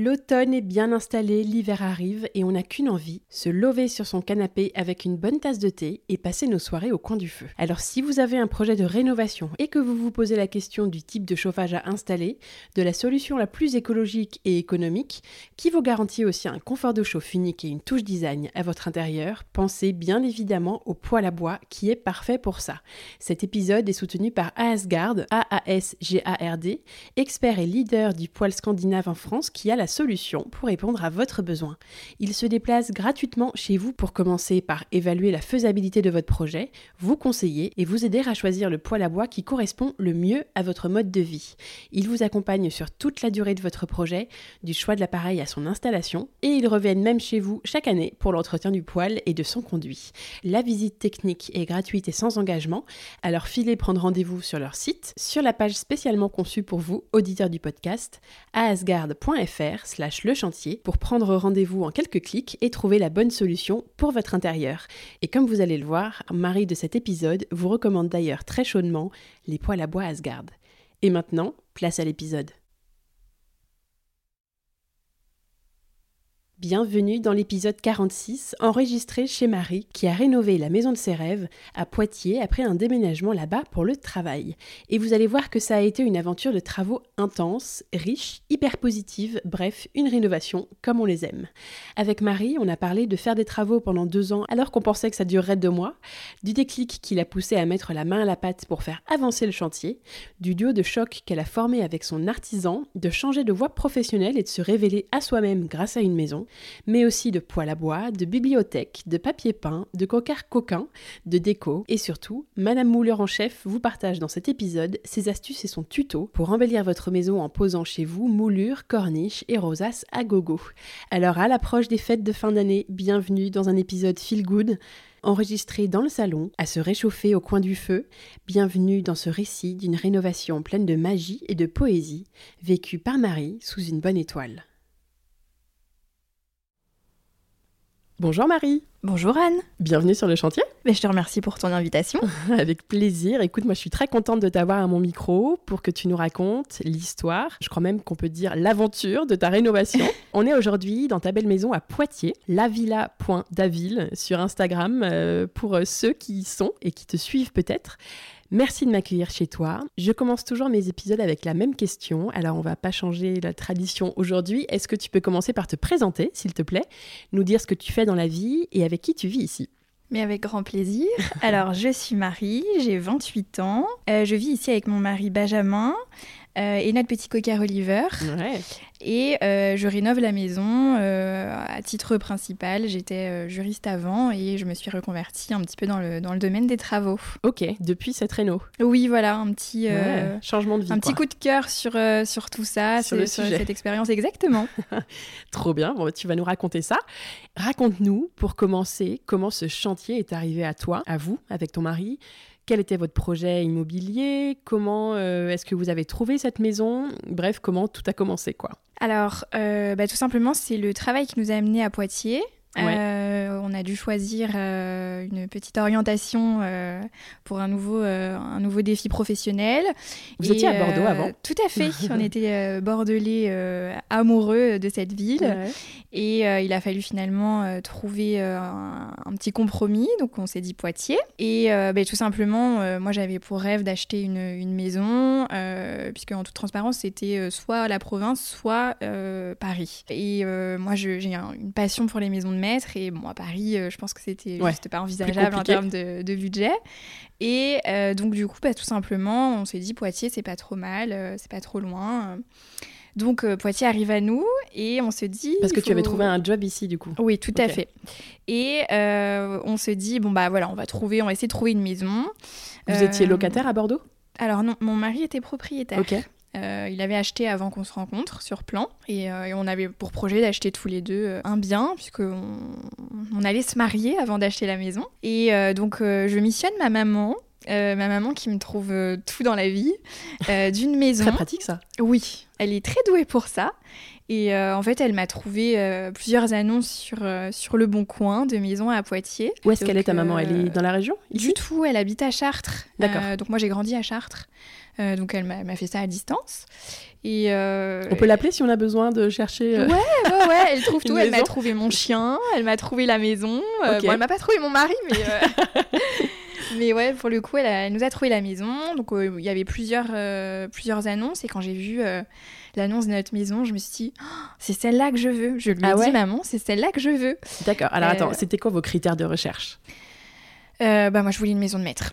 L'automne est bien installé, l'hiver arrive et on n'a qu'une envie, se lever sur son canapé avec une bonne tasse de thé et passer nos soirées au coin du feu. Alors si vous avez un projet de rénovation et que vous vous posez la question du type de chauffage à installer, de la solution la plus écologique et économique, qui vous garantit aussi un confort de chauffe unique et une touche design à votre intérieur, pensez bien évidemment au poêle à bois qui est parfait pour ça. Cet épisode est soutenu par Asgard, A-A-S-G-A-R-D, expert et leader du poêle scandinave en France qui a la solution pour répondre à votre besoin. Il se déplace gratuitement chez vous pour commencer par évaluer la faisabilité de votre projet, vous conseiller et vous aider à choisir le poêle à bois qui correspond le mieux à votre mode de vie. Il vous accompagne sur toute la durée de votre projet, du choix de l'appareil à son installation, et ils reviennent même chez vous chaque année pour l'entretien du poêle et de son conduit. La visite technique est gratuite et sans engagement, alors filez prendre rendez-vous sur leur site, sur la page spécialement conçue pour vous, auditeurs du podcast, asgard.fr slash le chantier pour prendre rendez-vous en quelques clics et trouver la bonne solution pour votre intérieur. Et comme vous allez le voir, Marie de cet épisode vous recommande d'ailleurs très chaudement les poêles à bois Asgard. Et maintenant, place à l'épisode. Bienvenue dans l'épisode 46, enregistré chez Marie, qui a rénové la maison de ses rêves à Poitiers après un déménagement là-bas pour le travail. Et vous allez voir que ça a été une aventure de travaux intense, riche, hyper positive, bref, une rénovation comme on les aime. Avec Marie, on a parlé de faire des travaux pendant deux ans alors qu'on pensait que ça durerait deux mois, du déclic qui l'a poussé à mettre la main à la pâte pour faire avancer le chantier, du duo de choc qu'elle a formé avec son artisan, de changer de voie professionnelle et de se révéler à soi-même grâce à une maison mais aussi de poêle à bois, de bibliothèque, de papier peint, de coquard coquin, de déco et surtout, Madame Mouleur en chef vous partage dans cet épisode ses astuces et son tuto pour embellir votre maison en posant chez vous moulures, corniches et rosaces à gogo. Alors à l'approche des fêtes de fin d'année, bienvenue dans un épisode feel good enregistré dans le salon, à se réchauffer au coin du feu. Bienvenue dans ce récit d'une rénovation pleine de magie et de poésie, vécue par Marie sous une bonne étoile. Bonjour Marie. Bonjour Anne. Bienvenue sur le chantier. Mais je te remercie pour ton invitation. Avec plaisir. Écoute, moi je suis très contente de t'avoir à mon micro pour que tu nous racontes l'histoire, je crois même qu'on peut dire l'aventure de ta rénovation. On est aujourd'hui dans ta belle maison à Poitiers, lavilla.daville sur Instagram euh, pour ceux qui y sont et qui te suivent peut-être. Merci de m'accueillir chez toi. Je commence toujours mes épisodes avec la même question, alors on va pas changer la tradition aujourd'hui. Est-ce que tu peux commencer par te présenter, s'il te plaît, nous dire ce que tu fais dans la vie et avec qui tu vis ici mais avec grand plaisir. Alors, je suis Marie, j'ai 28 ans. Euh, je vis ici avec mon mari Benjamin. Euh, et notre petit coquin Oliver. Et euh, je rénove la maison euh, à titre principal. J'étais juriste avant et je me suis reconvertie un petit peu dans le, dans le domaine des travaux. Ok, depuis cette réno. Oui, voilà, un petit changement de vie. Un petit coup de cœur sur, sur tout ça, sur, cette expérience, exactement. Trop bien, bon, tu vas nous raconter ça. Raconte-nous, pour commencer, comment ce chantier est arrivé à toi, à vous, avec ton mari quel était votre projet immobilier Comment euh, est-ce que vous avez trouvé cette maison Bref, comment tout a commencé quoi? Alors, euh, bah, tout simplement, c'est le travail qui nous a amenés à Poitiers. Euh, on a dû choisir euh, une petite orientation euh, pour un nouveau, un nouveau défi professionnel. Vous étiez à Bordeaux avant Tout à fait. on était bordelais amoureux de cette ville. Et il a fallu finalement trouver un, petit compromis. Donc on s'est dit Poitiers. Et ben, tout simplement, moi j'avais pour rêve d'acheter une, une, maison, puisque en toute transparence, c'était soit la province, soit Paris. Et moi j'ai une passion pour les maisons de mètres. Et bon, à Paris, je pense que c'était juste pas envisageable en termes de, budget. Et donc, du coup, bah, tout simplement, on s'est dit Poitiers, c'est pas trop mal, c'est pas trop loin. Donc euh, Poitiers arrive à nous et on se dit. Parce que tu avais trouvé un job ici du coup. Oui, tout à fait. Et euh, on se dit bon bah voilà, on va trouver, on va essayer de trouver une maison. Vous étiez euh, locataire à Bordeaux? Alors non, mon mari était propriétaire. Ok. il avait acheté avant qu'on se rencontre sur plan et, on avait pour projet d'acheter tous les deux un bien puisqu'on on allait se marier avant d'acheter la maison. Et donc je missionne ma maman ma maman qui me trouve tout dans la vie, d'une maison. Très pratique ça. Oui, elle est très douée pour ça. Et euh, en fait, elle m'a trouvé euh, plusieurs annonces sur, euh, sur Le Bon Coin de maison à Poitiers. Où est-ce qu'elle est ta maman? Elle est dans la région? Du tout, elle habite à Chartres. D'accord. donc moi, j'ai grandi à Chartres. Donc elle m'a fait ça à distance. Et On peut l'appeler si on a besoin de chercher. Ouais, ouais, ouais, elle trouve tout. Elle m'a trouvé mon chien, elle m'a trouvé la maison. Bon, elle m'a pas trouvé mon mari, mais. Mais ouais, pour le coup, elle, nous a trouvé la maison. Donc, euh, il y avait plusieurs, euh, plusieurs annonces. Et quand j'ai vu euh, l'annonce de notre maison, je me suis dit, oh, c'est celle-là que je veux. Je lui ai ah dit, maman, c'est celle-là que je veux. D'accord. Alors, attends, c'était quoi vos critères de recherche? Bah, Moi, je voulais une maison de maître.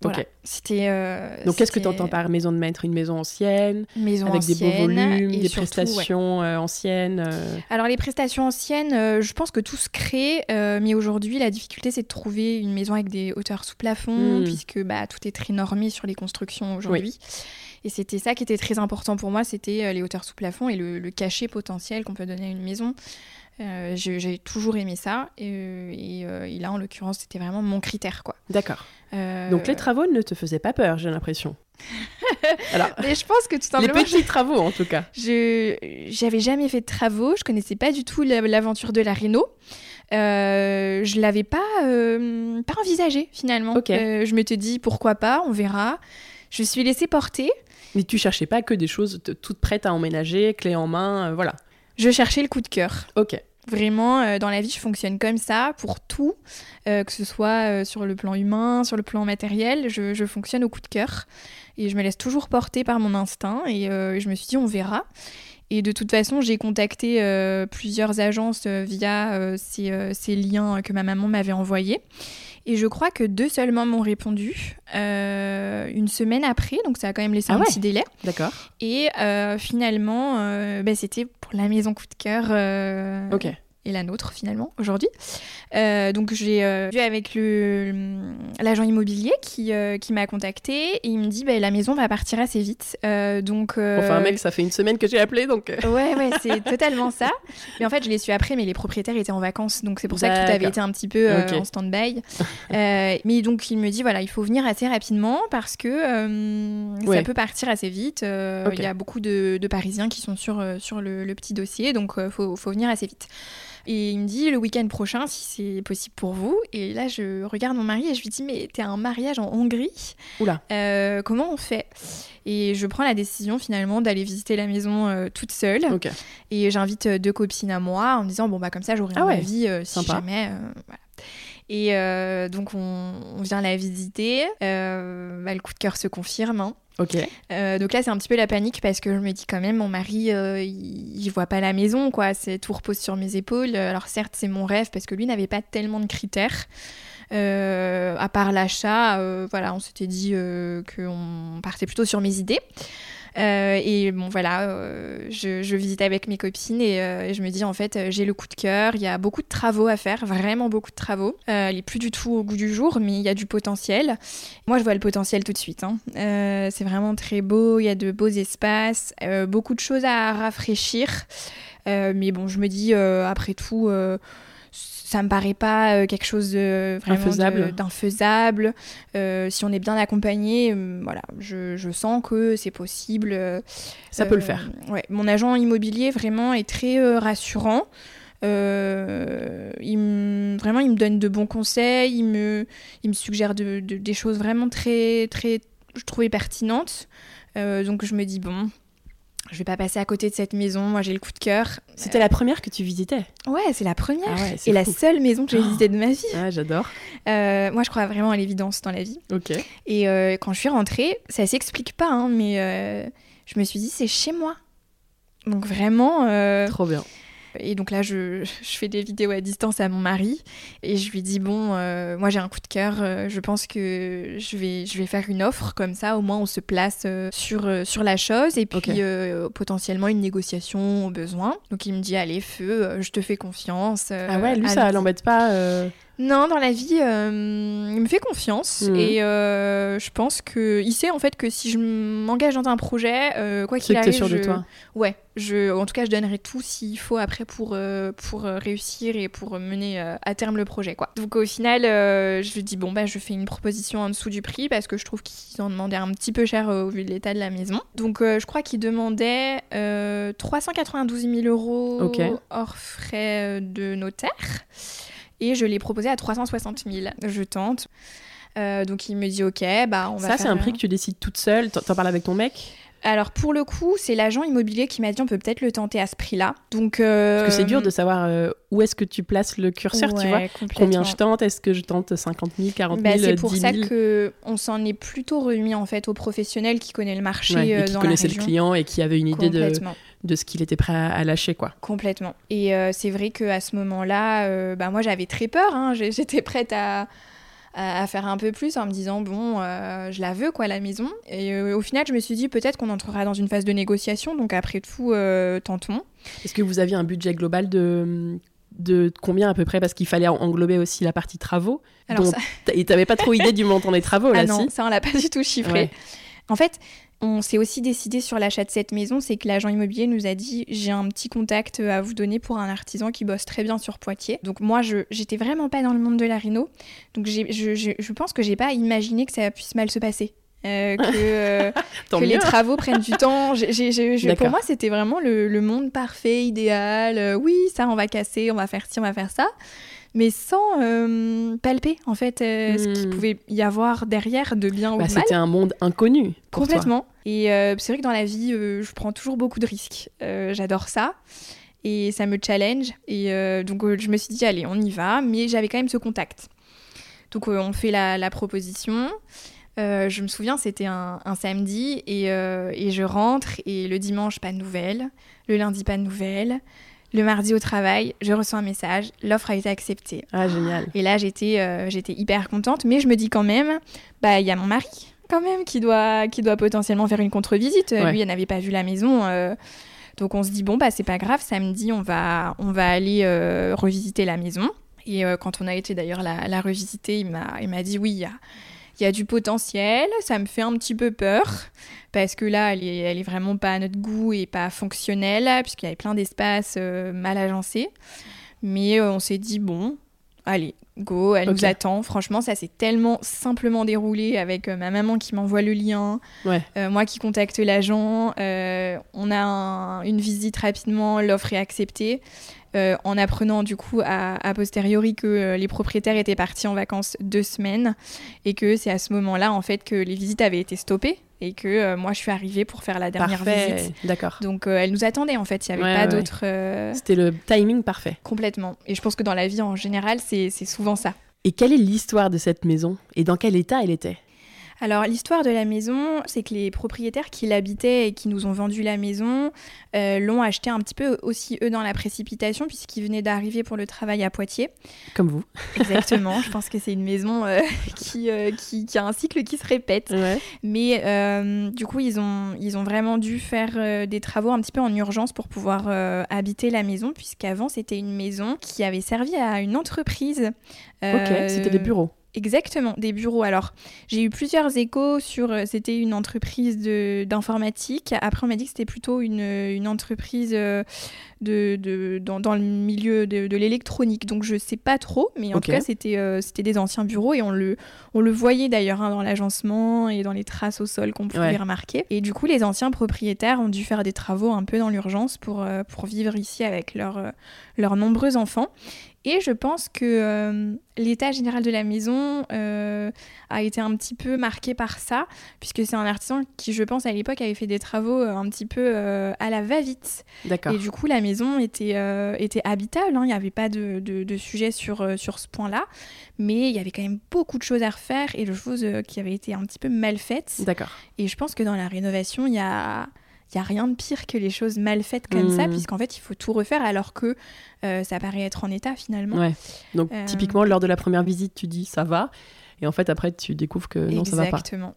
Voilà. C'était. Euh, Donc, qu'est-ce que tu entends par maison de maître Une maison ancienne Maison avec des beaux volumes, des prestations euh, anciennes euh Alors, les prestations anciennes, je pense que tout se crée, mais aujourd'hui, la difficulté, c'est de trouver une maison avec des hauteurs sous plafond, hmm. puisque bah, tout est très normé sur les constructions aujourd'hui. Et c'était ça qui était très important pour moi, c'était les hauteurs sous plafond et le, le cachet potentiel qu'on peut donner à une maison. Euh, j'ai toujours aimé ça et, euh, et, là en l'occurrence c'était vraiment mon critère quoi. D'accord. Euh, Donc les travaux ne te faisaient pas peur j'ai l'impression. Alors, mais je pense que tout simplement. Les petits travaux en tout cas. Je j'avais jamais fait de travaux, je connaissais pas du tout l'aventure de la réno. Euh, je l'avais pas pas envisagé finalement. Okay. je me te dis pourquoi pas, on verra. Je suis laissée porter. Mais tu cherchais pas que des choses toutes prêtes à emménager, clés en main, voilà. Je cherchais le coup de cœur. Ok. Vraiment, euh, dans la vie, je fonctionne comme ça pour tout, euh, que ce soit euh, sur le plan humain, sur le plan matériel. Je, fonctionne au coup de cœur et je me laisse toujours porter par mon instinct. Et je me suis dit, on verra. Et de toute façon, j'ai contacté plusieurs agences via ces, liens que ma maman m'avait envoyés. Et je crois que deux seulement m'ont répondu euh, une semaine après, donc ça a quand même laissé ah un petit délai. D'accord. Et euh, finalement, euh, bah, c'était pour la maison coup de cœur. ok et la nôtre finalement aujourd'hui. Euh, donc j'ai euh, vu avec le l'agent immobilier qui, euh, qui m'a contacté et il me dit bah, la maison va partir assez vite. donc enfin mec ça fait une semaine que j'ai appelé donc. ouais ouais c'est totalement ça. Mais en fait je l'ai su après mais les propriétaires étaient en vacances donc c'est pour ça que tout avait été un petit peu en stand-by. mais donc il me dit voilà il faut venir assez rapidement parce que ça peut partir assez vite. Il y a beaucoup de, de, Parisiens qui sont sur, sur le, le petit dossier donc il faut, faut venir assez vite. Et il me dit le week-end prochain si c'est possible pour vous. Et là, je regarde mon mari et je lui dis mais t'es un mariage en Hongrie. Oula. Euh, comment on fait? Et je prends la décision finalement d'aller visiter la maison euh, toute seule. Et j'invite euh, deux copines à moi en me disant bon bah comme ça j'aurai ah un avis si jamais. Voilà. Et donc on, vient la visiter. Bah, le coup de cœur se confirme. Hein. Ok. Euh, donc là, c'est un petit peu la panique parce que je me dis quand même, mon mari, euh, il, voit pas la maison, quoi. C'est tout repose sur mes épaules. Alors certes, c'est mon rêve parce que lui n'avait pas tellement de critères. Euh, à part l'achat, voilà, on s'était dit qu'on partait plutôt sur mes idées. Euh, et bon, voilà, euh, je, visite avec mes copines euh, et, je me dis, en fait, j'ai le coup de cœur. Il y a beaucoup de travaux à faire, vraiment beaucoup de travaux. elle est plus du tout au goût du jour, mais il y a du potentiel. Moi, je vois le potentiel tout de suite. Hein. c'est vraiment très beau. Il y a de beaux espaces, beaucoup de choses à rafraîchir. mais bon, je me dis, après tout ça me paraît pas euh, quelque chose de vraiment d'infaisable. Euh, si on est bien accompagné, euh, voilà, je, je, sens que c'est possible. ça peut le faire. Ouais, mon agent immobilier vraiment est très rassurant. il me, vraiment, il me donne de bons conseils, il me, il me suggère de, des choses vraiment très, très, je trouvais pertinentes. donc je me dis bon, je vais pas passer à côté de cette maison, moi j'ai le coup de cœur. C'était la première que tu visitais Ouais, c'est la première. Ah et la seule maison que j'ai visitée de ma vie. Ah, j'adore. Euh, moi je crois vraiment à l'évidence dans la vie. Ok. Et euh, quand je suis rentrée, ça s'explique pas, hein, mais euh, je me suis dit c'est chez moi. Donc vraiment. Trop bien. Et donc là, je, je, fais des vidéos à distance à mon mari et je lui dis bon, euh, moi j'ai un coup de cœur, euh, je pense que je vais, je vais faire une offre comme ça, au moins on se place euh, sur, sur la chose et puis potentiellement une négociation au besoin. Donc il me dit allez feu, je te fais confiance. ah ouais, lui ça l'embête pas. Non, dans la vie, euh, il me fait confiance mhm. et euh, je pense que il sait en fait que si je m'engage dans un projet, euh, quoi qu'il arrive, sûr je... de toi. Ouais, je, en tout cas, je donnerai tout s'il faut après pour pour réussir et pour mener à terme le projet, quoi. Donc au final, je lui dis bon bah je fais une proposition en dessous du prix parce que je trouve qu'ils en demandaient un petit peu cher au vu de l'état de la maison. Donc je crois qu'ils demandaient 392 000 euros hors frais de notaire et je l'ai proposé à 360 000. Je tente. Euh, donc il me dit ok, bah on va. Ça c'est un prix que tu décides toute seule. T'en parles avec ton mec? Alors pour le coup, c'est l'agent immobilier qui m'a dit on peut peut-être le tenter à ce prix-là. Donc euh, parce que c'est dur de savoir euh, où est-ce que tu places le curseur, tu vois. Combien je tente? Est-ce que je tente 50 000, 40 000, bah, C'est pour ça que on s'en est plutôt remis en fait aux professionnels qui connaissent le marché et qui connaissaient le client et qui avaient une idée de de ce qu'il était prêt à, lâcher quoi. Complètement. Et euh, c'est vrai qu'à ce moment-là, euh, bah, moi j'avais très peur, hein. j'étais prête à, à, faire un peu plus en me disant bon, euh, je la veux quoi la maison. Et au final, je me suis dit peut-être qu'on entrera dans une phase de négociation, donc après tout, tentons. Est-ce que vous aviez un budget global de de combien à peu près? Parce qu'il fallait englober aussi la partie travaux. Alors ça... Et t'avais pas trop idée du montant des travaux là Ah non, ça on l'a pas du tout chiffré. En fait, on s'est aussi décidé sur l'achat de cette maison, c'est que l'agent immobilier nous a dit j'ai un petit contact à vous donner pour un artisan qui bosse très bien sur Poitiers. Donc moi, je j'étais vraiment pas dans le monde de la réno, donc je, je, pense que j'ai pas imaginé que ça puisse mal se passer. Euh, que, euh, les travaux prennent du temps. pour moi, c'était vraiment le, monde parfait, idéal. Euh, oui, ça, on va casser, on va faire ci, on va faire ça mais sans euh, palper en fait euh, ce qu'il hmm. pouvait y avoir derrière de bien ou bah, de mal. C'était un monde inconnu. Complètement. Et euh, c'est vrai que dans la vie, je prends toujours beaucoup de risques. J'adore ça. Et ça me challenge. Et donc je me suis dit, allez, on y va. Mais j'avais quand même ce contact. Donc on fait la, proposition. je me souviens, c'était un, samedi et, et, je rentre et le dimanche, pas de nouvelles. Le lundi, pas de nouvelles. Le mardi au travail, je reçois un message, l'offre a été acceptée. Ah, génial. Et là, j'étais euh, j'étais hyper contente, mais je me dis quand même, bah il y a mon mari quand même qui doit, qui doit potentiellement faire une contre-visite. Lui, il n'avait pas vu la maison. Euh, donc on se dit, bon, bah c'est pas grave, samedi, on va, on va aller euh, revisiter la maison. Et quand on a été d'ailleurs la, la revisiter, il m'a dit, oui, il y a il y a du potentiel, ça me fait un petit peu peur parce que là, elle est, elle est vraiment pas à notre goût et pas fonctionnelle puisqu'il y avait plein d'espaces euh, mal agencés. Mais euh, on s'est dit bon, allez, go, elle nous attend. Franchement, ça s'est tellement simplement déroulé avec euh, ma maman qui m'envoie le lien, moi qui contacte l'agent. on a une visite rapidement, l'offre est acceptée. Euh, en apprenant du coup à, posteriori que euh, les propriétaires étaient partis en vacances deux semaines et que c'est à ce moment-là en fait que les visites avaient été stoppées et que euh, moi je suis arrivée pour faire la dernière visite. D'accord. Donc elle nous attendait en fait, il n'y avait pas d'autre. C'était le timing parfait. Complètement. Et je pense que dans la vie en général, c'est souvent ça. Et quelle est l'histoire de cette maison? Et dans quel état elle était? Alors l'histoire de la maison, c'est que les propriétaires qui l'habitaient et qui nous ont vendu la maison euh, l'ont acheté un petit peu aussi eux dans la précipitation puisqu'ils venaient d'arriver pour le travail à Poitiers. Comme vous. Exactement. je pense que c'est une maison euh, euh, qui, qui, a un cycle qui se répète. Mais du coup, ils ont, ils ont vraiment dû faire des travaux un petit peu en urgence pour pouvoir habiter la maison puisqu'avant c'était une maison qui avait servi à une entreprise. ok, c'était des bureaux. Exactement, des bureaux. Alors, j'ai eu plusieurs échos sur. Euh, c'était une entreprise d'informatique. Après, on m'a dit que c'était plutôt une, une entreprise euh, de, de dans, dans, le milieu de, de l'électronique. Donc, je sais pas trop, mais en tout cas, c'était euh, c'était des anciens bureaux et on le, on le voyait d'ailleurs hein, dans l'agencement et dans les traces au sol qu'on pouvait remarquer. Et du coup, les anciens propriétaires ont dû faire des travaux un peu dans l'urgence pour, pour vivre ici avec leurs leurs nombreux enfants. Et je pense que euh, l'état général de la maison euh, a été un petit peu marqué par ça, puisque c'est un artisan qui, je pense, à l'époque avait fait des travaux euh, un petit peu à la va-vite. D'accord. Et du coup, la maison était, était habitable, hein. il n'y avait pas de, de, sujet sur, sur ce point-là, mais il y avait quand même beaucoup de choses à refaire et de choses qui avaient été un petit peu mal faites. D'accord. Et je pense que dans la rénovation, il y a il y a rien de pire que les choses mal faites comme ça, mmh. puisqu'en fait, il faut tout refaire alors que ça paraît être en état finalement. Ouais. Donc, typiquement, lors de la première visite, tu dis ça va. Et en fait, après, tu découvres que non, ça va pas. Exactement.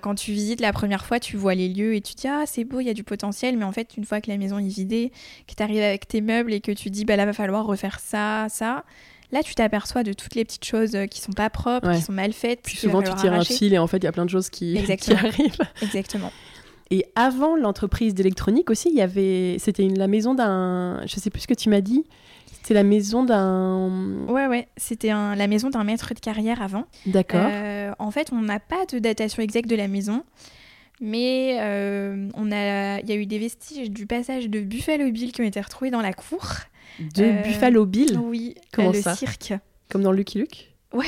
quand tu visites la première fois, tu vois les lieux et tu te dis ah c'est beau, il y a du potentiel, mais en fait, une fois que la maison est vidée, que tu arrives avec tes meubles et que tu dis bah là va falloir refaire ça, ça, Là, tu t'aperçois de toutes les petites choses euh, qui sont pas propres, qui sont mal faites. Puis souvent, tu tires un fil et en fait, il y a plein de choses qui, qui arrivent. Exactement. Et avant l'entreprise d'électronique aussi, il y avait, c'était la maison d'un, je sais plus ce que tu m'as dit. C'était la maison d'un. Ouais, ouais. C'était la maison d'un maître de carrière avant. D'accord. Euh, en fait, on n'a pas de datation exacte de la maison. Mais euh, on a, il y a eu des vestiges du passage de Buffalo Bill qui ont été retrouvés dans la cour. De euh, Buffalo Bill? Oui, Comment le cirque. Comme dans Lucky Luke? Ouais.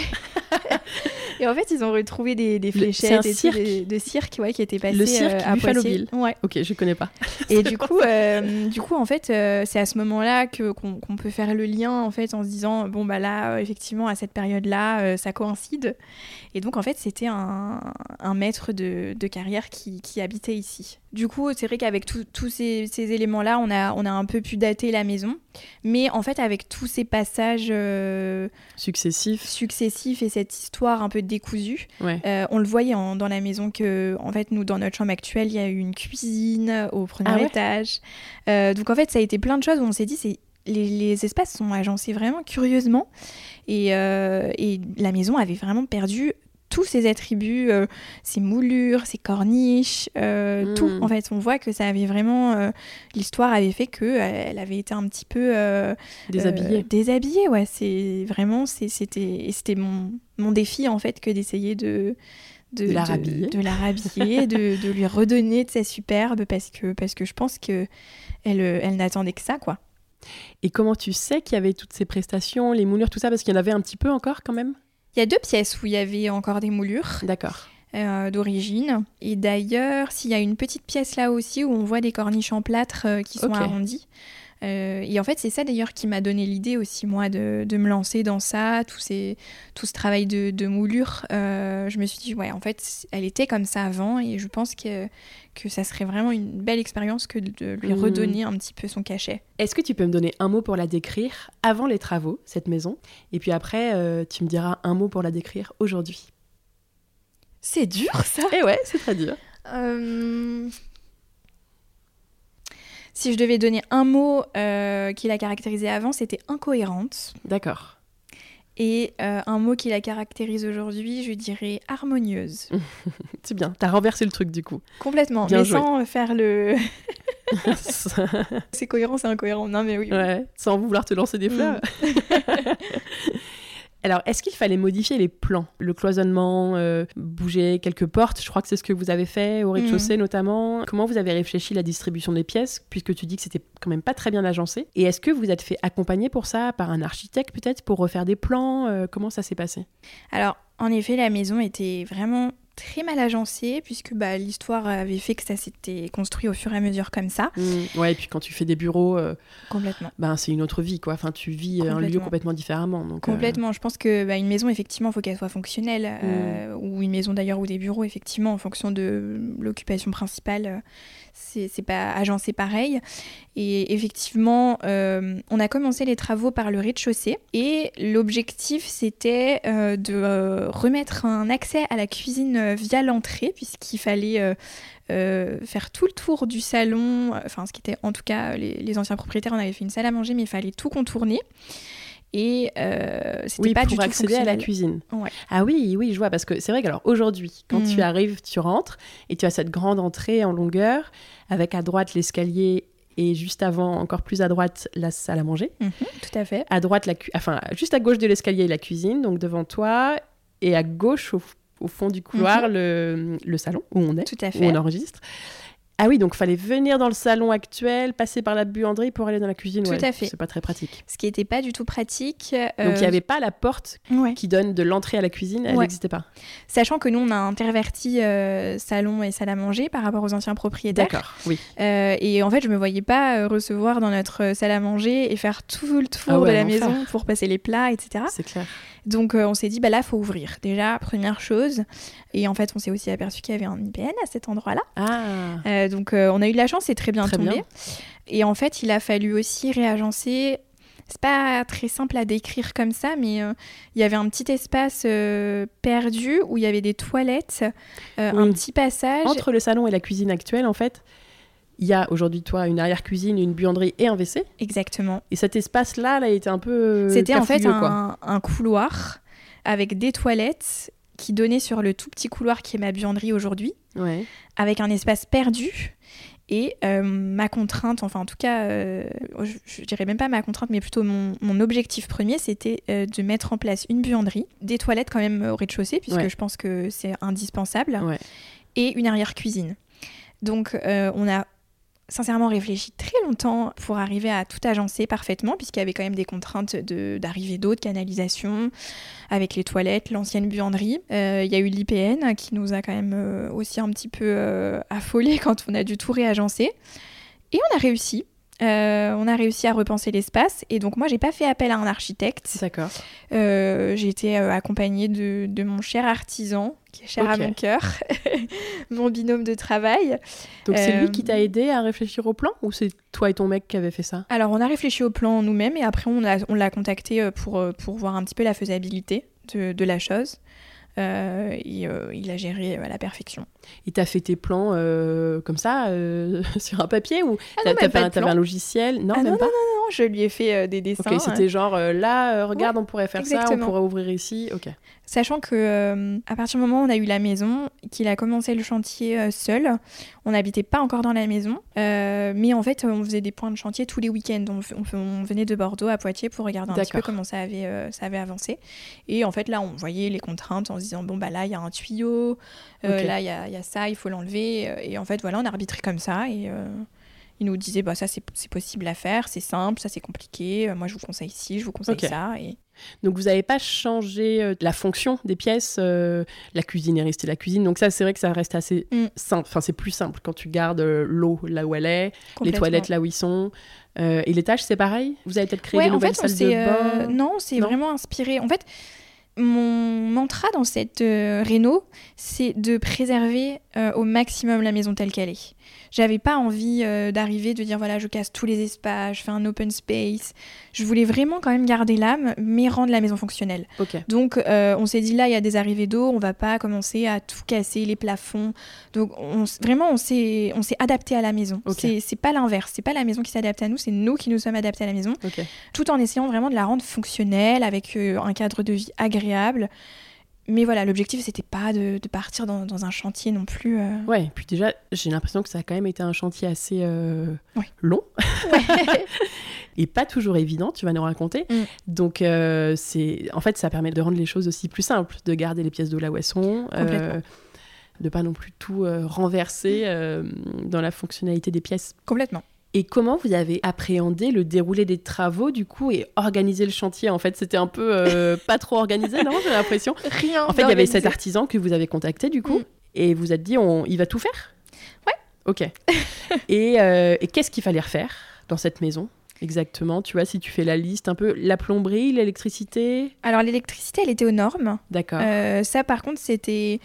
et en fait, ils ont retrouvé des, des fléchettes et de cirque ouais, qui étaient passées le cirque euh, à Buffalo. Ouais. Ok, je connais pas. Et du coup, euh, du coup, en fait, euh, c'est à ce moment-là que qu'on peut faire le lien en fait en se disant bon bah là, effectivement, à cette période-là, ça coïncide. Et donc en fait, c'était un, un, maître de, de carrière qui, qui, habitait ici. Du coup, c'est vrai qu'avec tous ces, ces éléments-là, on a, on a un peu pu dater la maison. Mais en fait, avec tous ces passages successifs. successifs et cette histoire un peu décousue, euh, on le voyait dans la maison que, en fait, nous, dans notre chambre actuelle, il y a eu une cuisine au premier ah étage. Euh, donc, en fait, ça a été plein de choses où on s'est dit, c'est les, les, espaces sont agencés vraiment curieusement et, euh, et, la maison avait vraiment perdu tous ses attributs, euh, ses moulures, ses corniches, euh, tout. Hmm. En fait, on voit que ça avait vraiment. Euh, l'histoire avait fait que elle avait été un petit peu. déshabillée. déshabillée, ouais. C'est vraiment. C'était mon, mon défi, en fait, que d'essayer de. De, la rhabiller, de, la rhabiller de, de, lui redonner de sa superbe parce que, parce que je pense que elle, elle n'attendait que ça, quoi. Et comment tu sais qu'il y avait toutes ces prestations, les moulures, tout ça? Parce qu'il y en avait un petit peu encore quand même? Il y a deux pièces où il y avait encore des moulures. D'accord. Euh, d'origine. Et d'ailleurs, s'il y a une petite pièce là aussi où on voit des corniches en plâtre euh, qui sont arrondies. Euh, et en fait, c'est ça d'ailleurs qui m'a donné l'idée aussi, moi, de, de, me lancer dans ça, tout, ces, tout ce travail de, de moulure. Euh, je me suis dit, ouais, en fait, elle était comme ça avant, et je pense que, que ça serait vraiment une belle expérience que de lui mmh. redonner un petit peu son cachet. Est-ce que tu peux me donner un mot pour la décrire avant les travaux, cette maison? Et puis après, euh, tu me diras un mot pour la décrire aujourd'hui. C'est dur, ça Eh ouais, c'est très dur. Si je devais donner un mot euh, qui la caractérisait avant, c'était incohérente. D'accord. Et euh, un mot qui la caractérise aujourd'hui, je dirais harmonieuse. c'est bien, t'as renversé le truc du coup. Complètement, mais sans faire le. c'est cohérent, c'est incohérent. Non, mais oui. Ouais, sans vouloir te lancer des fleurs. Mm. Alors, est-ce qu'il fallait modifier les plans Le cloisonnement, euh, bouger quelques portes, je crois que c'est ce que vous avez fait au rez-de-chaussée mm. notamment. Comment vous avez réfléchi la distribution des pièces, puisque tu dis que c'était quand même pas très bien agencé? Et est-ce que vous êtes fait accompagner pour ça par un architecte peut-être pour refaire des plans? Euh, Comment ça s'est passé? Alors, en effet, la maison était vraiment très mal agencé puisque bah, l'histoire avait fait que ça s'était construit au fur et à mesure comme ça. Mmh. ouais, et puis quand tu fais des bureaux, euh, complètement. Ben, c'est une autre vie quoi. Enfin, tu vis un lieu complètement différemment. Donc, euh, complètement. Je pense que bah, une maison effectivement, il faut qu'elle soit fonctionnelle euh, mmh. ou une maison d'ailleurs ou des bureaux effectivement en fonction de l'occupation principale c'est pas agencé pareil. Et effectivement, euh, on a commencé les travaux par le rez-de-chaussée et l'objectif c'était euh, de euh, remettre un accès à la cuisine via l'entrée puisqu'il fallait faire tout le tour du salon, enfin ce qui était en tout cas les, les anciens propriétaires, on avait fait une salle à manger mais il fallait tout contourner. Et euh, c'était pas pour du accéder à la cuisine. Ah oui, oui, je vois. Parce que c'est vrai qu'alors aujourd'hui, quand tu mm. arrives, tu rentres et tu as cette grande entrée en longueur avec à droite l'escalier et juste avant, encore plus à droite, la salle à manger. Mhm, tout à fait. À droite, la enfin, juste à gauche de l'escalier, la cuisine, donc devant toi, et à gauche, au, fond du couloir, mhm. le, le, salon où on est, tout à fait. où on enregistre. Ah oui, donc fallait venir dans le salon actuel, passer par la buanderie pour aller dans la cuisine. Tout à fait. C'est pas très pratique. Ce qui n'était pas du tout pratique. Donc il n'y euh, avait pas la porte qui donne de l'entrée à la cuisine, elle n'existait pas. Sachant que nous, on a interverti euh, salon et salle à manger par rapport aux anciens propriétaires. D'accord, oui. Euh, et en fait, je me voyais pas recevoir dans notre salle à manger et faire tout le tour ah de la maison pour passer les plats, etc. C'est clair. Donc on s'est dit, bah là, faut ouvrir. Déjà, première chose. Et en fait, on s'est aussi aperçu qu'il y avait un IPN à cet endroit-là. Ah donc on a eu de la chance, c'est très bien tombé. Et en fait, il a fallu aussi réagencer c'est pas très simple à décrire comme ça, mais euh, il y avait un petit espace euh, perdu où il y avait des toilettes, euh, un petit passage. Entre le salon et la cuisine actuelle, en fait, il y a aujourd'hui, toi, une arrière-cuisine, une buanderie et un WC. Exactement. Et cet espace-là, là, était un peu. C'était en fait un, un, couloir avec des toilettes qui donnaient sur le tout petit couloir qui est ma buanderie aujourd'hui, ouais. avec un espace perdu et euh, ma contrainte, enfin en tout cas, euh, je, dirais même pas ma contrainte, mais plutôt mon, objectif premier, c'était euh, de mettre en place une buanderie, des toilettes quand même au rez-de-chaussée, puisque je pense que c'est indispensable, et une arrière-cuisine. Donc on a sincèrement réfléchi très longtemps pour arriver à tout agencer parfaitement, puisqu'il y avait quand même des contraintes d'arrivée d'eau, de canalisation, avec les toilettes, l'ancienne buanderie. Euh, il y a eu l'IPN qui nous a quand même euh, aussi un petit peu euh, affolé quand on a dû tout réagencer. Et on a réussi. On a réussi à repenser l'espace et donc moi j'ai pas fait appel à un architecte. D'accord. j'ai été accompagnée de, de, mon cher artisan qui est cher à mon cœur, mon binôme de travail. Donc c'est lui qui t'a euh, aidé à réfléchir au plan ou c'est toi et ton mec qui avez fait ça? Alors on a réfléchi au plan nous-mêmes et après on l'a contacté euh, pour, euh, pour voir un petit peu la faisabilité de, de la chose. Euh, et, il a géré à la perfection. Il t'a fait tes plans comme ça, sur un papier ou ah t'avais un, un, logiciel? Non, ah même non, pas non, non, non, je lui ai fait des dessins. Ok, c'était genre là, regarde, on pourrait faire ça, on pourrait ouvrir ici. Ok. Sachant que euh, à partir du moment où on a eu la maison, qu'il a commencé le chantier euh, seul, on n'habitait pas encore dans la maison, euh, mais en fait on faisait des points de chantier tous les week-ends. On, venait de Bordeaux à Poitiers pour regarder un petit peu comment ça avait, ça avait avancé. Et en fait là on voyait les contraintes en se disant bon bah là il y a un tuyau, là il y a, y a, ça, il faut l'enlever. Et en fait voilà on arbitrait comme ça et il nous disait bah ça c'est possible à faire, c'est simple, ça c'est compliqué, moi je vous conseille ci, je vous conseille ça. Et... Donc vous n'avez pas changé euh, la fonction des pièces, euh, la cuisine est restée la cuisine. Donc ça c'est vrai que ça reste assez mm. simple, enfin c'est plus simple quand tu gardes euh, l'eau là où elle est, les toilettes là où ils sont. et l'étage c'est pareil? Vous avez peut-être créé des nouvelles salles de bain? Non, c'est vraiment inspiré. En fait, mon mantra dans cette réno, c'est de préserver au maximum la maison telle qu'elle est. J'avais pas envie euh, d'arriver, de dire voilà, je casse tous les espaces, je fais un open space. Je voulais vraiment quand même garder l'âme, mais rendre la maison fonctionnelle. Donc euh, on s'est dit là, il y a des arrivées d'eau, on va pas commencer à tout casser, les plafonds. Donc on, vraiment, on s'est adapté à la maison. C'est pas l'inverse, c'est pas la maison qui s'adapte à nous, c'est nous qui nous sommes adaptés à la maison. Tout en essayant vraiment de la rendre fonctionnelle, avec euh, un cadre de vie agréable mais voilà, l'objectif, c'était pas de, partir dans, un chantier non plus. Euh... Ouais, puis déjà, j'ai l'impression que ça a quand même été un chantier assez euh, long. et pas toujours évident, tu vas nous raconter. Mm. Donc, euh, c'est en fait, ça permet de rendre les choses aussi plus simples, de garder les pièces de la euh, de pas non plus tout renverser dans la fonctionnalité des pièces. Complètement. Et comment vous avez appréhendé le déroulé des travaux du coup et organisé le chantier En fait, c'était un peu euh, pas trop organisé, non J'ai l'impression? Rien. En fait, il y avait cet artisan que vous avez contacté du coup mm. et vous êtes dit, on, il va tout faire? Ouais. Ok. et, euh, et qu'est-ce qu'il fallait refaire dans cette maison Exactement, tu vois, si tu fais la liste un peu, la plomberie, l'électricité? Alors l'électricité, elle était aux normes. D'accord. Euh, ça, par contre, c'était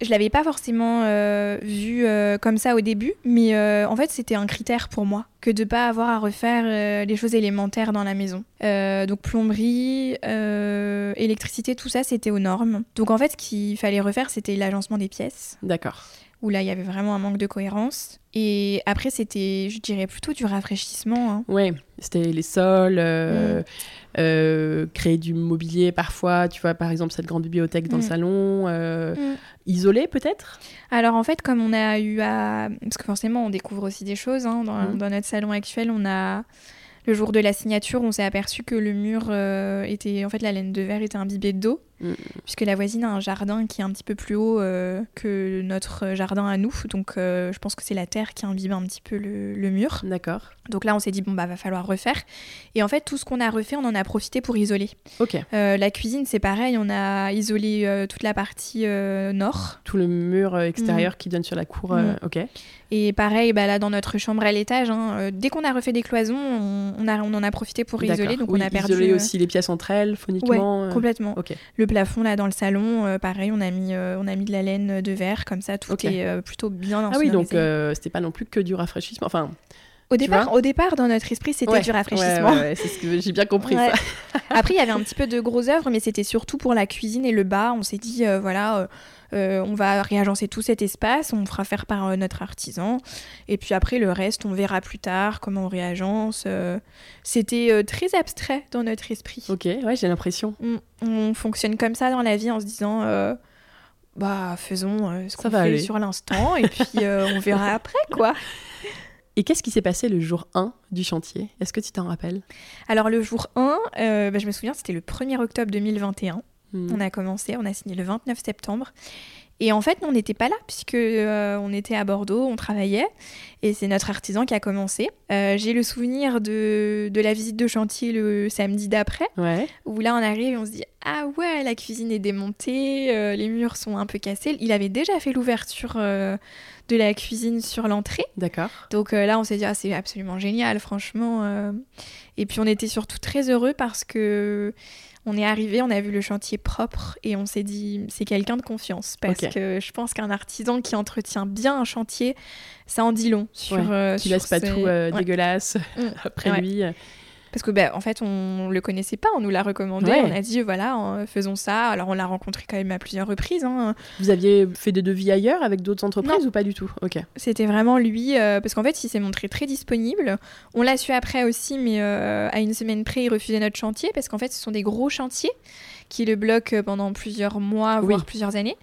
je l'avais pas forcément euh, vu euh, comme ça au début, mais euh, en fait c'était un critère pour moi que de pas avoir à refaire les choses élémentaires dans la maison. donc plomberie, électricité, tout ça c'était aux normes. Donc en fait ce qu'il fallait refaire c'était l'agencement des pièces. D'accord. Où là il y avait vraiment un manque de cohérence. Et après c'était, je dirais plutôt du rafraîchissement. Hein. Ouais, c'était les sols. Mm. Euh, créer du mobilier parfois, tu vois, par exemple cette grande bibliothèque dans le mm. salon, euh, mm. isolée peut-être? Alors en fait, comme on a eu à... Parce que forcément, on découvre aussi des choses hein, dans, mm. dans, notre salon actuel, on a le jour de la signature, on s'est aperçu que le mur euh, était, en fait, la laine de verre était imbibée d'eau, mm. puisque la voisine a un jardin qui est un petit peu plus haut euh, que notre jardin à nous. Donc, euh, je pense que c'est la terre qui imbibe un petit peu le, mur. D'accord. Donc là, on s'est dit bon bah va falloir refaire. Et en fait, tout ce qu'on a refait, on en a profité pour isoler. Ok. la cuisine, c'est pareil, on a isolé toute la partie nord. Tout le mur extérieur mm. qui donne sur la cour. Mm. Ok. Et pareil, bah là dans notre chambre à l'étage, hein, dès qu'on a refait des cloisons, on, on, a, on en a profité pour isoler, donc on a perdu. Isoler aussi les pièces entre elles, phoniquement. Ouais, complètement. Le plafond là dans le salon, pareil, on a mis, on a mis de la laine de verre comme ça, tout est plutôt bien. Ah oui, donc c'était pas non plus que du rafraîchissement. Enfin, au départ, au départ, dans notre esprit, c'était du rafraîchissement. Ouais, c'est ce que j'ai bien compris. Ça. Après, il y avait un petit peu de gros œuvres, mais c'était surtout pour la cuisine et le bas. On s'est dit, euh, voilà, euh, euh, on va réagencer tout cet espace, on fera faire par notre artisan. Et puis après, le reste, on verra plus tard comment on réagence. c'était très abstrait dans notre esprit. Ok, ouais, j'ai l'impression. On, on, fonctionne comme ça dans la vie en se disant bah faisons ce qu'on fait sur l'instant et puis on verra après quoi. Et qu'est-ce qui s'est passé le jour 1 du chantier? Est-ce que tu t'en rappelles? Alors le jour 1, euh, bah, je me souviens, c'était le 1er octobre 2021. Hmm. On a commencé, on a signé le 29 septembre. Et en fait, on n'était pas là puisque euh, on était à Bordeaux, on travaillait, et c'est notre artisan qui a commencé. Euh, j'ai le souvenir de, de, la visite de chantier le samedi d'après, où là on arrive et on se dit ah ouais, la cuisine est démontée, euh, les murs sont un peu cassés. Il avait déjà fait l'ouverture de la cuisine sur l'entrée. D'accord. Donc là, on s'est dit ah c'est absolument génial, franchement. Et puis on était surtout très heureux parce que on est arrivé, on a vu le chantier propre et on s'est dit c'est quelqu'un de confiance parce que je pense qu'un artisan qui entretient bien un chantier, ça en dit long sur. Ouais, euh, qui laisse pas tout euh, dégueulasse mm. après lui. Parce que, ben, en fait, on le connaissait pas, on nous l'a recommandé, on a dit, voilà, faisons ça. Alors, on l'a rencontré quand même à plusieurs reprises. Hein. Vous aviez fait des devis ailleurs avec d'autres entreprises ou pas du tout? Ok. C'était vraiment lui, euh, parce qu'en fait, il s'est montré très disponible. On l'a su après aussi, mais euh, à une semaine près, il refusait notre chantier, parce qu'en fait, ce sont des gros chantiers qui le bloque pendant plusieurs mois, voire plusieurs années.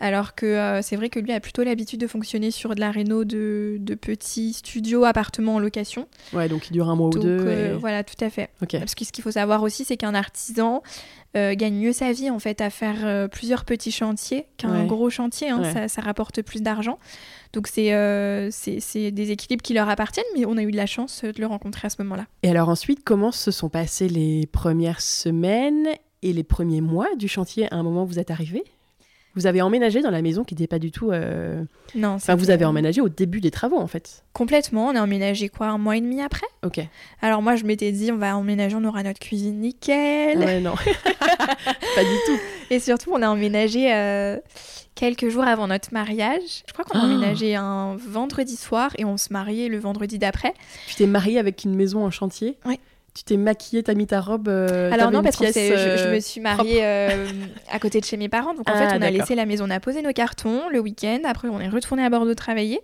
Alors que euh, c'est vrai que lui a plutôt l'habitude de fonctionner sur de la réno de, petits studios, appartements en location. Ouais, donc il dure un mois ou deux. Euh, voilà, tout à fait. Parce que ce qu'il faut savoir aussi, c'est qu'un artisan euh, gagne mieux sa vie en fait à faire plusieurs petits chantiers qu'un gros chantier. Hein. ça, ça, rapporte plus d'argent. Donc c'est c'est des équilibres qui leur appartiennent, mais on a eu de la chance de le rencontrer à ce moment-là. Et alors ensuite, comment se sont passées les premières semaines et les premiers mois du chantier, à un moment, vous êtes arrivé vous avez emménagé dans la maison qui n'était pas du tout. Euh... Non. Enfin, vous avez emménagé au début des travaux, en fait. Complètement. On a emménagé quoi, un mois et demi après? Ok. Alors moi, je m'étais dit, on va emménager, on aura notre cuisine nickel. Ouais, non. pas du tout. Et surtout, on a emménagé euh, quelques jours avant notre mariage. Je crois qu'on a ah. emménagé un vendredi soir et on se mariait le vendredi d'après. Tu t'es mariée avec une maison en chantier? Oui. Tu t'es maquillée, t'as mis ta robe euh, Alors non, parce que je, je, me suis mariée euh, à côté de chez mes parents. Donc en fait, ah, on a laissé la maison, on a posé nos cartons le week-end. Après, on est retourné à Bordeaux travailler.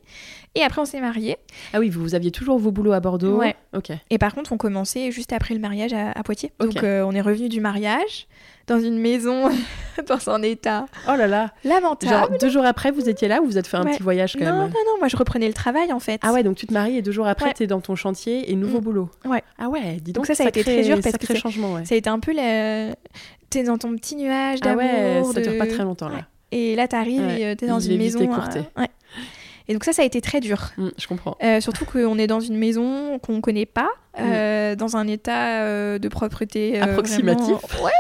Et après, on s'est mariés. Ah oui, vous, aviez toujours vos boulots à Bordeaux Ouais. Ok. Et par contre, on commençait juste après le mariage à, Poitiers. Donc euh, on est revenu du mariage dans une maison dans un état oh là là lamentable. Genre, deux jours après, vous étiez là ou vous êtes fait un petit voyage quand non, même Non, non, moi je reprenais le travail en fait. Ah ouais, donc tu te maries et deux jours après, tu es dans ton chantier et nouveau mm. boulot. Ouais. Ah ouais, dis donc. Donc ça, ça a été très dur parce que changement, ouais. ça a été un peu la... T'es dans ton petit nuage d'amour. Ah ouais, ça dure pas très longtemps là. Et là, t'arrives et euh, t'es dans une maison. Écourté. Euh, ouais. Et donc ça, ça a été très dur. Mm, je comprends. Euh, surtout qu'on est dans une maison qu'on ne connaît pas, mm. dans un état de propreté approximatif. Ouais.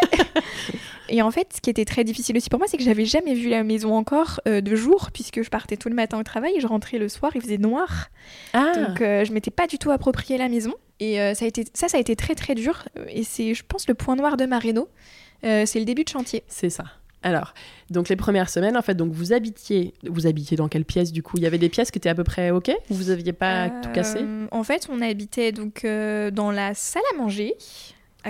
Et en fait, ce qui était très difficile aussi pour moi, c'est que j'avais jamais vu la maison encore euh, de jour, puisque je partais tout le matin au travail, et je rentrais le soir, il faisait noir. Ah. Donc euh, je m'étais pas du tout approprié la maison. Et euh, ça, a été, ça, ça a été très très dur. Et c'est, je pense, le point noir de ma réno. c'est le début de chantier. C'est ça. Alors, donc les premières semaines, en fait, donc vous habitiez, vous habitiez dans quelle pièce du coup? Il y avait des pièces qui étaient à peu près ok? Ou vous aviez pas tout cassé? En fait, on habitait donc dans la salle à manger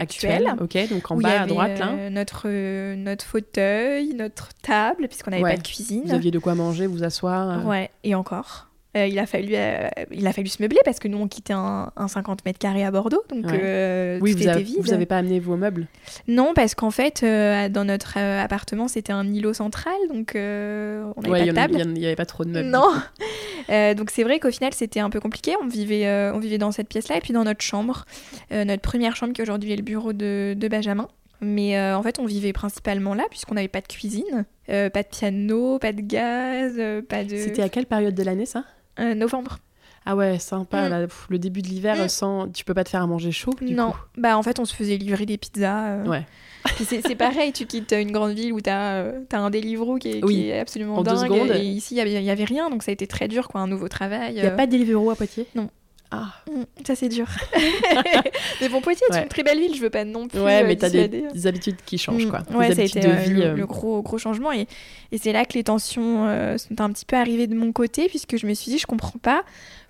actuelle. ok, donc en bas à droite là. Euh, notre, euh, notre fauteuil, notre table, puisqu'on n'avait pas de cuisine. Vous aviez de quoi manger, vous asseoir. Euh. Ouais, et encore. Euh, il, a fallu, euh, il a fallu se meubler parce que nous, on quittait un, 50 mètres carrés à Bordeaux. Donc, euh, oui, tout vous était vide. Vous n'avez pas amené vos meubles? Non, parce qu'en fait, dans notre appartement, c'était un îlot central. Donc, on n'avait pas de table. Il n'y avait pas trop de meubles. Non. donc, c'est vrai qu'au final, c'était un peu compliqué. On vivait, on vivait dans cette pièce-là et puis dans notre chambre. notre première chambre qui aujourd'hui est le bureau de, de Benjamin. Mais en fait, on vivait principalement là, puisqu'on n'avait pas de cuisine, pas de piano, pas de gaz, pas de... C'était à quelle période de l'année, ça? Euh, novembre. Ah ouais, sympa. Mm. le début de l'hiver, mm. sans, tu peux pas te faire à manger chaud du Non. Bah en fait, on se faisait livrer des pizzas. Euh. Ouais. c'est pareil, tu quittes une grande ville où tu as, euh, as, un Deliveroo qui est, qui est absolument en dingue. Deux secondes. Et ici, il n'y avait rien, donc ça a été très dur, quoi, un nouveau travail. Il n'y a pas de Deliveroo à Poitiers? Non. Ah. Mm, ça, c'est dur. mais bon, Poitiers est une très belle ville, je veux pas non plus. Ouais, mais t'as des, des, habitudes qui changent, quoi. Ouais, ça a été le, gros, gros changement. Et, et c'est là que les tensions sont un petit peu arrivées de mon côté, puisque je me suis dit, je comprends pas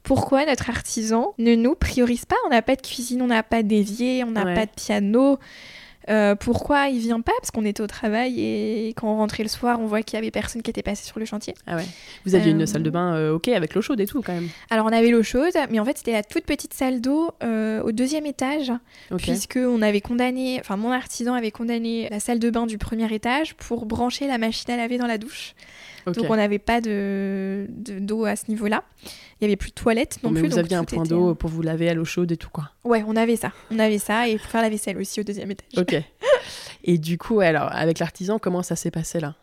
pourquoi notre artisan ne nous priorise pas. On n'a pas de cuisine, on n'a pas d'évier, on n'a pas de piano. Euh, pourquoi il vient pas? Parce qu'on était au travail et quand on rentrait le soir, on voit qu'il y avait personne qui était passé sur le chantier. Ah ouais. Vous aviez une euh, salle de bain euh, ok avec l'eau chaude et tout quand même. Alors on avait l'eau chaude, mais en fait c'était la toute petite salle d'eau au deuxième étage, puisque on avait condamné, enfin mon artisan avait condamné la salle de bain du premier étage pour brancher la machine à laver dans la douche. Donc on n'avait pas de d'eau à ce niveau-là. Il y avait plus de toilettes non, mais plus. Vous aviez un point d'eau pour vous laver à l'eau chaude et tout quoi. Ouais, on avait ça. On avait ça et pour faire la vaisselle aussi au deuxième étage. Ok. et du coup, alors avec l'artisan, comment ça s'est passé là?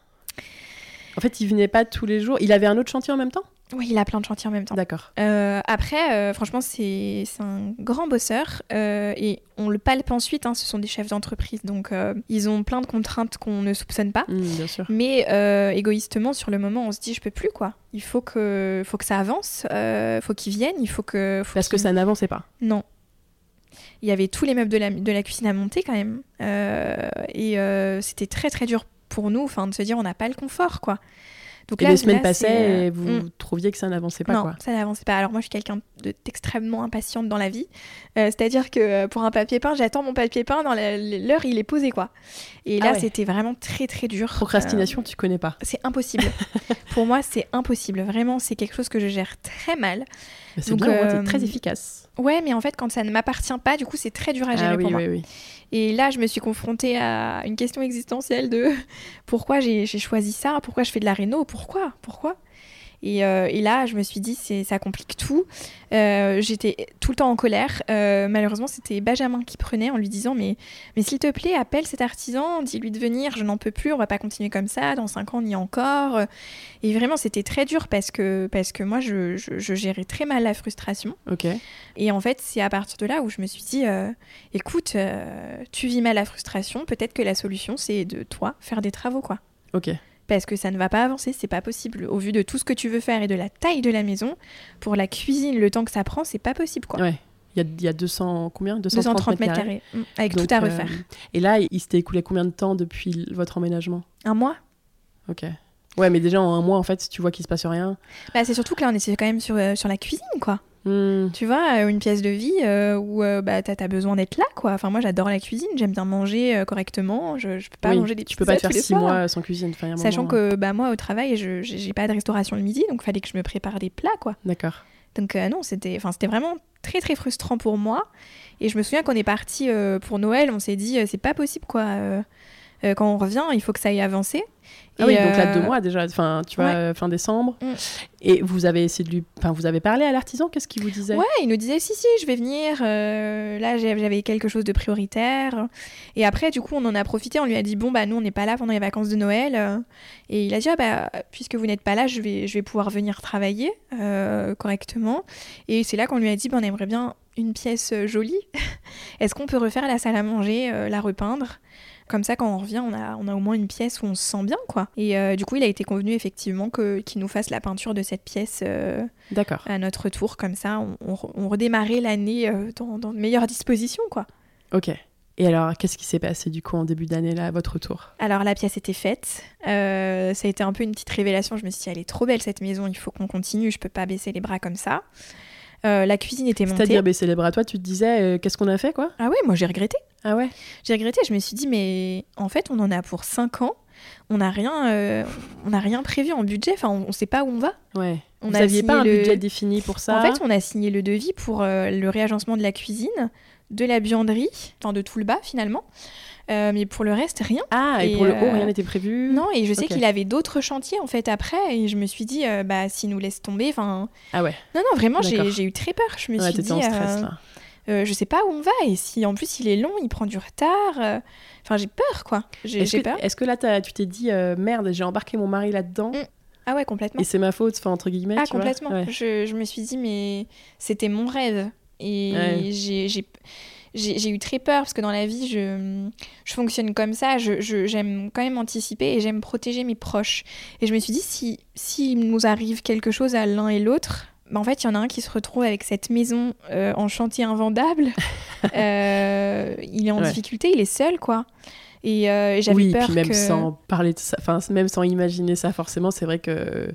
En fait, il venait pas tous les jours. Il avait un autre chantier en même temps? Oui, il a plein de chantiers en même temps. D'accord. Euh, après, euh, franchement, c'est un grand bosseur euh, et on le palpe ensuite. Hein, ce sont des chefs d'entreprise, donc ils ont plein de contraintes qu'on ne soupçonne pas. Mmh, bien sûr. Mais égoïstement, sur le moment, on se dit, je peux plus quoi. Il faut que, faut que ça avance. Il faut qu'ils viennent. Il faut que. Parce que ça n'avançait pas. Non. Il y avait tous les meubles de la, de la cuisine à monter quand même, et c'était très très dur pour nous, enfin de se dire on n'a pas le confort quoi. Donc et les semaines passaient et vous mm. trouviez que ça n'avançait pas non, quoi. ça n'avançait pas. Alors moi, je suis quelqu'un d'extrêmement impatiente dans la vie. Euh, c'est-à-dire que euh, pour un papier peint, j'attends mon papier peint dans l'heure il est posé quoi. Et là, ah c'était vraiment très très dur. Procrastination, euh, tu connais pas. C'est impossible. pour moi, c'est impossible. Vraiment, c'est quelque chose que je gère très mal. C'est bien, très efficace. Ouais, mais en fait, quand ça ne m'appartient pas, du coup, c'est très dur à gérer ah, oui, pour oui, moi. Oui. Et là, je me suis confrontée à une question existentielle de pourquoi j'ai choisi ça, pourquoi je fais de la réno, pourquoi, pourquoi? Euh, et, là, je me suis dit, ça complique tout. Euh, j'étais tout le temps en colère. Euh, malheureusement, c'était Benjamin qui prenait en lui disant Mais, mais s'il te plaît, appelle cet artisan, dis-lui de venir, je n'en peux plus, on va pas continuer comme ça, dans cinq ans, on y est encore. Et vraiment, c'était très dur parce que, parce que moi, je, je, gérais très mal la frustration. Et en fait, c'est à partir de là où je me suis dit Écoute, tu vis mal la frustration, peut-être que la solution, c'est de toi faire des travaux, quoi. Ok parce que ça ne va pas avancer, c'est pas possible. Au vu de tout ce que tu veux faire et de la taille de la maison, pour la cuisine, le temps que ça prend, c'est pas possible quoi. Ouais. Il y, a, 200 combien? 230, mètres carrés, mm. avec tout à refaire. Euh, et là, il s'était écoulé combien de temps depuis votre emménagement? Un mois. Ok. Ouais, mais déjà en un mois, en fait, tu vois qu'il se passe rien. Bah, c'est surtout que là, on était quand même sur, euh, sur la cuisine, quoi. Hmm. Tu vois, euh, une pièce de vie euh, où euh, bah, t'as as besoin d'être là, quoi. Enfin, moi, j'adore la cuisine, j'aime bien manger correctement. Je, je peux pas manger des Tu peux pas faire six mois sans cuisine. Sachant que bah, moi, au travail, je j'ai pas de restauration le midi, donc il fallait que je me prépare des plats, quoi. D'accord. Donc, non, c'était vraiment très, très frustrant pour moi. Et je me souviens qu'on est parti pour Noël, on s'est dit, c'est pas possible, quoi. Quand on revient, il faut que ça aille avancer. Ah oui, donc là, deux euh, mois déjà, enfin, tu vois, euh, fin décembre. Mm. Et vous avez essayé de lui. Enfin, vous avez parlé à l'artisan, qu'est-ce qu'il vous disait? Ouais, il nous disait si, si, je vais venir. Euh, là, j'avais quelque chose de prioritaire. Et après, du coup, on en a profité. On lui a dit bon, bah, nous, on n'est pas là pendant les vacances de Noël. Et il a dit ah, bah, puisque vous n'êtes pas là, je vais, je vais pouvoir venir travailler correctement. Et c'est là qu'on lui a dit bah, on aimerait bien une pièce jolie. Est-ce qu'on peut refaire la salle à manger, la repeindre? Comme ça, quand on revient, on a, on a au moins une pièce où on se sent bien, quoi. Et euh, du coup, il a été convenu effectivement que, qu'il nous fasse la peinture de cette pièce euh, à notre tour. Comme ça, on, on, redémarrait l'année euh, dans, dans de meilleures dispositions, quoi. Ok. Et alors, qu'est-ce qui s'est passé du coup en début d'année là à votre retour Alors la pièce était faite. ça a été un peu une petite révélation. Je me suis dit, elle est trop belle cette maison. Il faut qu'on continue. Je peux pas baisser les bras comme ça. Euh, la cuisine était montée. C'est-à-dire baisser les bras. Toi, tu te disais, euh, qu'est-ce qu'on a fait, quoi? Ah ouais, moi j'ai regretté. Ah ouais? J'ai regretté. Je me suis dit, mais en fait, on en a pour 5 ans. On n'a rien, euh, on rien prévu en budget. Enfin, on ne sait pas où on va. Ouais. On Vous n'aviez pas un budget défini pour ça? En fait, on a signé le devis pour le réagencement de la cuisine, de la buanderie, enfin de tout le bas finalement. Euh, mais pour le reste, rien. Ah, et, pour le haut, rien euh, n'était prévu Non, et je sais qu'il avait d'autres chantiers en fait après, et je me suis dit, euh, bah, s'il nous laisse tomber, enfin. Ah ouais. Non, non, vraiment, j'ai eu très peur. Je me suis dit. en stress là. je sais pas où on va, et si en plus il est long, il prend du retard. Enfin, j'ai peur quoi. J'ai peur. Est-ce que là, tu t'es dit, merde, j'ai embarqué mon mari là-dedans mm. Ah ouais, complètement. Et c'est ma faute, enfin, entre guillemets. Ah, complètement. Je, je, me suis dit, mais c'était mon rêve. Et j'ai j'ai eu très peur parce que dans la vie, je, je fonctionne comme ça. J'aime je, quand même anticiper et j'aime protéger mes proches. Et je me suis dit, si, si nous arrive quelque chose à l'un et l'autre, bah, en fait, il y en a un qui se retrouve avec cette maison en chantier invendable. il est en difficulté, il est seul, quoi. Et euh, j'avais oui, peur puis même sans parler de ça, enfin même sans imaginer ça forcément, c'est vrai que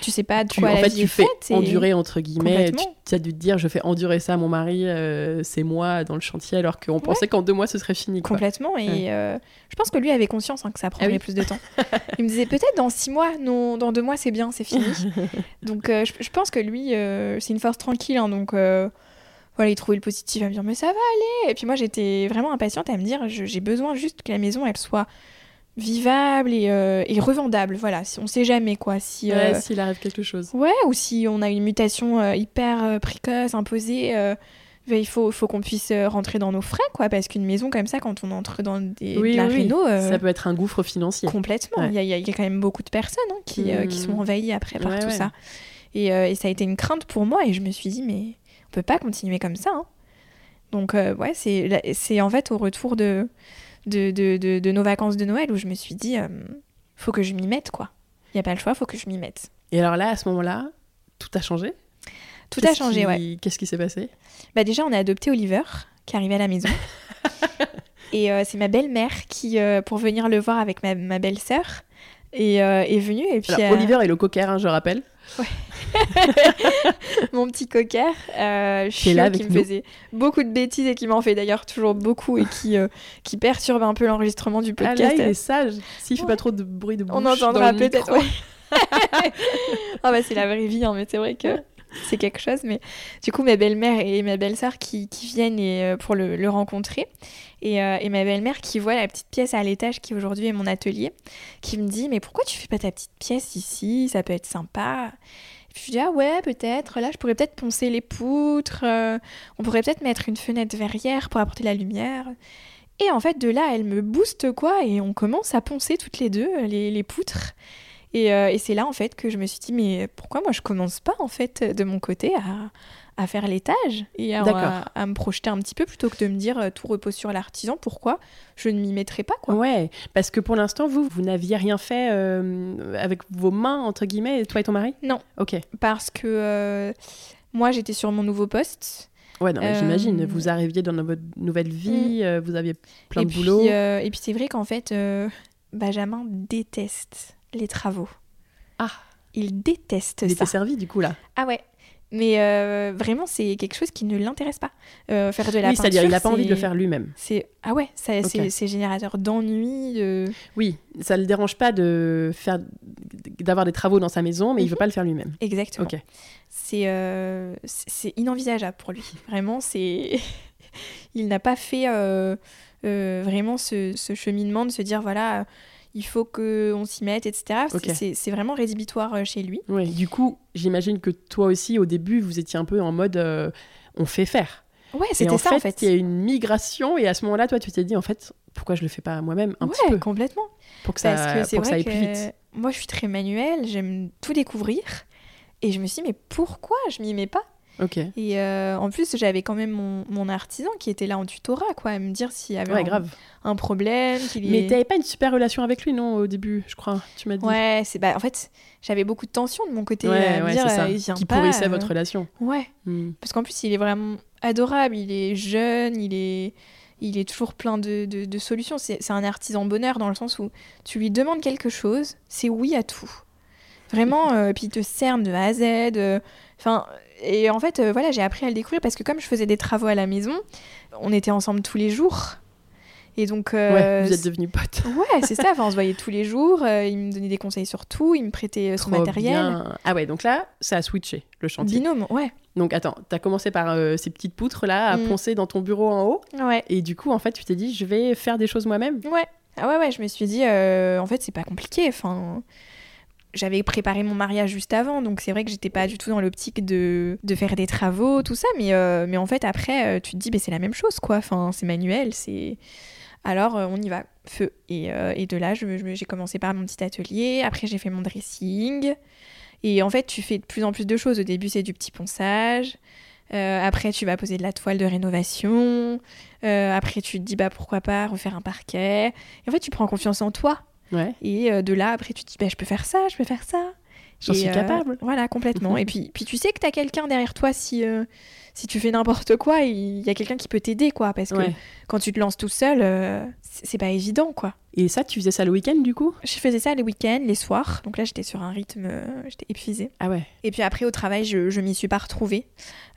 tu sais pas de quoi en la fait tu fais endurer entre guillemets. Tu, as dû te dire je fais endurer ça à mon mari, euh, c'est moi dans le chantier, alors qu'on pensait qu'en deux mois ce serait fini. Complètement. Et euh, je pense que lui avait conscience hein, que ça prendrait ah plus de temps. Il me disait peut-être dans six mois, non, dans deux mois c'est bien, c'est fini. donc je, pense que lui c'est une force tranquille, hein, donc voilà, il trouvait le positif à me dire mais ça va aller. Et puis moi j'étais vraiment impatiente à me dire j'ai besoin juste que la maison elle soit vivable et, euh, et revendable. Voilà, si on sait jamais quoi. Si ouais, euh, s'il arrive quelque chose. Ouais, ou si on a une mutation euh, hyper précoce imposée. Ben, il faut, faut qu'on puisse rentrer dans nos frais, quoi, parce qu'une maison comme ça, quand on entre dans des, oui, la oui. ça peut être un gouffre financier. Complètement. Il y, a, y, a quand même beaucoup de personnes hein, qui, qui, sont mmh. envahies après par tout ça. Et, et, ça a été une crainte pour moi, et je me suis dit, mais peut pas continuer comme ça. Hein. Donc, euh, ouais, c'est en fait au retour de de, de, de, nos vacances de Noël où je me suis dit, euh, faut que je m'y mette, quoi. Il n'y a pas le choix, faut que je m'y mette. Et alors là, à ce moment-là, tout a changé? Tout a changé, ouais. Qu'est-ce qui s'est passé? Bah déjà, on a adopté Oliver, qui arrivait à la maison. et euh, c'est ma belle-mère qui, pour venir le voir avec ma, ma belle-sœur, est, est venue. Et puis, Oliver est le cocker, hein, je rappelle. Ouais. Mon petit cocker, euh, qui, là qui me faisait beaucoup de bêtises et qui m'en fait d'ailleurs toujours beaucoup et qui, euh, qui perturbe un peu l'enregistrement du podcast. Ah là, il est sage. S'il fait pas trop de bruit de bouche On entendra peut-être. ah bah c'est la vraie vie, hein, mais c'est vrai que c'est quelque chose. Mais du coup, ma belle-mère et ma belle-sœur qui, viennent euh, pour le, rencontrer. Et, euh, et, ma belle-mère qui voit la petite pièce à l'étage qui aujourd'hui est mon atelier, qui me dit Mais pourquoi tu fais pas ta petite pièce ici? Ça peut être sympa. Et puis je dis Ah ouais, peut-être. Là, je pourrais peut-être poncer les poutres. Euh, on pourrait peut-être mettre une fenêtre verrière pour apporter la lumière. Et en fait, de là, elle me booste quoi, et on commence à poncer toutes les deux les, les poutres. Euh, et, c'est là en fait que je me suis dit mais pourquoi moi je commence pas en fait de mon côté à, à faire l'étage et à, à, me projeter un petit peu plutôt que de me dire euh, tout repose sur l'artisan. Pourquoi je ne m'y mettrai pas quoi Ouais, parce que pour l'instant vous vous n'aviez rien fait euh, avec vos mains entre guillemets, toi et ton mari? Non. Ok. Parce que moi j'étais sur mon nouveau poste. Ouais, non, j'imagine. Vous arriviez dans votre nouvelle vie, mm. vous aviez plein de boulot. et puis c'est vrai qu'en fait, Benjamin déteste les travaux. Ah Il déteste ça. Il était servi du coup là. Ah ouais. Mais euh, vraiment, c'est quelque chose qui ne l'intéresse pas. Euh, faire de la oui, c'est-à-dire il n'a pas envie de le faire lui-même. C'est ah ouais, c'est générateur d'ennui. De... Oui, ça le dérange pas de faire d'avoir des travaux dans sa maison, mais il il veut mhm. pas le faire lui-même. Exactement. Ok. C'est euh, c'est inenvisageable pour lui. Vraiment, c'est il n'a pas fait vraiment ce, ce, cheminement de se dire voilà il faut qu'on s'y mette, etc. C'est vraiment rédhibitoire euh, chez lui. Du coup, j'imagine que toi aussi, au début, vous étiez un peu en mode euh, on fait faire. Ouais, c'était ça fait, en fait. Il y a une migration et à ce moment-là, toi, tu t'es dit en fait, pourquoi je le fais pas moi-même un petit peu complètement. Pour que ça, pour que ça aille plus vite. Moi, je suis très manuelle, j'aime tout découvrir. Et je me suis dit, mais pourquoi je m'y mets pas? Ok. Et euh, en plus, j'avais quand même mon, mon, artisan qui était là en tutorat, quoi, à me dire s'il y avait un, grave. un, problème. Mais t'avais pas une super relation avec lui, non, au début, je crois, tu m'as dit. Ouais, c'est bah, en fait, j'avais beaucoup de tension de mon côté. Ouais, à me dire, ça. Euh, il vient qui pas, pourrissait euh, votre relation. Ouais. Hmm. Parce qu'en plus, il est vraiment adorable, il est jeune, il est il est toujours plein de, de, de solutions. C'est un artisan bonheur dans le sens où tu lui demandes quelque chose, c'est oui à tout. Vraiment, euh, puis il te cerne de A à Z. Enfin, et en fait, euh, voilà, j'ai appris à le découvrir parce que comme je faisais des travaux à la maison, on était ensemble tous les jours. Et donc. Euh, ouais, vous êtes devenus potes. ouais, c'est ça. Enfin, on se voyait tous les jours. Euh, il me donnait des conseils sur tout. Il me prêtait son matériel. Ah ouais, donc là, ça a switché, le chantier. Binôme, ouais. Donc attends, t'as commencé par ces petites poutres là à mm. poncer dans ton bureau en haut. Ouais. Et du coup, en fait, tu t'es dit, je vais faire des choses moi-même. Ouais. Ah ouais, ouais, je me suis dit, en fait, c'est pas compliqué. Enfin j'avais préparé mon mariage juste avant, donc c'est vrai que j'étais pas du tout dans l'optique de, de, faire des travaux, tout ça, mais, euh, mais en fait après, euh, tu te dis, bah, c'est la même chose, quoi, enfin, c'est manuel, c'est... Alors euh, on y va, feu. Et, et de là, j'ai commencé par mon petit atelier, après j'ai fait mon dressing, et en fait tu fais de plus en plus de choses, au début c'est du petit ponçage, après tu vas poser de la toile de rénovation, après tu te dis, bah pourquoi pas refaire un parquet, et en fait tu prends confiance en toi, Ouais. Et euh, de là, après, tu te dis, bah, je peux faire ça, je peux faire ça. J'en suis capable. Voilà, complètement. et puis, puis tu sais que tu as quelqu'un derrière toi si, si tu fais n'importe quoi, il y a quelqu'un qui peut t'aider, quoi. Parce que quand tu te lances tout seul, euh, c'est pas évident, quoi. Et ça, tu faisais ça le week-end, du coup? Je faisais ça les week-ends, les soirs. Donc là, j'étais sur un rythme, euh, j'étais épuisée. Ah ouais. Et puis après, au travail, je, je m'y suis pas retrouvée.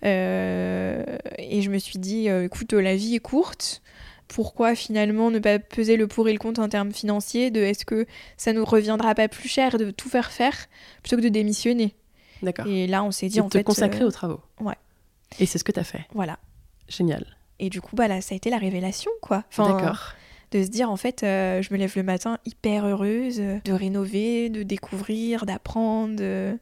Euh, et je me suis dit, écoute, la vie est courte pourquoi finalement ne pas peser le pour et le contre en termes financiers de est-ce que ça nous reviendra pas plus cher de tout faire faire plutôt que de démissionner? D'accord. Et là, on s'est dit en te fait. consacrer aux travaux. Ouais. Et c'est ce que tu as fait. Voilà. Génial. Et du coup, bah là, ça a été la révélation, quoi. D'accord. De se dire, en fait, euh, je me lève le matin hyper heureuse de rénover, de découvrir, d'apprendre, de,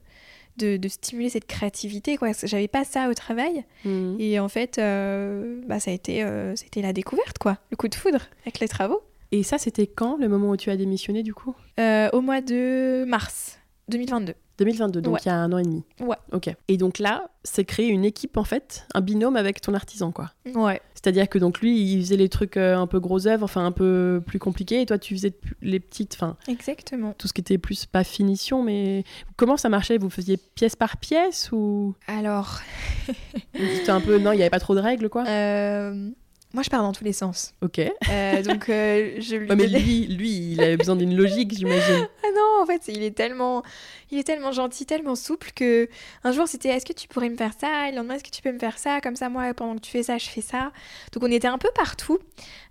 de, stimuler cette créativité, quoi. J'avais pas ça au travail. Mhm. Et en fait, euh, bah, ça a été, euh, c'était la découverte, quoi. Le coup de foudre avec les travaux. Et ça, c'était quand, le moment où tu as démissionné, du coup? Au mois de mars 2022. 2022, donc il y a un an et demi. Ouais. Ok. Et donc là, c'est créer une équipe en fait, un binôme avec ton artisan quoi. Ouais. C'est-à-dire que donc lui, il faisait les trucs euh, un peu gros œuvres, enfin un peu plus compliqués, et toi tu faisais les petites, enfin. Exactement. Tout ce qui était plus pas finition, mais comment ça marchait? Vous faisiez pièce par pièce ou? Alors. C'était un peu non, il y avait pas trop de règles quoi? Euh... Moi, je pars dans tous les sens. Ok. Euh, donc, euh, je lui. mais lui, lui, il avait besoin d'une logique, j'imagine. ah non, en fait, il est tellement, il est tellement gentil, tellement souple que un jour, c'était est-ce que tu pourrais me faire ça? Et le lendemain, est-ce que tu peux me faire ça? Comme ça, moi, pendant que tu fais ça, je fais ça. Donc, on était un peu partout.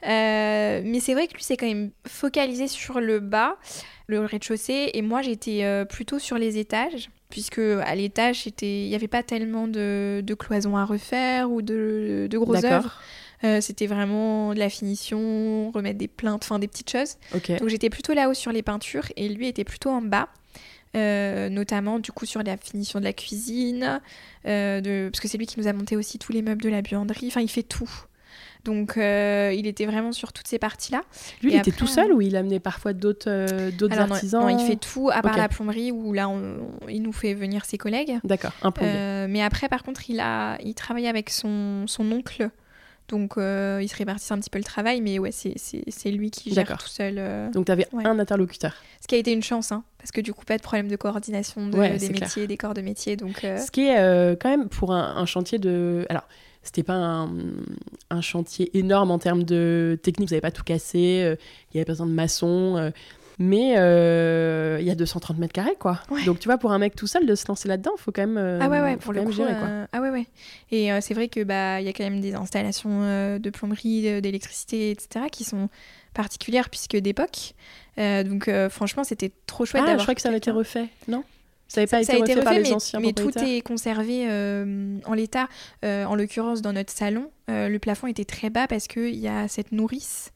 Euh, mais c'est vrai que lui, c'est quand même focalisé sur le bas, le rez-de-chaussée, et moi, j'étais plutôt sur les étages puisque à l'étage, il n'y avait pas tellement de, de cloisons à refaire ou de, de gros œuvres. Euh, c'était vraiment de la finition, remettre des plaintes, enfin des petites choses. Donc j'étais plutôt là-haut sur les peintures et lui était plutôt en bas. Euh, notamment du coup sur la finition de la cuisine, euh, de... parce que c'est lui qui nous a monté aussi tous les meubles de la buanderie, enfin il fait tout. Donc il était vraiment sur toutes ces parties-là. Lui, il était tout seul ou il amenait parfois d'autres d'autres artisans non, il fait tout à part la plomberie où là il nous fait venir ses collègues. D'accord, un plombier. mais après par contre il a il travaille avec son, son oncle donc, euh, ils se répartissent un petit peu le travail, mais ouais, c'est lui qui gère tout seul. Euh, Donc, tu avais un interlocuteur. Ce qui a été une chance, hein, parce que du coup, pas de problème de coordination de, des métiers, des corps de métier. Donc, euh, Ce qui est quand même pour un, chantier de. Alors, c'était pas un, chantier énorme en termes de technique, vous n'avez pas tout cassé, il y avait pas besoin de maçon. Mais euh, il y a 230 mètres carrés, quoi. Donc, tu vois, pour un mec tout seul, de se lancer là-dedans, il faut quand même, euh, ah ouais, ouais, pour le coup, gérer, quoi. Euh, ah ouais, ouais. Et c'est vrai que bah il y a quand même des installations de plomberie, d'électricité, etc., qui sont particulières puisque d'époque. donc, franchement, c'était trop chouette ah, d'avoir. je crois que ça avait été refait, non? Ça n'avait pas été, refait, par les anciens mais tout est conservé en l'état. en l'occurrence, dans notre salon, le plafond était très bas parce qu'il y a cette nourrice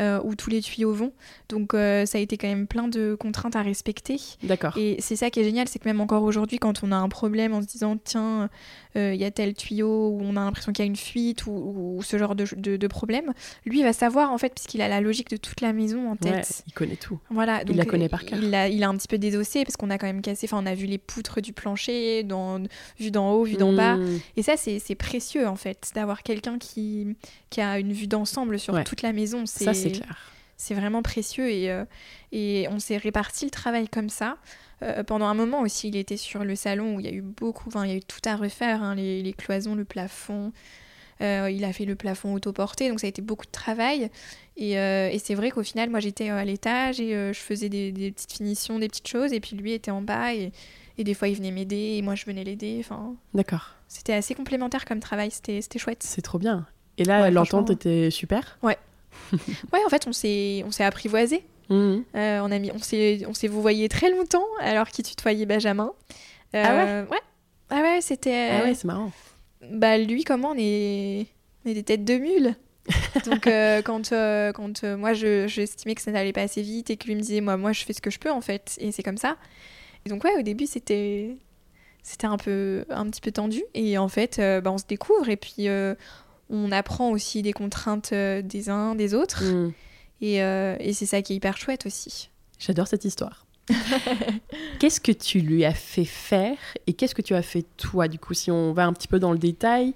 euh, où tous les tuyaux vont. Donc euh, ça a été quand même plein de contraintes à respecter. D'accord. Et c'est ça qui est génial, c'est que même encore aujourd'hui, quand on a un problème en se disant tiens, euh, il y a tel tuyau où on a l'impression qu'il y a une fuite ou, ce genre de, de, problème, lui va savoir en fait puisqu'il a la logique de toute la maison en tête. il connaît tout. Voilà. il la connaît par cœur. Il a, il a un petit peu désossé parce qu'on a quand même cassé. Enfin, on a vu les poutres du plancher, dans, vu d'en haut, vu d'en bas. Hmm. Et ça, c'est précieux en fait d'avoir quelqu'un qui, qui a une vue d'ensemble sur toute la maison. Ça, c'est clair. C'est vraiment précieux et, euh, et on s'est réparti le travail comme ça. Euh, pendant un moment aussi, il était sur le salon où il y a eu beaucoup, il y a eu tout à refaire, hein, les, les, cloisons, le plafond. Euh, il a fait le plafond autoporté, donc ça a été beaucoup de travail. Et, et c'est vrai qu'au final, moi j'étais à l'étage et je faisais des, des, petites finitions, des petites choses, et puis lui était en bas et, et des fois il venait m'aider et moi je venais l'aider. D'accord. C'était assez complémentaire comme travail, c'était chouette. C'est trop bien. Et là, l'entente était super? Ouais. ouais, en fait, on s'est, apprivoisé. Mmh. Euh, on a mis, on s'est, voyez très longtemps alors qu'il tutoyait Benjamin. Euh, ah ouais? Ouais. Ah ouais, c'était. Ah ouais, c'est marrant. Bah lui, comment on est, on est des têtes de mule. Donc euh, quand, quand moi je, j'estimais que ça n'allait pas assez vite et que lui me disait moi moi je fais ce que je peux en fait et c'est comme ça. Et donc ouais au début c'était c'était un peu un petit peu tendu et en fait bah, on se découvre et puis on apprend aussi des contraintes euh, des uns, des autres. Mm. Euh, et, c'est ça qui est hyper chouette aussi. J'adore cette histoire. qu'est-ce que tu lui as fait faire et qu'est-ce que tu as fait toi Du coup, si on va un petit peu dans le détail,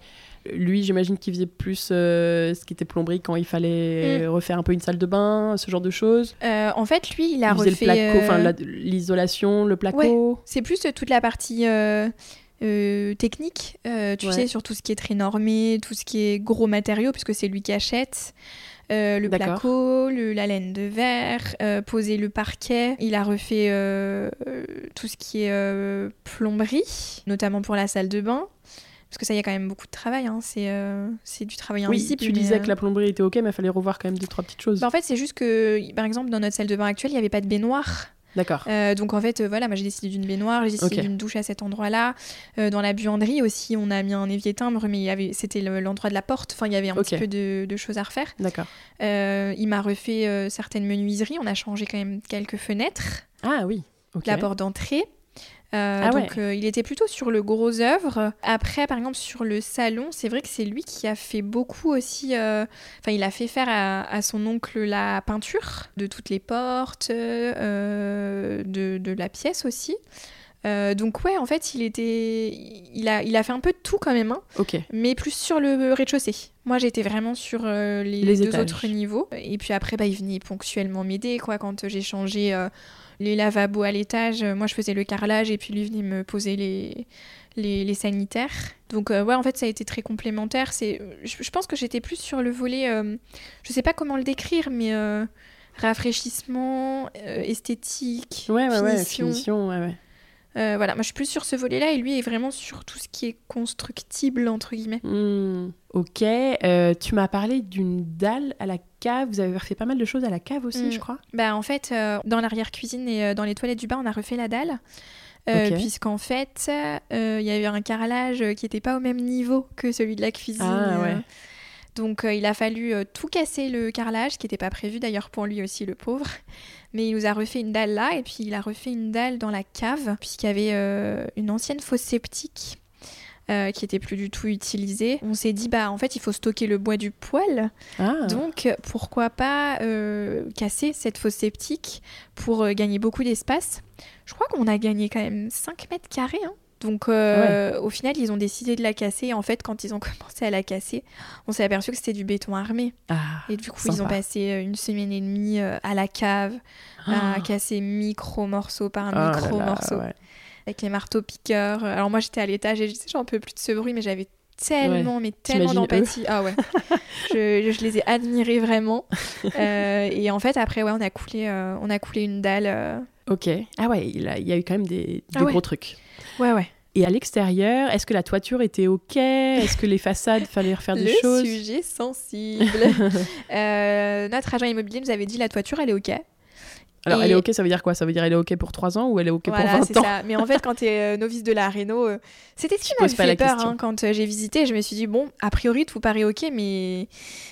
Lui, j'imagine qu'il faisait plus euh, ce qui était plomberie quand il fallait mm. refaire un peu une salle de bain, ce genre de choses. Euh, en fait, lui, il a refait l'isolation, le placo. C'est plus toute la partie technique, tu sais, sur tout ce qui est très normé, tout ce qui est gros matériaux, puisque c'est lui qui achète. Euh, le placo, la laine de verre, euh, poser le parquet. Il a refait euh, tout ce qui est plomberie, notamment pour la salle de bain. Parce que ça, il y a quand même beaucoup de travail. Hein. C'est du travail invisible. Oui, tu disais que la plomberie était OK, mais il fallait revoir quand même deux, trois petites choses. Bah, en fait, c'est juste que, par exemple, dans notre salle de bain actuelle, il n'y avait pas de baignoire. D'accord. Euh, donc en fait, euh, voilà, moi j'ai décidé d'une baignoire, j'ai décidé d'une douche à cet endroit-là. Euh, dans la buanderie aussi, on a mis un évier timbre, mais avait, c'était l'endroit de la porte. Enfin, il y avait un petit peu de, choses à refaire. D'accord. il m'a refait certaines menuiseries. On a changé quand même quelques fenêtres. Ah oui. La porte d'entrée. Euh, ah donc euh, il était plutôt sur le gros œuvre. Après, par exemple, sur le salon, c'est vrai que c'est lui qui a fait beaucoup aussi. Euh, enfin, il a fait faire à, son oncle la peinture de toutes les portes, de, de, la pièce aussi. donc ouais, en fait, il était, il a, il a fait un peu de tout quand même, hein, mais plus sur le rez-de-chaussée. Moi, j'étais vraiment sur les, deux autres niveaux. Et puis après, bah, il venait ponctuellement m'aider, quoi, quand j'ai changé les lavabos à l'étage. Euh, moi, je faisais le carrelage et puis lui venait me poser les, les, sanitaires. Donc, euh, ouais, en fait, ça a été très complémentaire. C'est, je, pense que j'étais plus sur le volet, euh, je sais pas comment le décrire, mais rafraîchissement, esthétique, ouais, ouais, Ouais, finition, ouais. Euh, voilà, moi je suis plus sur ce volet-là et lui est vraiment sur tout ce qui est constructible, entre guillemets. Hmm, ok, euh, tu m'as parlé d'une dalle à la cave, vous avez refait pas mal de choses à la cave aussi, hmm. je crois. Bah en fait, euh, dans l'arrière-cuisine et dans les toilettes du bas, on a refait la dalle. Puisqu'en fait, il y a eu un carrelage qui n'était pas au même niveau que celui de la cuisine. Ah, ouais. Donc il a fallu tout casser le carrelage, qui n'était pas prévu d'ailleurs pour lui aussi, le pauvre. Mais il nous a refait une dalle là et puis il a refait une dalle dans la cave puisqu'il y avait euh, une ancienne fosse septique euh, qui était plus du tout utilisée. On s'est dit bah en fait il faut stocker le bois du poêle. Ah. Donc pourquoi pas euh, casser cette fosse septique pour gagner beaucoup d'espace. Je crois qu'on a gagné quand même 5 mètres carrés. Hein. Donc euh, au final, ils ont décidé de la casser. en fait, quand ils ont commencé à la casser, on s'est aperçu que c'était du béton armé. Ah, et du coup, ils ont passé euh, une semaine et demie euh, à la cave, à ah. casser micro morceau par oh micro morceau, avec les marteaux piqueurs. Alors moi, j'étais à l'étage et je disais, j'en peux plus de ce bruit, mais j'avais tellement, mais tellement d'empathie. Ah ouais. je, je, les ai admirés vraiment. et en fait, après, ouais, on a coulé, on a coulé une dalle. Ok. Ah ouais, il, il y a eu quand même des, ah gros trucs. Ouais, ouais. Et à l'extérieur, est-ce que la toiture était OK? Est-ce que les façades, fallait refaire des choses? Le sujet sensible. Euh, notre agent immobilier nous avait dit la toiture, elle est OK. Alors, elle est OK, ça veut dire quoi? Ça veut dire elle est OK pour 3 ans ou elle est OK pour 20 ans ça. Mais en fait, quand tu es euh, novice de la réno, euh, c'était ce qui fait peur hein, quand j'ai visité. Je me suis dit, bon, a priori, tout paraît OK, mais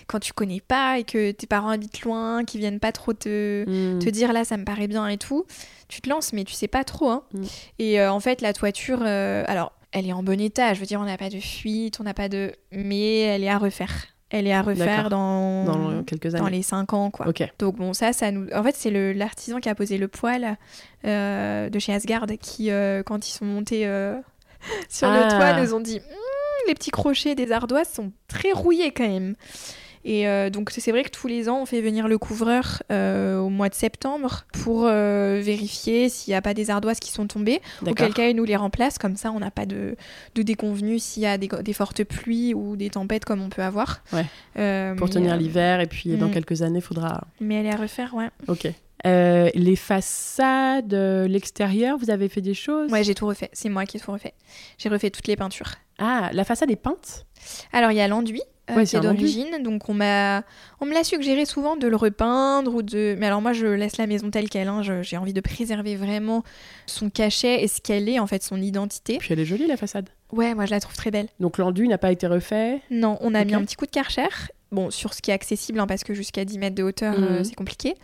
quand tu connais pas et que tes parents habitent loin, qui viennent pas trop te, hmm. te dire là, ça me paraît bien et tout, tu te lances, mais tu sais pas trop. Hein. Mm. Et euh, en fait, la toiture, euh, alors, elle est en bon état. Je veux dire, on n'a pas de fuite, on n'a pas de. Mais elle est à refaire. Elle est à refaire dans... dans quelques années. Dans les 5 ans, quoi. Donc, bon, ça, ça nous. En fait, c'est l'artisan qui a posé le poêle euh, de chez Asgard qui, quand ils sont montés sur le ah. toit, nous ont dit hum, les petits crochets des ardoises sont très rouillés quand même. Et euh, donc c'est vrai que tous les ans, on fait venir le couvreur euh, au mois de septembre pour euh, vérifier s'il n'y a pas des ardoises qui sont tombées. Auquel cas, il nous les remplace. Comme ça, on n'a pas de, de déconvenus s'il y a des, des, fortes pluies ou des tempêtes comme on peut avoir. Ouais. pour tenir l'hiver et puis dans mm. quelques années, il faudra... Mais elle est à refaire, ouais. Ok. les façades, l'extérieur, vous avez fait des choses? Ouais, j'ai tout refait. C'est moi qui ai tout refait. J'ai refait toutes les peintures. Ah, la façade est peinte? Alors, il y a l'enduit euh, d'origine. Donc on m'a, on me l'a suggéré souvent de le repeindre ou de. Mais alors moi je laisse la maison telle qu'elle. Hein. J'ai envie de préserver vraiment son cachet et ce qu'elle est en fait, son identité. Puis elle est jolie la façade. Ouais, moi je la trouve très belle. Donc l'enduit n'a pas été refait. Non, on a mis un petit coup de karcher. Bon, sur ce qui est accessible, hein, parce que jusqu'à 10 mètres de hauteur, euh, mhm. c'est compliqué.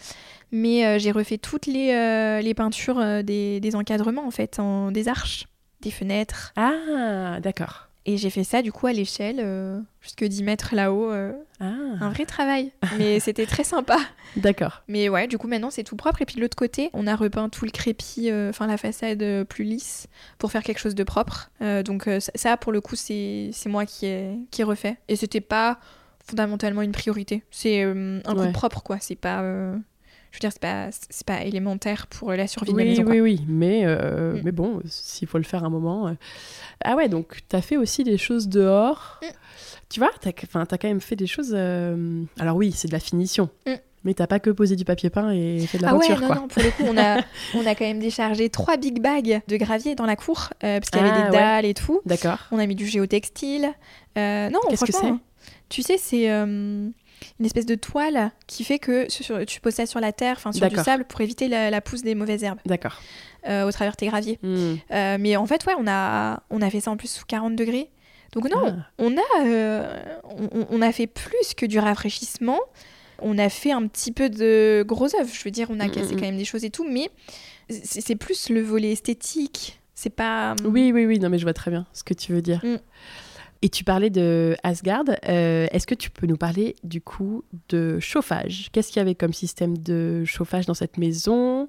Mais euh, j'ai refait toutes les, les peintures des, des, encadrements, en fait, en, des arches, des fenêtres. Ah, d'accord. Et j'ai fait ça du coup à l'échelle, euh, jusque 10 mètres là-haut. Euh, ah. Un vrai travail. Mais c'était très sympa. D'accord. Mais ouais, du coup maintenant c'est tout propre. Et puis de l'autre côté, on a repeint tout le crépi, euh, enfin la façade plus lisse, pour faire quelque chose de propre. donc ça, pour le coup, c'est moi qui ai, qui refait. Et c'était pas fondamentalement une priorité. C'est un coup propre, quoi. C'est pas je veux dire, c'est pas, c'est pas élémentaire pour la survie de la maison. Oui, oui, mais, euh, mm. mais bon, s'il faut le faire un moment. Euh. Ah ouais, donc tu as fait aussi des choses dehors. Mm. Tu vois, tu as, quand même fait des choses. Euh, alors oui, c'est de la finition. Mm. Mais t'as pas que posé du papier peint et fait de la ah ouais, non, non, pour le coup, on a, on a quand même déchargé trois big bags de gravier dans la cour, parce qu'il y avait ah des dalles et tout. D'accord. On a mis du géotextile. non, Qu'est-ce que c'est? Tu sais, c'est une espèce de toile qui fait que tu poses ça sur la terre, enfin sur du sable pour éviter la, pousse des mauvaises herbes. D'accord. Euh, au travers tes graviers. Hmm. Euh, mais en fait, ouais, on a, on a fait ça en plus sous 40 degrés. Donc non, ah. on, a, euh, on, a fait plus que du rafraîchissement. On a fait un petit peu de gros œuvres. Je veux dire, on a hmm, cassé hmm, quand même des choses et tout, mais c'est plus le volet esthétique. C'est pas. Oui, oui, oui. Non, mais je vois très bien ce que tu veux dire. Et tu parlais de Asgard. Euh, est-ce que tu peux nous parler du coup de chauffage? Qu'est-ce qu'il y avait comme système de chauffage dans cette maison?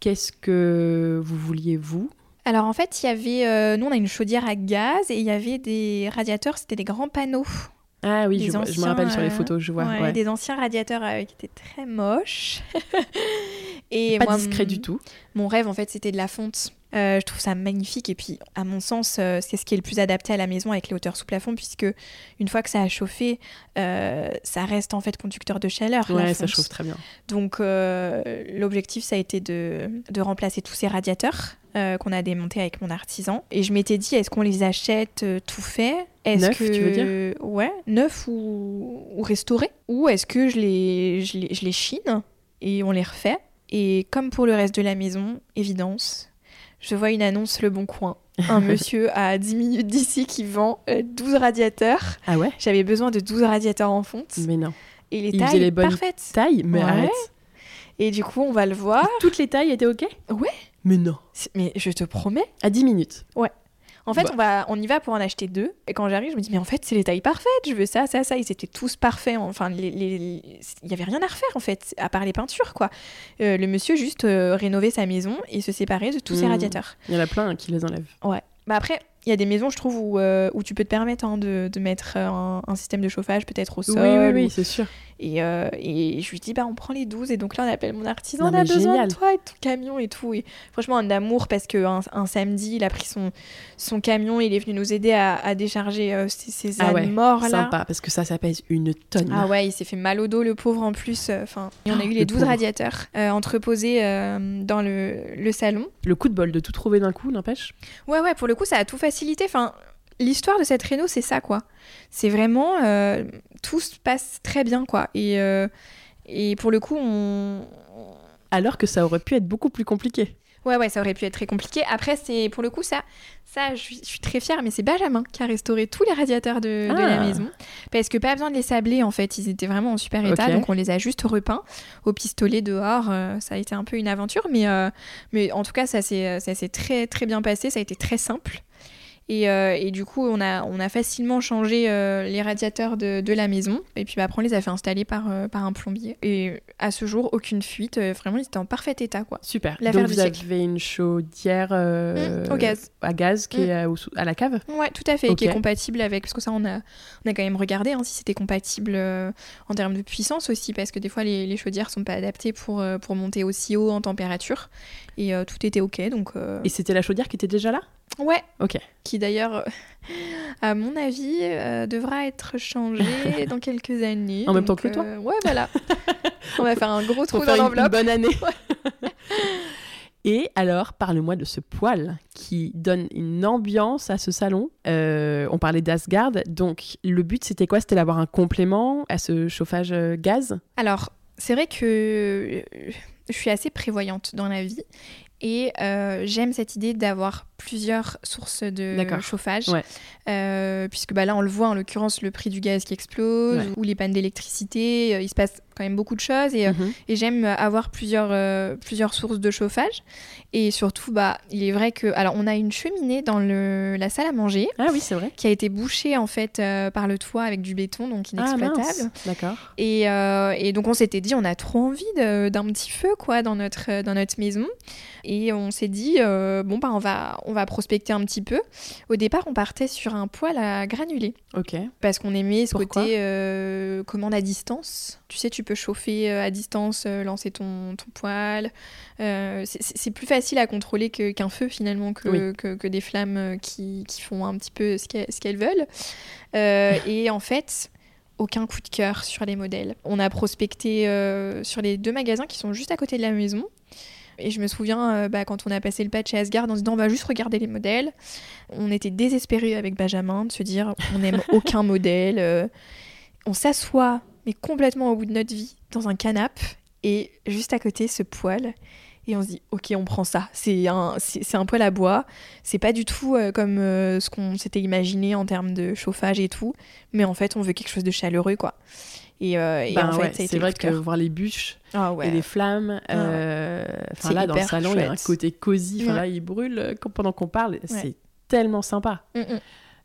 Qu'est-ce que vous vouliez vous? Alors en fait, il y avait, euh, nous on a une chaudière à gaz et il y avait des radiateurs, c'était des grands panneaux. Ah oui, je, me rappelle sur les photos, je vois. Ouais, Des anciens radiateurs euh, qui étaient très moches. et pas discret du tout. Mon rêve en fait, c'était de la fonte. Euh, je trouve ça magnifique. Et puis à mon sens euh, c'est ce qui est le plus adapté à la maison avec les hauteurs sous plafond puisque une fois que ça a chauffé euh, ça reste en fait conducteur de chaleur. Ouais ça chauffe très bien. Donc l'objectif ça a été de, de, remplacer tous ces radiateurs qu'on a démontés avec mon artisan. Et je m'étais dit est-ce qu'on les achète tout fait? Est-ce neuf, que tu veux dire? Ouais neuf ou, ou restaurés. Ou est-ce que je les, je les je les chine et on les refait? Et comme pour le reste de la maison évidence je vois une annonce Le Bon Coin. Un monsieur à 10 minutes d'ici qui vend 12 euh, radiateurs. Ah ouais? J'avais besoin de 12 radiateurs en fonte. Mais non. Et les tailles les bonnes parfaites. tailles Mais arrête. Et du coup, on va le voir. toutes les tailles étaient OK? Ouais. Mais non. Mais je te promets. À 10 minutes. Ouais. En fait, bah. on, va, on y va pour en acheter deux. Et quand j'arrive, je me dis, mais en fait, c'est les tailles parfaites. Je veux ça, ça, ça. Ils étaient tous parfaits. Enfin, il n'y avait rien à refaire, en fait, à part les peintures, quoi. Euh, le monsieur juste euh, rénovait sa maison et se séparait de tous ses mmh. radiateurs. Il y en a plein qui les enlèvent. Ouais. Bah après, il y a des maisons, je trouve, où, euh, où tu peux te permettre hein, de, de, mettre un, un, système de chauffage peut-être au sol. Oui, oui, oui, c'est sûr. Et, euh, et, je lui dis, bah, on prend les 12. Et donc là, on appelle mon artisan, on a besoin de toi et ton camion et tout. Et franchement, un amour parce qu'un un samedi, il a pris son, son camion, il est venu nous aider à, à décharger euh, ces, ces ah morts là. Sympa, parce que ça, ça pèse une tonne. Ah ouais, il s'est fait mal au dos, le pauvre en plus. Enfin, et on a eu les 12 radiateurs entreposés dans le, le salon. Le coup de bol de tout trouver d'un coup, n'empêche Ouais, ouais, pour le coup, ça a tout facilité. Enfin, l'histoire de cette réno, c'est ça, quoi. C'est vraiment. Euh, tout se passe très bien, quoi. Et, euh, et pour le coup, on. Alors que ça aurait pu être beaucoup plus compliqué. Ouais, ouais, ça aurait pu être très compliqué. Après, c'est pour le coup, ça, ça je, suis, très fière, mais c'est Benjamin qui a restauré tous les radiateurs de, la ah. maison. Parce que pas besoin de les sabler, en fait. Ils étaient vraiment en super état, donc on les a juste repeints au pistolet dehors. Euh, ça a été un peu une aventure, mais, mais en tout cas, ça s'est très, très bien passé. Ça a été très simple. Euh, et, du coup, on a, on a facilement changé euh, les radiateurs de, de, la maison. Et puis bah, après, on les a fait installer par, euh, par un plombier. Et à ce jour, aucune fuite. vraiment, ils étaient en parfait état. Quoi. Super. Donc vous avez une chaudière mmh, au gaz. à gaz qui est mmh. à, la cave? Ouais, tout à fait. Qui est compatible avec. Parce que ça, on a, on a quand même regardé hein, si c'était compatible en termes de puissance aussi. Parce que des fois, les, les chaudières sont pas adaptées pour, pour monter aussi haut en température. Et tout était OK. Donc, Et c'était la chaudière qui était déjà là? Ouais. Ok. Qui d'ailleurs, à mon avis, euh, devra être changé dans quelques années. En même temps que toi? euh, Ouais, voilà. On va faire un gros trou dans l'enveloppe. Une bonne année. Et alors, parle-moi de ce poêle qui donne une ambiance à ce salon. Euh, on parlait d'Asgard, donc le but c'était quoi? C'était d'avoir un complément à ce chauffage gaz? Alors, c'est vrai que je suis assez prévoyante dans la vie et euh, j'aime cette idée d'avoir plusieurs sources de chauffage. Euh, puisque bah, là, on le voit, en l'occurrence, le prix du gaz qui explose, ou les pannes d'électricité. Euh, il se passe quand même beaucoup de choses et, mhm. et j'aime avoir plusieurs, plusieurs sources de chauffage. Et surtout, bah, il est vrai que. Alors, on a une cheminée dans le, la salle à manger. Ah oui, c'est vrai. Qui a été bouchée, en fait, par le toit avec du béton, donc ah, inexploitable. Ah, D'accord. Et, et, donc, on s'était dit, on a trop envie d'un petit feu, quoi, dans notre, dans notre maison. Et on s'est dit, euh, bon, bah, on va, on va prospecter un petit peu. Au départ, on partait sur un poêle à granulés. Ok. Parce qu'on aimait ce côté euh, commande à distance. Tu sais, tu peux chauffer euh, à distance, lancer ton, ton poêle. c'est plus facile à contrôler qu'un feu, finalement, que, que, des flammes qui, qui, font un petit peu ce qu'elles veulent. et en fait, aucun coup de cœur sur les modèles. On a prospecté sur les deux magasins qui sont juste à côté de la maison. Et je me souviens, euh, bah, quand on a passé le patch chez Asgard, on se dit on va juste regarder les modèles. On était désespérés avec Benjamin de se dire on n'aime aucun modèle. Euh. on s'assoit, mais complètement au bout de notre vie, dans un canapé, et juste à côté, ce poêle. Et on se dit, ok, on prend ça. C'est un, c'est, un poêle à bois. C'est pas du tout euh, comme ce qu'on s'était imaginé en termes de chauffage et tout. Mais en fait, on veut quelque chose de chaleureux, quoi. Et, euh, ben en fait, c'est vrai que voir les bûches ah et les flammes, ah euh, enfin là dans le salon, il y a un côté cosy. Enfin là, il brûle euh, pendant qu'on parle. C'est tellement sympa. Mm, mm.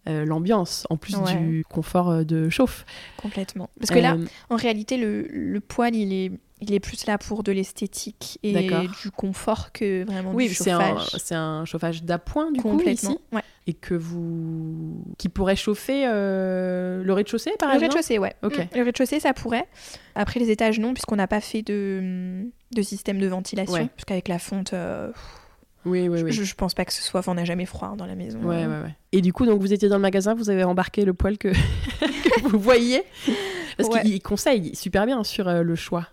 L'ambiance, en plus du confort de chauffe. Complètement. Parce que là, en réalité, le, le poêle, il est il est plus là pour de l'esthétique et du confort que vraiment du chauffage. Oui, c'est un, chauffage d'appoint du coup ici. Et que vous, qui pourrait chauffer euh, le rez-de-chaussée par exemple. Le rez-de-chaussée, ouais. Ok. Mm. Le rez-de-chaussée, ça pourrait. Après les étages, non, puisqu'on n'a pas fait de, de système de ventilation, parce qu'avec la fonte. Euh, oui, oui, oui. Je, je, pense pas que ce soit. Enfin, on n'a jamais froid dans la maison. Ouais, ouais, ouais. Et du coup, donc vous étiez dans le magasin, vous avez embarqué le poêle que, vous voyez Parce qu'il conseille super bien sur euh, le choix.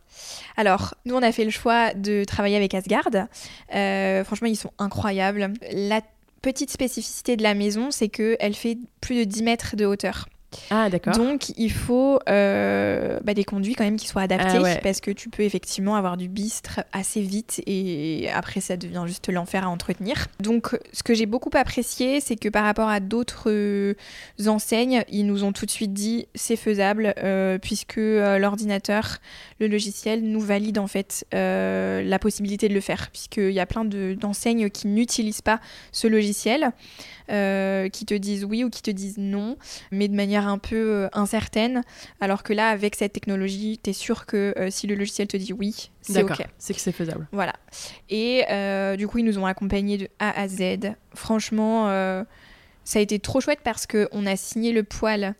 Alors, nous, on a fait le choix de travailler avec Asgard. Euh, franchement, ils sont incroyables. La petite spécificité de la maison, c'est qu'elle fait plus de 10 mètres de hauteur. Ah, d'accord. Donc, il faut euh, bah, des conduits quand même qui soient adaptés ah, parce que tu peux effectivement avoir du bistre assez vite et après, ça devient juste l'enfer à entretenir. Donc, ce que j'ai beaucoup apprécié, c'est que par rapport à d'autres euh, enseignes, ils nous ont tout de suite dit c'est faisable euh, puisque l'ordinateur, le logiciel nous valide en fait la possibilité de le faire puisqu'il y a plein d'enseignes qui n'utilisent pas ce logiciel. Euh, qui te disent oui ou qui te disent non, mais de manière un peu euh, incertaine. Alors que là, avec cette technologie, tu es sûr que euh, si le logiciel te dit oui, c'est OK. C'est que c'est faisable. Voilà. Et du coup, ils nous ont accompagnés de A à Z. Franchement, ça a été trop chouette parce qu'on a signé le poil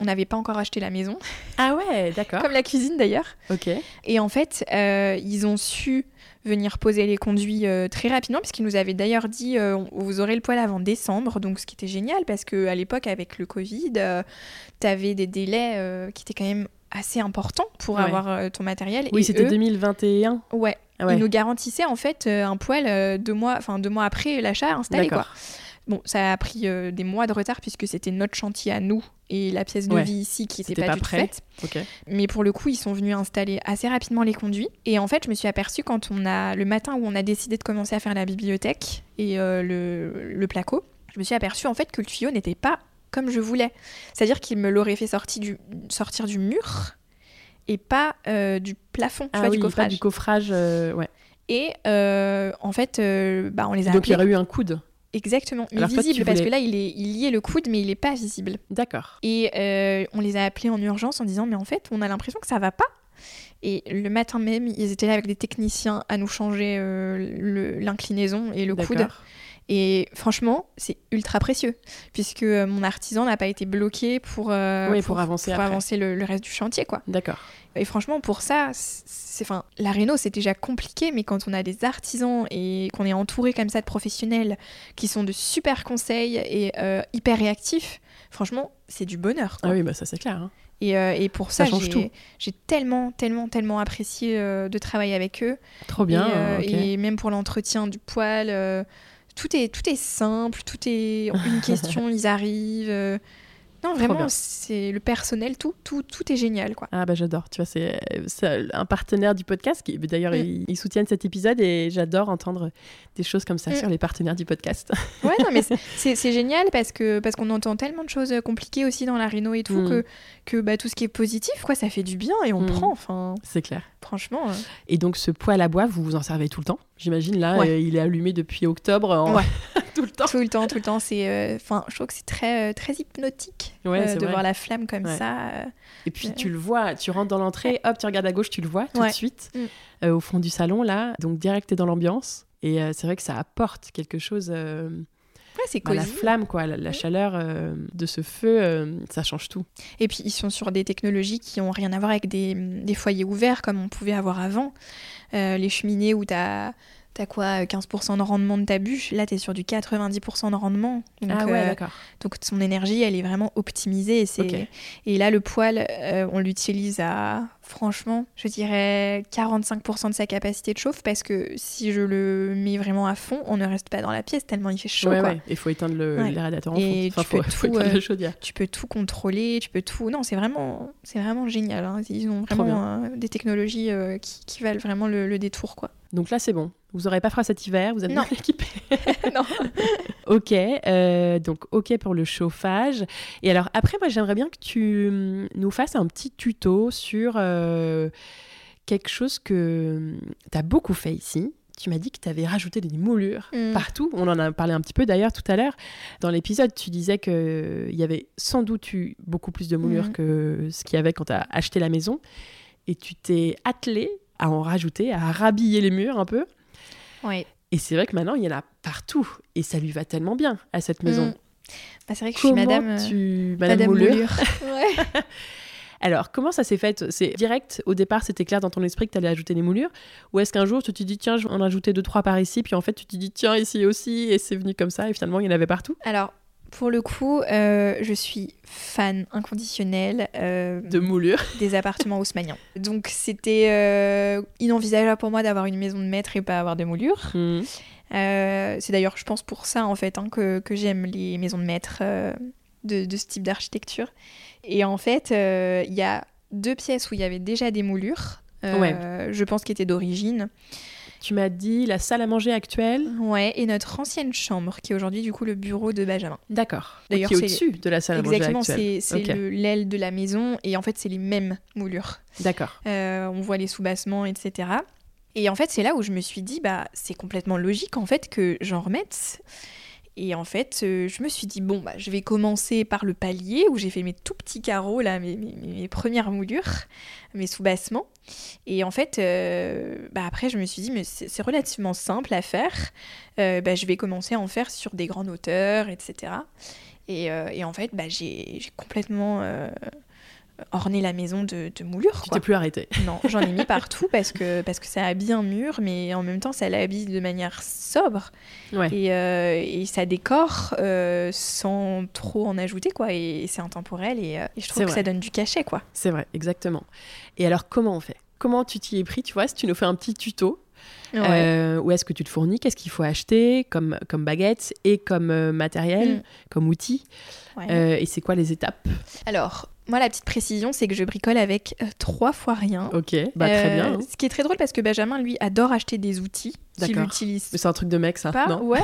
on n'avait pas encore acheté la maison. Ah ouais, d'accord. Comme la cuisine d'ailleurs. Ok. Et en fait, ils ont su venir poser les conduits euh, très rapidement, puisqu'il nous avait d'ailleurs dit euh, vous aurez le poêle avant décembre, donc ce qui était génial, parce qu'à l'époque, avec le Covid, euh, tu avais des délais qui étaient quand même assez importants pour avoir ton matériel. Oui, c'était 2021. Ouais. Ah ouais. Ils nous garantissaient en fait un poêle deux mois, enfin deux mois après l'achat installé quoi. Bon, ça a pris euh, des mois de retard puisque c'était notre chantier à nous et la pièce de vie ici qui n'était pas, prête. Mais pour le coup, ils sont venus installer assez rapidement les conduits. Et en fait, je me suis aperçue quand on a le matin où on a décidé de commencer à faire la bibliothèque et euh, le, le placo, je me suis aperçue en fait que le tuyau n'était pas comme je voulais. C'est-à-dire qu'il me l'aurait fait sortir du, sortir du mur et pas euh, du plafond, ah du coffrage. Pas du coffrage, ouais. Et en fait, bah, on les a. Donc il y aurait eu un coude. Exactement, mais visible parce que là il est il lié le coude mais il n'est pas visible. D'accord. Et euh, on les a appelés en urgence en disant mais en fait on a l'impression que ça va pas. Et le matin même ils étaient là avec des techniciens à nous changer euh, l'inclinaison et le coude. Et franchement, c'est ultra précieux, puisque euh, mon artisan n'a pas été bloqué pour, pour, avancer, pour avancer le, le, reste du chantier. quoi. D'accord. Et franchement, pour ça, c'est, enfin, la réno, c'est déjà compliqué, mais quand on a des artisans et qu'on est entouré comme ça de professionnels qui sont de super conseils et euh, hyper réactifs, franchement, c'est du bonheur. Ah oui, bah ça c'est clair. Hein. Et, euh, et, pour ça, j'ai, j'ai tellement, tellement, tellement apprécié euh, de travailler avec eux. Trop bien. Et, et même pour l'entretien du poil, tout est, tout est simple, tout est une question, ils arrivent Non, vraiment, c'est le personnel, tout, tout, tout est génial, quoi. Ah bah j'adore, tu vois, c'est un partenaire du podcast qui, d'ailleurs, mm. ils, soutiennent cet épisode et j'adore entendre des choses comme ça mm. sur les partenaires du podcast. Ouais, non, mais c'est génial parce que parce qu'on entend tellement de choses compliquées aussi dans la réno et tout mm. que que bah, tout ce qui est positif, quoi, ça fait du bien et on prend, enfin. C'est clair. Franchement. Hein. Et donc ce poêle à bois, vous vous en servez tout le temps J'imagine là, euh, il est allumé depuis octobre. En... tout le temps. Tout le temps, tout le temps. C'est, euh, enfin, je trouve que c'est très, euh, très hypnotique de voir la flamme comme ça. Et puis tu le vois, tu rentres dans l'entrée, hop, tu regardes à gauche, tu le vois tout de suite mm. au fond du salon là. Donc direct, t'es dans l'ambiance. Et c'est vrai que ça apporte quelque chose. Ouais, c'est bah, la flamme, quoi, la, chaleur de ce feu, ça change tout. Et puis ils sont sur des technologies qui ont rien à voir avec des, des foyers ouverts comme on pouvait avoir avant. les cheminées où tu as t'as quoi 15% de rendement de ta bûche là t'es sur du 90% de rendement. Donc, ah ouais, euh, donc son énergie elle est vraiment optimisée et, c'est... et là le poêle euh, on l'utilise à franchement je dirais 45% de sa capacité de chauffe parce que si je le mets vraiment à fond on ne reste pas dans la pièce tellement il fait chaud il faut éteindre le, les radiateurs en et tu, peux tout, euh, tu peux tout contrôler tu peux tout non c'est vraiment c'est vraiment génial hein. ils ont vraiment des technologies qui, valent vraiment le, le détour quoi donc là, c'est bon. Vous n'aurez pas froid cet hiver, vous êtes bien équipé. non. ok, euh, donc ok pour le chauffage. Et alors après, moi, j'aimerais bien que tu hum, nous fasses un petit tuto sur euh, quelque chose que hum, tu as beaucoup fait ici. Tu m'as dit que tu avais rajouté des moulures mm. partout. On en a parlé un petit peu d'ailleurs tout à l'heure. Dans l'épisode, tu disais qu'il y avait sans doute eu beaucoup plus de moulures mm. que ce qu'il y avait quand tu as acheté la maison. Et tu t'es attelé à en rajouter, à rhabiller les murs un peu. Oui. Et c'est vrai que maintenant, il y en a partout. Et ça lui va tellement bien à cette maison. Mm. Bah, c'est vrai que je suis madame, euh, tu... madame, Moulure. Alors, comment ça s'est fait? C'est direct, au départ, c'était clair dans ton esprit que tu allais ajouter des moulures? Ou est-ce qu'un jour, tu te dis, tiens, vais en ajouter deux, trois par ici, puis en fait, tu te dis, tiens, ici aussi, et c'est venu comme ça, et finalement, il y en avait partout? Alors, pour le coup, euh, je suis fan inconditionnel euh, de moulures des appartements haussmanniens. Donc c'était euh, inenvisageable pour moi d'avoir une maison de maître et pas avoir de moulures. Hmm. c'est d'ailleurs, je pense, pour ça en fait hein, que, j'aime les maisons de maître de, de, ce type d'architecture. Et en fait, il y a deux pièces où il y avait déjà des moulures. Je pense qu'elles étaient d'origine. Tu m'as dit la salle à manger actuelle. Ouais, et notre ancienne chambre, qui est aujourd'hui du coup le bureau de Benjamin. D'accord. D'ailleurs, c'est au-dessus de la salle à manger actuelle. Exactement, c'est l'aile de la maison, et en fait, c'est les mêmes moulures. D'accord. Euh, on voit les sous-bassements, etc. Et en fait, c'est là où je me suis dit, bah, c'est complètement logique en fait que j'en remette. Et en fait, euh, je me suis dit, bon, bah, je vais commencer par le palier où j'ai fait mes tout petits carreaux, là, mes, premières moulures, mes sous-bassements. Et en fait, euh, bah, après, je me suis dit, mais c'est relativement simple à faire. Euh, bah, je vais commencer à en faire sur des grandes hauteurs, etc. Et, en fait, j'ai complètement orner la maison de, de moulures. Tu t'es plus arrêté. Non, j'en ai mis partout parce que, parce que ça habille un mur, mais en même temps, ça l'habille de manière sobre. Et, euh, et, ça décore euh, sans trop en ajouter, quoi. Et, c'est intemporel et, euh, et, je trouve que ça donne du cachet, quoi. C'est vrai, exactement. Et alors, comment on fait? Comment tu t'y es pris, tu vois, si tu nous fais un petit tuto où est-ce que tu te fournis Qu'est-ce qu'il faut acheter comme, comme baguette et comme matériel, mm. comme outil Et c'est quoi les étapes? Alors, moi, la petite précision, c'est que je bricole avec euh, trois fois rien. Ok, bah très bien. Euh, hein. Ce qui est très drôle parce que Benjamin, lui, adore acheter des outils qu'il utilise. Mais c'est un truc de mec, ça, non? Ouais.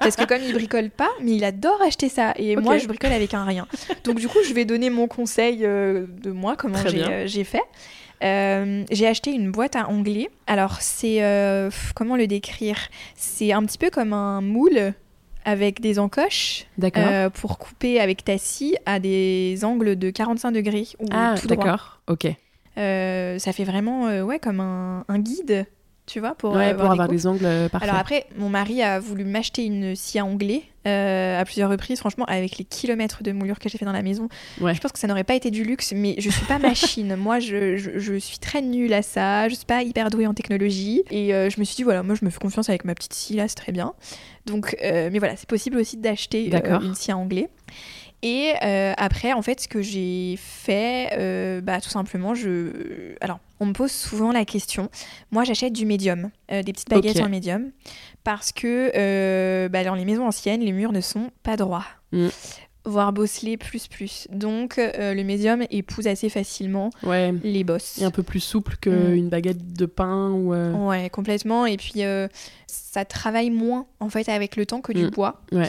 parce que comme il bricole pas, mais il adore acheter ça. Et moi, je bricole avec un rien. Donc du coup, je vais donner mon conseil euh, de moi, comment j'ai fait. J'ai acheté une boîte à onglets. Alors, c'est. comment le décrire? C'est un petit peu comme un moule avec des encoches euh, pour couper avec ta scie à des angles de 45 degrés. Ou ah, d'accord, ok. Euh, ça fait vraiment euh, ouais, comme un, un, guide, tu vois, pour, ouais, pour avoir des angles parfaits. Alors après, mon mari a voulu m'acheter une scie à onglets à plusieurs reprises. Franchement, avec les kilomètres de moulure que j'ai fait dans la maison, je pense que ça n'aurait pas été du luxe, mais je suis pas machine. moi, je, je, je, suis très nulle à ça. Je suis pas hyper douée en technologie. Et je me suis dit, voilà, moi, je me fais confiance avec ma petite scie là, c'est très bien. Donc, euh, mais voilà, c'est possible aussi d'acheter euh, une scie anglais. Et euh, après, en fait, ce que j'ai fait, bah, tout simplement, je. Alors, on me pose souvent la question. Moi, j'achète du médium, des petites baguettes en médium, parce que bah, dans les maisons anciennes, les murs ne sont pas droits. Mm. voire bosseler plus plus. Donc le médium épouse assez facilement les bosses. Et un peu plus souple qu'une mm. baguette de pain ou. Ouais, complètement. Et puis ça travaille moins en fait avec le temps que du mm. bois. Ouais.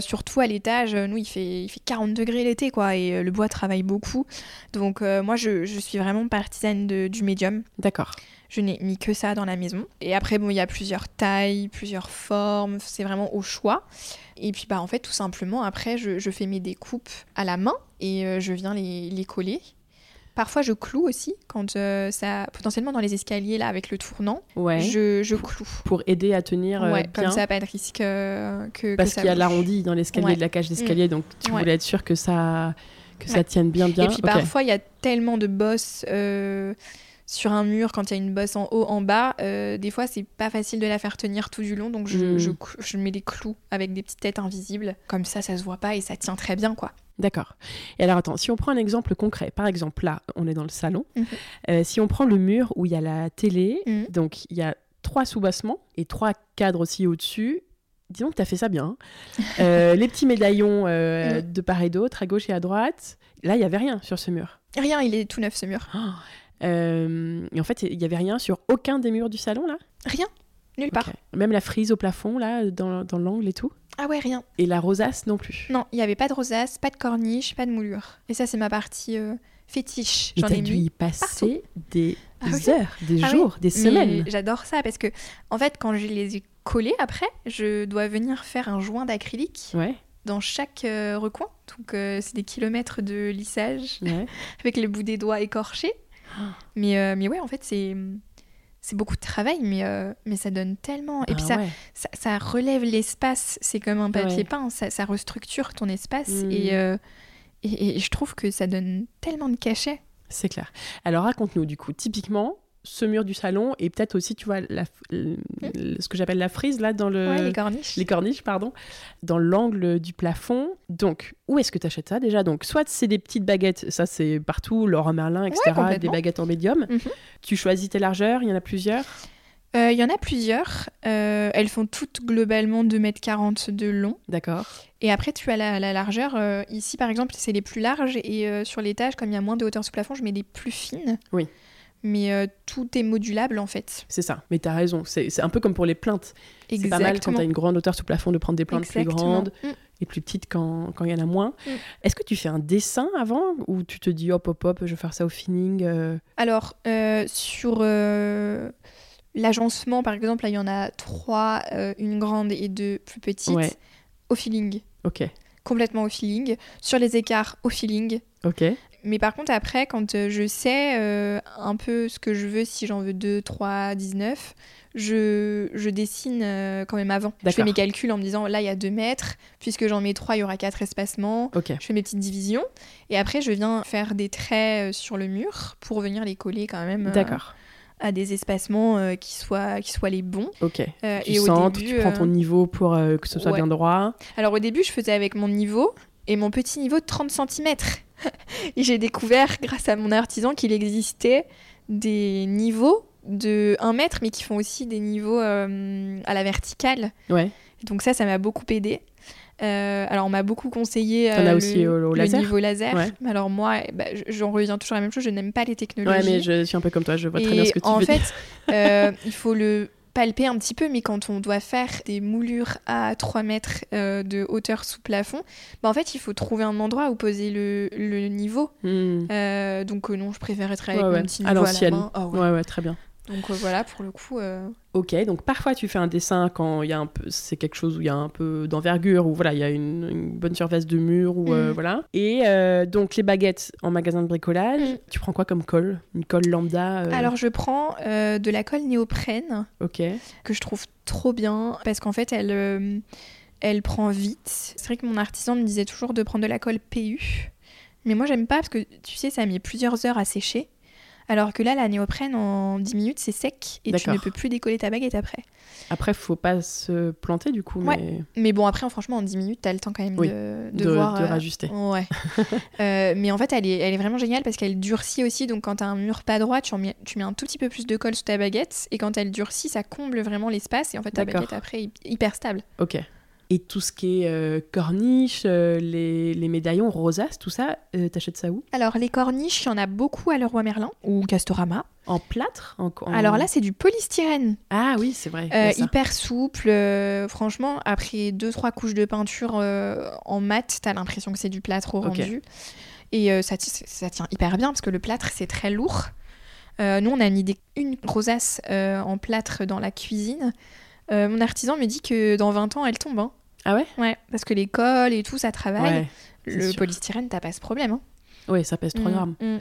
Surtout à l'étage, nous il fait, il fait 40 degrés l'été quoi et le bois travaille beaucoup. Donc moi je, je, suis vraiment partisane de, du médium. D'accord. Je n'ai mis que ça dans la maison. Et après, bon, il y a plusieurs tailles, plusieurs formes, c'est vraiment au choix. Et puis, bah, en fait, tout simplement, après, je, fais mes découpes à la main et euh, je viens les, coller. Parfois, je cloue aussi, quand euh, ça, potentiellement dans les escaliers, là, avec le tournant, ouais. je, je cloue. Pour aider à tenir euh, ouais, bien. comme ça, pas de risque que. Parce qu'il y a l'arrondi dans l'escalier de la cage d'escalier, mm. donc tu voulais être sûr que ça, que ça tienne bien, bien. Et puis, parfois, il y a tellement de bosses sur un mur quand il y a une bosse en haut, en bas, euh, des fois c'est pas facile de la faire tenir tout du long, donc je, hmm. je, mets des clous avec des petites têtes invisibles. Comme ça, ça se voit pas et ça tient très bien, quoi. D'accord. Et alors attends, si on prend un exemple concret, par exemple là, on est dans le salon, mhm. euh, si on prend le mur où il y a la télé, mhm. donc il y a trois sous-bassements et trois cadres aussi au-dessus, disons que tu as fait ça bien. Hein. Euh, les petits médaillons mhm. de part et d'autre, à gauche et à droite. Là, il n'y avait rien sur ce mur. Rien, il est tout neuf ce mur. Oh, euh, et en fait, il n'y avait rien sur aucun des murs du salon, là? Rien, nulle part. Même la frise au plafond, là, dans, dans l'angle et tout Ah ouais, rien. Et la rosace non plus Non, il n'y avait pas de rosace, pas de corniche, pas de moulure. Et ça, c'est ma partie euh, fétiche. J'en ai dû y passer des ah heures, des ah jours, des semaines. J'adore ça parce que, en fait, quand je les ai collés après, je dois venir faire un joint d'acrylique. Ouais dans chaque euh, recoin. Donc, c'est des kilomètres de lissage avec les bouts des doigts écorchés. Mais, euh, mais ouais, en fait, c'est c'est beaucoup de travail, mais, euh, mais ça donne tellement. Et puis ah ça, ça, relève l'espace, c'est comme un papier peint, ça, ça, restructure ton espace. Hmm. Euh, et, et, je trouve que ça donne tellement de cachet. C'est clair. Alors raconte-nous, du coup, typiquement, ce mur du salon et peut-être aussi, tu vois, la, ce que j'appelle la frise, là, dans le... les corniches. Les corniches, pardon. Dans l'angle du plafond. Donc, où est-ce que tu achètes ça, déjà? Donc, soit c'est des petites baguettes, ça c'est partout, Laurent Merlin, etc., des baguettes en médium. Mhm. Tu choisis tes largeurs, il y en a plusieurs? Euh, il y en a plusieurs. Euh, elles font toutes globalement 2m40 de long. D'accord. Et après, tu as la, largeur. Euh, ici, par exemple, c'est les plus larges. Et sur l'étage, comme il y a moins de hauteur sous plafond, je mets des plus fines. Oui mais euh, tout est modulable en fait. C'est ça, mais tu as raison. C'est un peu comme pour les plaintes. C'est pas mal quand tu as une grande hauteur sous plafond de prendre des plaintes plus grandes mm. et plus petites quand il y en a moins. Mm. Est-ce que tu fais un dessin avant ou tu te dis hop hop hop, je vais faire ça au feeling euh? Alors, euh, sur l'agencement par exemple, là il y en a trois, une grande et deux plus petites, au feeling. Ok. Complètement au feeling. Sur les écarts, au feeling. Ok. Mais par contre, après, quand euh, je sais euh, un peu ce que je veux, si j'en veux 2, 3, 19, je, je dessine euh, quand même avant. Je fais mes calculs en me disant, là, il y a 2 mètres, puisque j'en mets 3, il y aura 4 espacements. Je fais mes petites divisions. Et après, je viens faire des traits sur le mur pour venir les coller quand même. à des espacements qui, soient, qui soient les bons. Ok. tu et au début, tu prends ton niveau pour que ce soit bien droit. Alors au début, je faisais avec mon niveau et mon petit niveau de 30 cm. J'ai découvert, grâce à mon artisan, qu'il existait des niveaux de 1 mètre, mais qui font aussi des niveaux euh, à la verticale. Ouais. Donc ça, ça m'a beaucoup aidé. Euh, alors, on m'a beaucoup conseillé euh, le, aussi au, laser. niveau laser. Alors moi, bah, j'en reviens toujours à la même chose, je n'aime pas les technologies. Ouais, mais je suis un peu comme toi, je vois très bien ce que tu en veux fait, il faut le palper un petit peu, mais quand on doit faire des moulures à 3 mètres euh, de hauteur sous plafond, bah en fait, il faut trouver un endroit où poser le, le niveau. Hmm. Euh, donc, euh, non, je préfère être avec mon petit niveau à l'ancienne. Ah ouais. ouais, très bien. Donc euh, voilà, pour le coup. Euh, ok, donc parfois tu fais un dessin quand il y a un peu, c'est quelque chose où il y a un peu d'envergure, ou voilà, il y a une, bonne surface de mur, ou euh, mm. voilà. Et donc les baguettes en magasin de bricolage, mm. tu prends quoi comme colle? Une colle lambda Alors je prends de la colle néoprène. Ok. Que je trouve trop bien, parce qu'en fait elle, elle prend vite. C'est vrai que mon artisan me disait toujours de prendre de la colle PU. Mais moi j'aime pas parce que tu sais, ça met plusieurs heures à sécher. Alors que là, la néoprène, en 10 minutes, c'est sec et tu ne peux plus décoller ta baguette après. Après, faut pas se planter du coup. Mais, mais bon, après, franchement, en 10 minutes, tu as le temps quand même de, de, voir. De euh, rajuster. Ouais. Euh, mais en fait, elle est, elle est vraiment géniale parce qu'elle durcit aussi. Donc, quand tu as un mur pas droit, tu mets, tu mets un tout petit peu plus de colle sous ta baguette. Et quand elle durcit, ça comble vraiment l'espace. Et en fait, ta baguette après est hyper stable. Ok. Et tout ce qui est euh, corniche, euh, les, les, médaillons, rosaces, tout ça, euh, t'achètes ça où? Alors, les corniches, il y en a beaucoup à Leroy Merlin ou Castorama. En plâtre? Alors là, c'est du polystyrène. Ah oui, c'est vrai. hyper souple. franchement, après deux, trois couches de peinture en mat, t'as l'impression que c'est du plâtre au rendu. Et ça, ça tient hyper bien parce que le plâtre, c'est très lourd. nous, on a mis des, une rosace en plâtre dans la cuisine. mon artisan me dit que dans 20 ans, elle tombe. Hein. Ah ouais Ouais, parce que les cols et tout, ça travaille. le polystyrène, t'as pas ce problème. Hein. Oui, ça pèse 3 mm, grammes. Mm.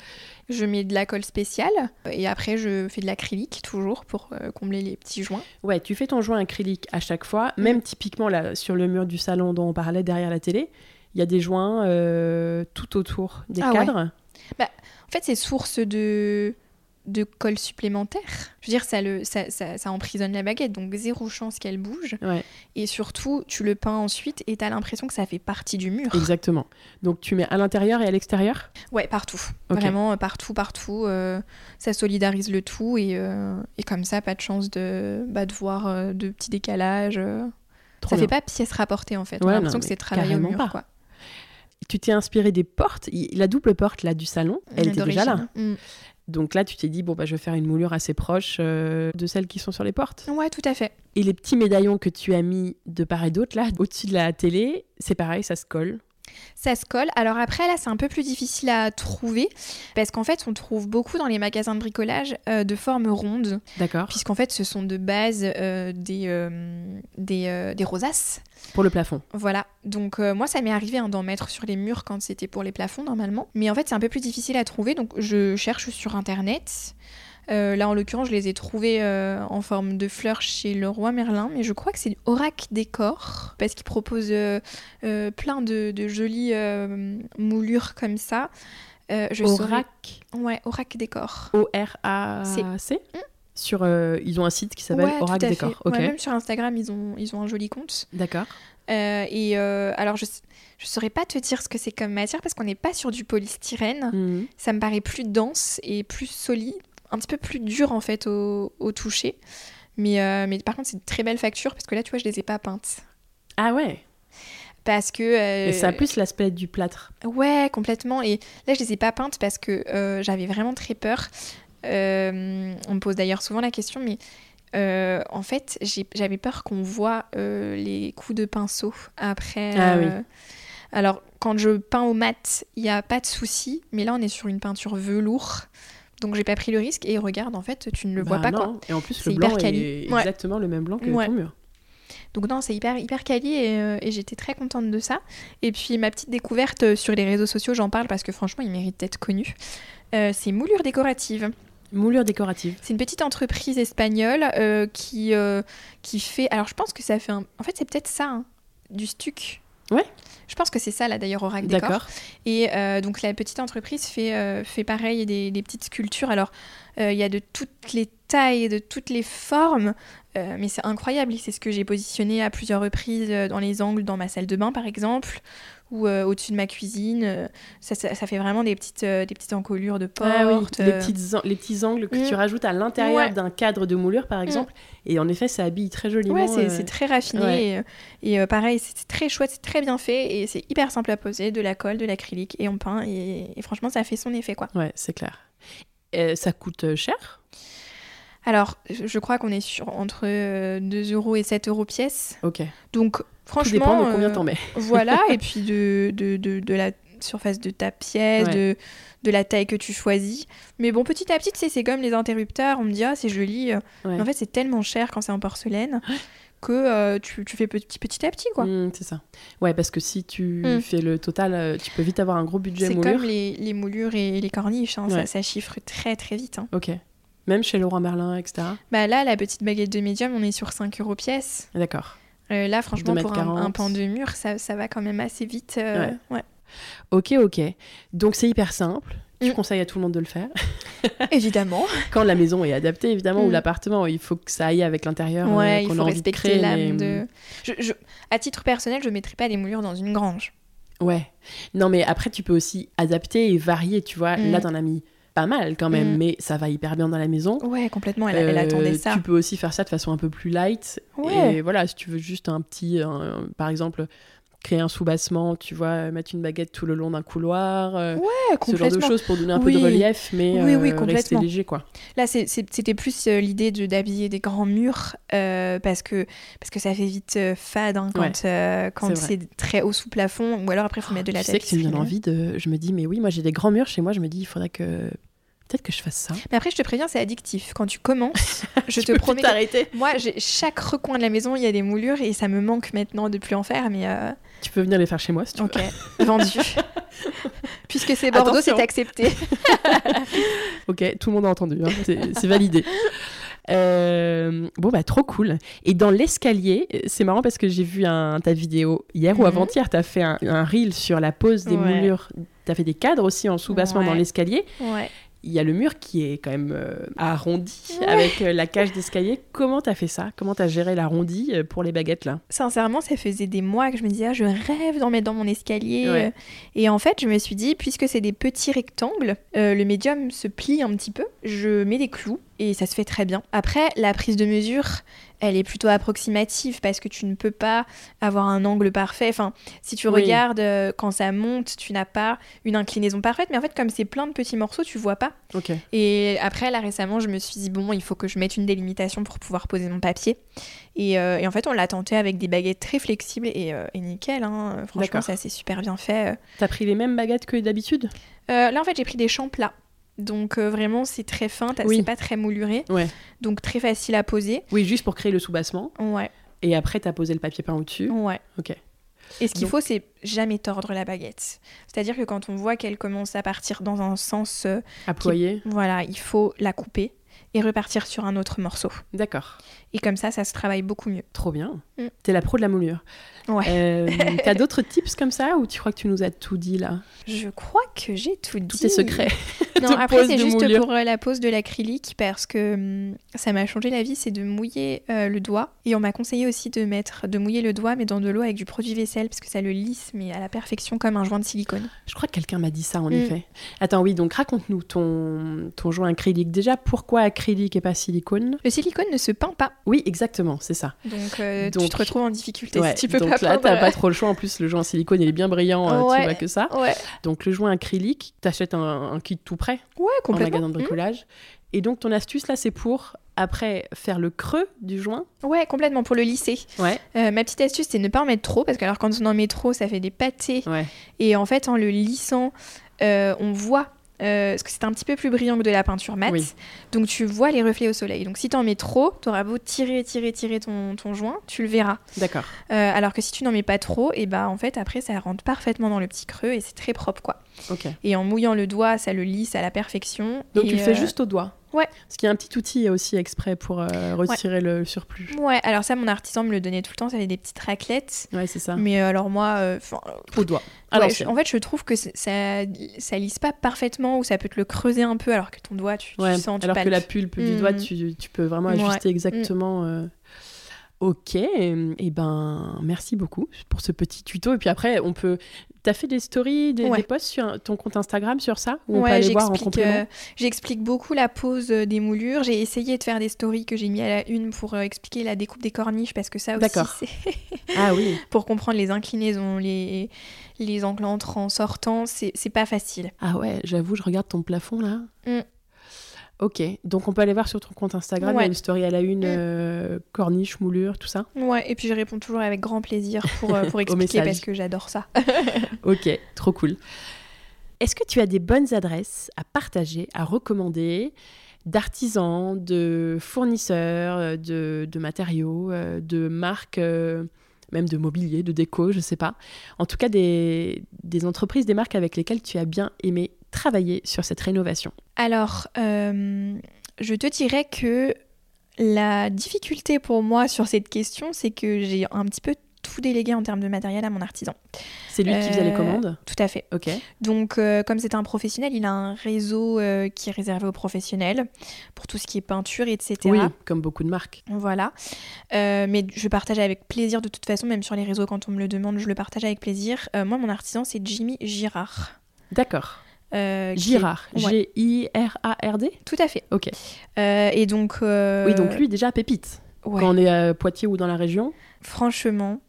Je mets de la colle spéciale et après je fais de l'acrylique toujours pour euh, combler les petits joints. Ouais, tu fais ton joint acrylique à chaque fois, mm. même typiquement là sur le mur du salon dont on parlait derrière la télé, il y a des joints euh, tout autour des ah cadres. Bah, en fait, c'est source de de colle supplémentaire. Je veux dire, ça, le, ça, ça, ça emprisonne la baguette, donc zéro chance qu'elle bouge. Et surtout, tu le peins ensuite et tu as l'impression que ça fait partie du mur. Exactement. Donc tu mets à l'intérieur et à l'extérieur? Ouais, partout. Vraiment, euh, partout, partout. Euh, ça solidarise le tout et, euh, et, comme ça, pas de chance de, bah, de voir de petits décalages. ça fait pas pièce rapportée en fait. On a l'impression que c'est travaillé au mur. Quoi. Tu t'es inspiré des portes? La double porte là du salon, elle était déjà là. Mm. Donc là, tu t'es dit, bon, bah, je vais faire une moulure assez proche euh, de celles qui sont sur les portes. Ouais, tout à fait. Et les petits médaillons que tu as mis de part et d'autre, là, au-dessus de la télé, c'est pareil, ça se colle ça se colle. Alors après, là, c'est un peu plus difficile à trouver parce qu'en fait, on trouve beaucoup dans les magasins de bricolage euh, de forme ronde. D'accord. Puisqu'en fait, ce sont de base euh, des, euh, des, des, rosaces. Pour le plafond. Voilà. Donc, moi, ça m'est arrivé hein, d'en mettre sur les murs quand c'était pour les plafonds, normalement. Mais en fait, c'est un peu plus difficile à trouver. Donc, je cherche sur Internet. Euh, là, en l'occurrence, je les ai trouvés euh, en forme de fleurs chez le roi Merlin, mais je crois que c'est Orac Décor, parce qu'il propose euh, plein de, jolies moulures comme ça. je Orac Ouais, Orac Décor. O-R-A-C sur, ils ont un site qui s'appelle Orac Décor. même sur Instagram, ils ont, ils ont un joli compte. D'accord. et alors, je ne saurais pas te dire ce que c'est comme matière parce qu'on n'est pas sur du polystyrène. Mm. Ça me paraît plus dense et plus solide un petit peu plus dur en fait au, toucher. Mais, euh, mais par contre, c'est une très belle facture parce que là, tu vois, je les ai pas peintes. Ah ouais parce que euh, et ça a plus l'aspect du plâtre ouais complètement et là je les ai pas peintes parce que euh, j'avais vraiment très peur on me pose d'ailleurs souvent la question mais en fait j'avais peur qu'on voit les coups de pinceau après ah, oui. alors quand je peins au mat il n'y a pas de souci mais là on est sur une peinture velours donc j'ai pas pris le risque et regarde en fait tu ne le vois bah pas quoi. Et en plus le blanc est exactement le même blanc que ton mur. Donc non, c'est hyper hyper quali euh, et, j'étais très contente de ça. Et puis ma petite découverte euh, sur les réseaux sociaux, j'en parle parce que franchement, il mérite d'être connu. Euh, c'est Moulure décorative. Moulure décorative. C'est une petite entreprise espagnole qui, qui fait. Alors je pense que ça fait un. En fait, c'est peut-être ça, hein, du stuc. Ouais. Je pense que c'est ça, là, d'ailleurs, Orac Décor. Et euh, donc, la petite entreprise fait, euh, fait pareil, des, des, petites sculptures. Alors, euh, il y a de toutes les tailles, de toutes les formes. mais c'est incroyable. C'est ce que j'ai positionné à plusieurs reprises dans les angles, dans ma salle de bain, par exemple ou euh, au-dessus de ma cuisine. Euh, ça, ça, fait vraiment des petites, euh, des petites encolures de ah porte. les, petites les petits angles que tu mm. rajoutes à l'intérieur d'un cadre de moulure, par exemple. Et en effet, ça habille très joliment. Ouais, c'est très raffiné. Et, pareil, c'est très chouette, c'est très bien fait. Et c'est hyper simple à poser, de la colle, de l'acrylique, et on peint. Et, franchement, ça fait son effet, quoi. Ouais, c'est clair. ça coûte cher? Alors, je crois qu'on est sur entre 2 euros et 7 euros pièce. Ok. Donc, Franchement, Tout dépend de combien t'en mets. Euh, voilà, et puis de, de, de, de, la surface de ta pièce, de, de la taille que tu choisis. Mais bon, petit à petit, tu sais, c'est comme les interrupteurs. On me dit, ah, c'est joli. Mais en fait, c'est tellement cher quand c'est en porcelaine que euh, tu, tu, fais petit, petit à petit, quoi. Mmh, c'est ça. Ouais, parce que si tu mmh. fais le total, euh, tu peux vite avoir un gros budget moulure. C'est comme les, les, moulures et les corniches, hein, ça, ça, chiffre très très vite. Hein. Ok. Même chez Laurent Merlin, etc. Bah là, la petite baguette de médium, on est sur 5 euros pièce. D'accord. Euh, là, franchement, pour un, pan de mur, ça, ça, va quand même assez vite. Euh, ouais. Ok, ok. Donc c'est hyper simple. Tu mm. conseilles à tout le monde de le faire. évidemment. Quand la maison est adaptée, évidemment, ou mm. l'appartement, il faut que ça aille avec l'intérieur. Euh, ouais, il faut respecter l'âme de. Je, À titre personnel, je ne mettrais pas des moulures dans une grange. Ouais. Non, mais après, tu peux aussi adapter et varier, tu vois. Là, mm. t'en as mis pas mal quand même, mm. mais ça va hyper bien dans la maison. Ouais, complètement, elle, attendait ça. Tu peux aussi faire ça de façon un peu plus light. Ouais. Et voilà, si tu veux juste un petit, par exemple, créer un sous-bassement, tu vois, mettre une baguette tout le long d'un couloir, euh, ouais, ce genre de choses pour donner un peu de relief, mais oui, oui, euh, rester léger, quoi. Là, c'était plus euh, l'idée de d'habiller des grands murs, parce, que, parce que ça fait vite fade hein, quand, quand c'est très haut sous plafond, ou alors après, il faut mettre de la tu sais que tu me donnes envie de... Je me dis, mais oui, moi j'ai des grands murs chez moi, je me dis, il faudrait que Peut-être que je fasse ça. Mais après, je te préviens, c'est addictif. Quand tu commences, je te promets. t'arrêter. Moi, chaque recoin de la maison, il y a des moulures et ça me manque maintenant de plus en faire. Mais tu peux venir les faire chez moi si tu veux. Ok, vendu. Puisque c'est Bordeaux, c'est accepté. ok, tout le monde a entendu, hein. c'est validé. Euh, bon, bah, trop cool. Et dans l'escalier, c'est marrant parce que j'ai vu un, ta vidéo hier ou mhm. avant-hier, tu as fait un, reel sur la pose des moulures. Tu as fait des cadres aussi en sous-bassement dans l'escalier. Ouais il y a le mur qui est quand même euh, arrondi avec euh, la cage d'escalier. Comment t'as fait ça? Comment t'as géré l'arrondi euh, pour les baguettes là? Sincèrement, ça faisait des mois que je me disais, ah, je rêve d'en mettre dans mon escalier. Et en fait, je me suis dit, puisque c'est des petits rectangles, le médium se plie un petit peu. Je mets des clous et ça se fait très bien. Après, la prise de mesure, elle est plutôt approximative parce que tu ne peux pas avoir un angle parfait. Enfin, si tu regardes euh, quand ça monte, tu n'as pas une inclinaison parfaite. Mais en fait, comme c'est plein de petits morceaux, tu vois pas. Et après, là récemment, je me suis dit bon, il faut que je mette une délimitation pour pouvoir poser mon papier. Et, euh, en fait, on l'a tenté avec des baguettes très flexibles et, euh, nickel. Hein. Franchement, ça s'est super bien fait. T'as pris les mêmes baguettes que d'habitude? Là, en fait, j'ai pris des champs plats. Donc euh, vraiment, c'est très fin, c'est pas très mouluré. Donc très facile à poser. Oui, juste pour créer le soubassement. Ouais. Et après, tu as posé le papier peint au-dessus. Ouais. Ok. Et ce qu'il faut, c'est jamais tordre la baguette. C'est-à-dire que quand on voit qu'elle commence à partir dans un sens... Euh, voilà, il faut la couper et repartir sur un autre morceau. D'accord. Et comme ça, ça se travaille beaucoup mieux. Trop bien. Mm. T'es la pro de la moulure. Ouais. Euh, T'as d'autres tips comme ça ou tu crois que tu nous as tout dit là? Je crois que j'ai tout dit. Tout est secret. Non, après c'est juste pour euh, la pose de l'acrylique parce que hum, ça m'a changé la vie, c'est de mouiller euh, le doigt. Et on m'a conseillé aussi de mettre, de mouiller le doigt mais dans de l'eau avec du produit vaisselle parce que ça le lisse mais à la perfection comme un joint de silicone. Je crois que quelqu'un m'a dit ça en mm. effet. Attends, oui, donc raconte-nous ton, ton joint acrylique. Déjà, pourquoi acrylique et pas silicone? Le silicone ne se peint pas. Oui, exactement, c'est ça. Donc, donc, tu te retrouves en difficulté si tu peux pas là, t'as pas trop le choix. En plus, le joint en silicone, il est bien brillant, euh, tu vois que ça. Donc, le joint acrylique, t'achètes un, un kit tout Ouais, complètement. En magasin de bricolage. Et donc, ton astuce, là, c'est pour, après, faire le creux du joint Ouais, complètement, pour le lisser. Ouais. Euh, ma petite astuce, c'est ne pas en mettre trop, parce que alors quand on en met trop, ça fait des pâtés. Ouais. Et en fait, en le lissant, euh, on voit euh, parce que c'est un petit peu plus brillant que de la peinture mat. Donc tu vois les reflets au soleil. Donc si tu en mets trop, tu auras beau tirer, tirer, tirer ton, ton joint, tu le verras. D'accord. Euh, alors que si tu n'en mets pas trop, et bah en fait après ça rentre parfaitement dans le petit creux et c'est très propre quoi. Et en mouillant le doigt, ça le lisse à la perfection. Donc tu le fais euh, juste au doigt Ouais. Parce qu'il y a un petit outil aussi exprès pour euh, retirer le surplus. Ouais, alors ça, mon artisan me le donnait tout le temps, ça avait des petites raclettes. Ouais, c'est ça. Mais euh, alors moi. Euh, Au doigt. en fait, je trouve que ça, ça lisse pas parfaitement ou ça peut te le creuser un peu alors que ton doigt, tu, ouais, sens, tu Alors que la pulpe du doigt, mm. tu, tu, peux vraiment ajuster exactement. Ok, et eh ben merci beaucoup pour ce petit tuto. Et puis après, on peut. T'as fait des stories, des, posts sur ton compte Instagram sur ça? Où ouais, euh, J'explique beaucoup la pose euh, des moulures. J'ai essayé de faire des stories que j'ai mis à la une pour euh, expliquer la découpe des corniches parce que ça aussi, c'est. ah oui. pour comprendre les inclinaisons, les les angles entrants, sortants, c'est pas facile. Ah ouais, j'avoue, je regarde ton plafond là. Mm. Ok, donc on peut aller voir sur ton compte Instagram, il y a une story à la une, mm. euh, corniche, moulure, tout ça Ouais, et puis je réponds toujours avec grand plaisir pour, euh, pour expliquer parce que j'adore ça. ok, trop cool. Est-ce que tu as des bonnes adresses à partager, à recommander d'artisans, de fournisseurs, de, de matériaux, euh, de marques même de mobilier, de déco, je sais pas. En tout cas, des, des entreprises, des marques avec lesquelles tu as bien aimé travailler sur cette rénovation Alors, euh, je te dirais que la difficulté pour moi sur cette question, c'est que j'ai un petit peu tout délégué en termes de matériel à mon artisan. C'est lui qui faisait les euh, commandes? Tout à fait. Ok. Donc, euh, comme c'est un professionnel, il a un réseau qui est réservé aux professionnels pour tout ce qui est peinture, etc. Oui, comme beaucoup de marques. Voilà. mais je partage avec plaisir de toute façon, même sur les réseaux, quand on me le demande, je le partage avec plaisir. moi, mon artisan, c'est Jimmy Girard. D'accord. Girard. G-I-R-A-R-D Tout à fait. Ok. et donc. Oui, donc lui, déjà, pépite. Quand on est à Poitiers ou dans la région. Franchement,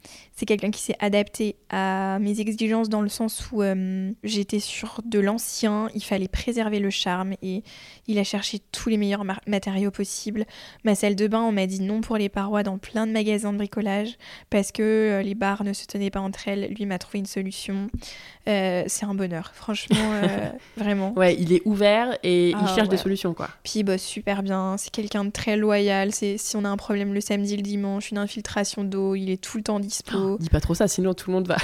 c'est quelqu'un qui s'est adapté à mes exigences dans le sens où euh, j'étais sur de l'ancien, il fallait préserver le charme et il a cherché tous les meilleurs matériaux possibles. Ma salle de bain, on m'a dit non pour les parois dans plein de magasins de bricolage parce que euh, les barres ne se tenaient pas entre elles. Lui m'a trouvé une solution. Euh, c'est un bonheur, franchement, vraiment. Ouais, il est ouvert et il ah cherche des solutions quoi. Puis il bosse super bien, c'est quelqu'un de très loyal. C'est si on a un problème le samedi, le dimanche, une infiltration d'eau, il est tout le temps dispo. Dis pas trop ça, sinon tout le monde va.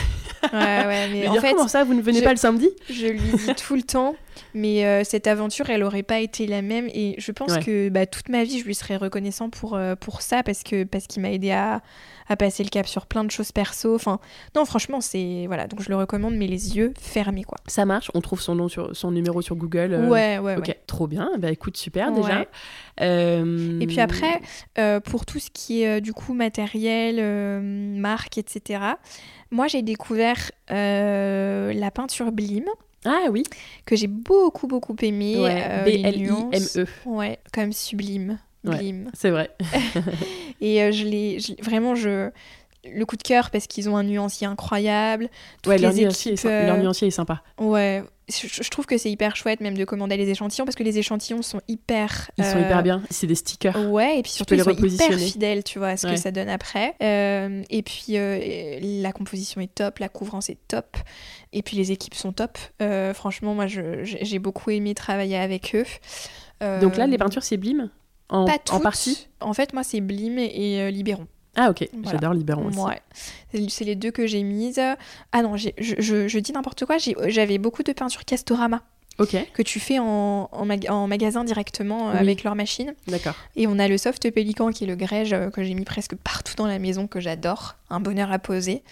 ouais, ouais, mais, en fait. Comment ça, vous ne venez pas le samedi? Je lui dis tout le temps, mais euh, cette aventure, elle aurait pas été la même. Et je pense que bah, toute ma vie, je lui serais reconnaissant pour, euh, pour ça, parce que parce qu'il m'a aidé à, à passer le cap sur plein de choses perso. Enfin, non, franchement, c'est. Voilà, donc je le recommande, mais les yeux fermés, quoi. Ça marche, on trouve son, nom sur, son numéro sur Google. Euh, ouais, ouais, Ok, trop bien. Bah écoute, super déjà. Et puis après, pour tout ce qui est du coup matériel, marque, etc., moi j'ai découvert la peinture Blim. Ah oui. Que j'ai beaucoup, beaucoup aimé. Ouais, B-L-I-M-E. Ouais, comme sublime. Blim. c'est vrai. et euh, je l'ai vraiment je le coup de cœur parce qu'ils ont un nuancier incroyable. ouais, leur, nuancier est, leur, nuancier est, sympa. Ouais, je, trouve que c'est hyper chouette même de commander les échantillons parce que les échantillons sont hyper. Ils sont hyper euh, bien. C'est des stickers. Ouais, et puis surtout ils sont hyper fidèles, tu vois, à ce que ça donne après. Euh, et puis la composition est top, la couvrance est top, et puis les équipes sont top. franchement, moi, j'ai beaucoup aimé travailler avec eux. Donc là, les peintures, c'est Blim en, Pas toutes. en partie? En fait, moi, c'est Blim et euh, Libéron. Ah ok, j'adore Libéron aussi. Ouais. C'est les deux que j'ai mises. Ah non, je, je, je, dis n'importe quoi, j'avais beaucoup de peinture Castorama. Ok. Que tu fais en, en, magasin directement euh, avec leur machine. D'accord. Et on a le soft pélican qui est le grège euh, que j'ai mis presque partout dans la maison que j'adore. Un bonheur à poser.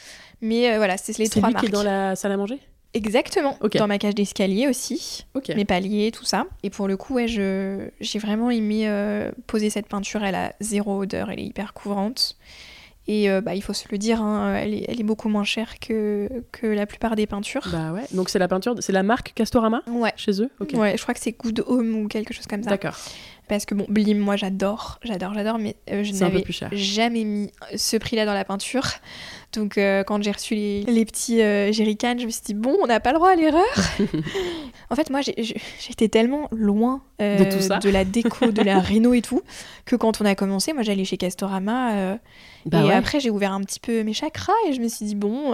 Mais voilà, c'est les trois marques. C'est qui est dans la salle à manger? Exactement. Dans ma cage d'escalier aussi. Mes paliers, tout ça. Et pour le coup, ouais, je, j'ai vraiment aimé euh, poser cette peinture. Elle a zéro odeur, elle est hyper couvrante. Et euh, bah, il faut se le dire, hein, elle, est, elle, est, beaucoup moins chère que, que la plupart des peintures. Bah ouais. Donc c'est la peinture, c'est la marque Castorama ouais. chez eux? Ouais, je crois que c'est Good Home ou quelque chose comme ça. D'accord. Parce que bon, Blim, moi j'adore, j'adore, j'adore, mais euh, je n'avais jamais mis ce prix-là dans la peinture. Donc euh, quand j'ai reçu les, petits euh, jerrycans, je me suis dit bon, on n'a pas le droit à l'erreur. en fait, moi j'étais tellement loin de, tout ça. de la déco, de la réno et tout, que quand on a commencé, moi j'allais chez Castorama. Bah et après, j'ai ouvert un petit peu mes chakras et je me suis dit, bon,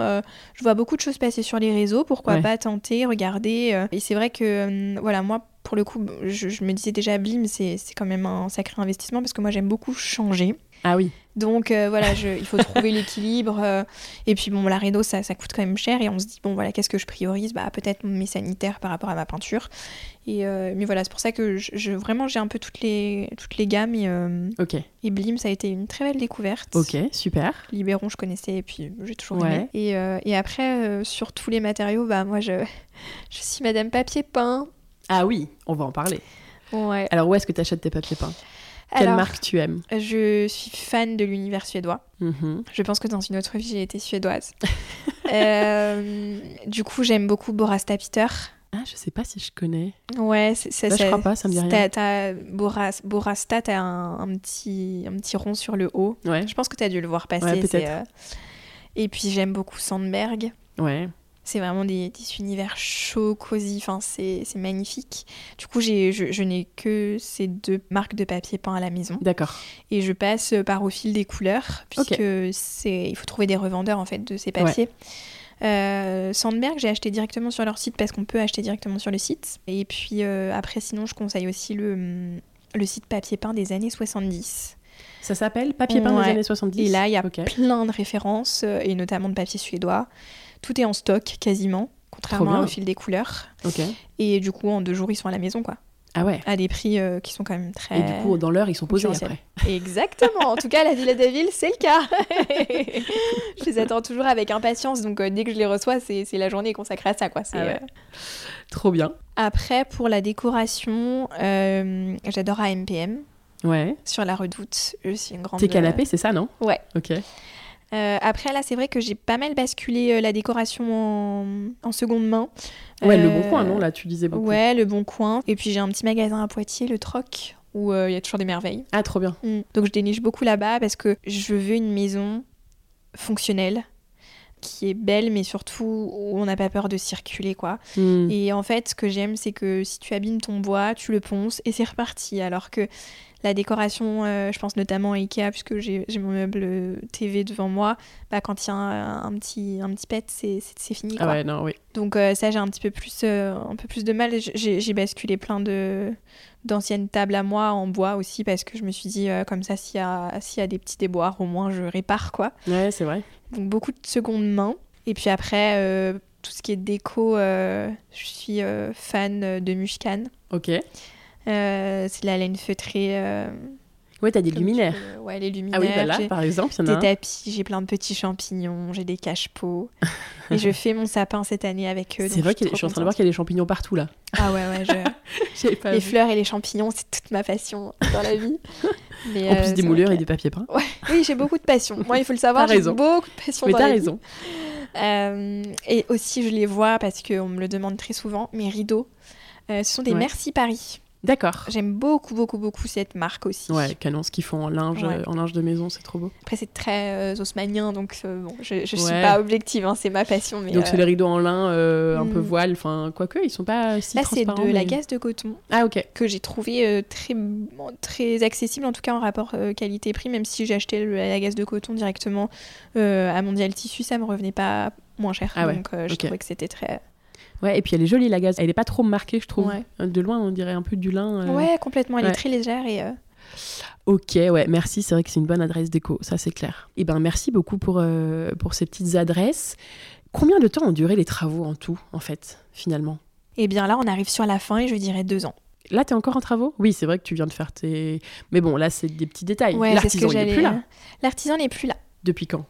je vois beaucoup de choses passer sur les réseaux, pourquoi pas tenter, regarder. et c'est vrai que, voilà, moi, pour le coup, je, me disais déjà, Blim, c'est quand même un sacré investissement parce que moi, j'aime beaucoup changer. Ah oui. Donc euh, voilà, il faut trouver l'équilibre. Euh, et puis bon, la réno, ça, ça coûte quand même cher. Et on se dit, bon voilà, qu'est-ce que je priorise? Bah peut-être mes sanitaires par rapport à ma peinture. Et, euh, mais voilà, c'est pour ça que je, vraiment, j'ai un peu toutes les, toutes les gammes. Et, ok. et Blim, ça a été une très belle découverte. Ok, super. Libéron, je connaissais et puis j'ai toujours aimé. Et, et après, sur tous les matériaux, bah moi, je, je suis Madame Papier Peint. Ah oui, on va en parler. Ouais. Alors où est-ce que tu achètes tes papiers peints? Quelle marque tu aimes Je suis fan de l'univers suédois. Mhm. Je pense que dans une autre vie, j'ai été suédoise. Euh, du coup, j'aime beaucoup Borasta Peter. Ah, je sais pas si je connais. Ouais, c'est ça. je crois pas, ça me dit rien. T'as Boras, Borasta, t'as un, un, petit, un petit rond sur le haut. Ouais. Je pense que t'as dû le voir passer. Ouais, peut-être. Euh, et puis j'aime beaucoup Sandberg. Ouais. C'est vraiment des, des, univers chauds, cosy, enfin, c'est magnifique. Du coup, je, je n'ai que ces deux marques de papier peint à la maison. D'accord. Et je passe par au fil des couleurs, puisque c'est il faut trouver des revendeurs en fait de ces papiers. Euh, Sandberg, j'ai acheté directement sur leur site parce qu'on peut acheter directement sur le site. Et puis euh, après, sinon, je conseille aussi le, le site papier peint des années 70. Ça s'appelle Papier peint des années 70 Et là, il y a plein de références, euh, et notamment de papier suédois. Tout est en stock quasiment, contrairement au fil des couleurs. Et du coup, en deux jours, ils sont à la maison, quoi. Ah ouais. À des prix euh, qui sont quand même très. Et du coup, dans l'heure, ils sont posés après. Exactement. en tout cas, la Villa des Villes, c'est le cas. je les attends toujours avec impatience. Donc, euh, dès que je les reçois, c'est la journée consacrée à ça, quoi. Ah ouais. Trop bien. Après, pour la décoration, euh, j'adore AMPM. Ouais. Sur la redoute. Je suis une grande. Tes canapés, c'est ça, non? Ouais. Ok. Après, là, c'est vrai que j'ai pas mal basculé la décoration en, seconde main. Ouais, le bon coin, non Là, tu disais beaucoup. Ouais, le bon coin. Et puis, j'ai un petit magasin à Poitiers, le Troc, où il y a toujours des merveilles. Ah, trop bien. Mm. Donc, je déniche beaucoup là-bas parce que je veux une maison fonctionnelle qui est belle, mais surtout où on n'a pas peur de circuler, quoi. Hmm. Et en fait, ce que j'aime, c'est que si tu abîmes ton bois, tu le ponces et c'est reparti. Alors que la décoration, euh, je pense notamment à Ikea, puisque j'ai mon meuble TV devant moi, bah, quand il y a un, petit, un petit pet, c'est fini. Ah ouais, non, oui. Donc euh, ça, j'ai un petit peu plus, euh, un peu plus de mal. J'ai basculé plein de d'anciennes tables à moi en bois aussi, parce que je me suis dit, comme ça, s'il y, a, y a des petits déboires, au moins je répare, quoi. Ouais, c'est vrai. Donc beaucoup de seconde main. Et puis après, euh, tout ce qui est déco, euh, je suis euh, fan de Mushkan. Ok. C'est la laine feutrée. Ouais, t'as des luminaires. Ouais, les luminaires. Ah oui, bah là, par exemple, il y en a Des tapis, j'ai plein de petits champignons, j'ai des cache-pots. et je fais mon sapin cette année avec eux. C'est vrai que je suis en train de voir qu'il y a des champignons partout là. Ah ouais, ouais. Je... les fleurs et les champignons, c'est toute ma passion dans la vie. en plus des moulures et des papiers peints. Ouais. Oui, j'ai beaucoup de passion. Moi, il faut le savoir, j'ai beaucoup de passion. Mais t'as raison. Euh, et aussi, je les vois parce qu'on me le demande très souvent, mes rideaux. Euh, ce sont des Merci Paris. D'accord. J'aime beaucoup, beaucoup, beaucoup cette marque aussi. Ouais, canon, ce qu'ils font en linge, en linge de maison, c'est trop beau. Après, c'est très euh, haussmanien, donc euh, bon, je, je suis pas objective, hein, c'est ma passion. Mais, donc, c'est les rideaux en lin, un peu hmm. voile, enfin, quoique, ils sont pas si Là, c'est de la gaze de coton. Ah, ok. Que j'ai trouvé très, très accessible, en tout cas en rapport qualité-prix, même si j'ai acheté la gaze de coton directement à Mondial Tissu, ça me revenait pas moins cher. Ah donc, je trouvais que c'était très Ouais, et puis elle est jolie la gaze. Elle est pas trop marquée, je trouve. De loin, on dirait un peu du lin. Euh. Ouais, complètement. Elle est très légère et. Euh, ok, ouais, merci. C'est vrai que c'est une bonne adresse déco, ça c'est clair. Et eh ben merci beaucoup pour, euh, pour ces petites adresses. Combien de temps ont duré les travaux en tout, en fait, finalement? Eh bien là, on arrive sur la fin et je dirais deux ans. Là, tu es encore en travaux? Oui, c'est vrai que tu viens de faire tes. Mais bon, là, c'est des petits détails. L'artisan, n'est plus là. L'artisan n'est plus là. Depuis quand?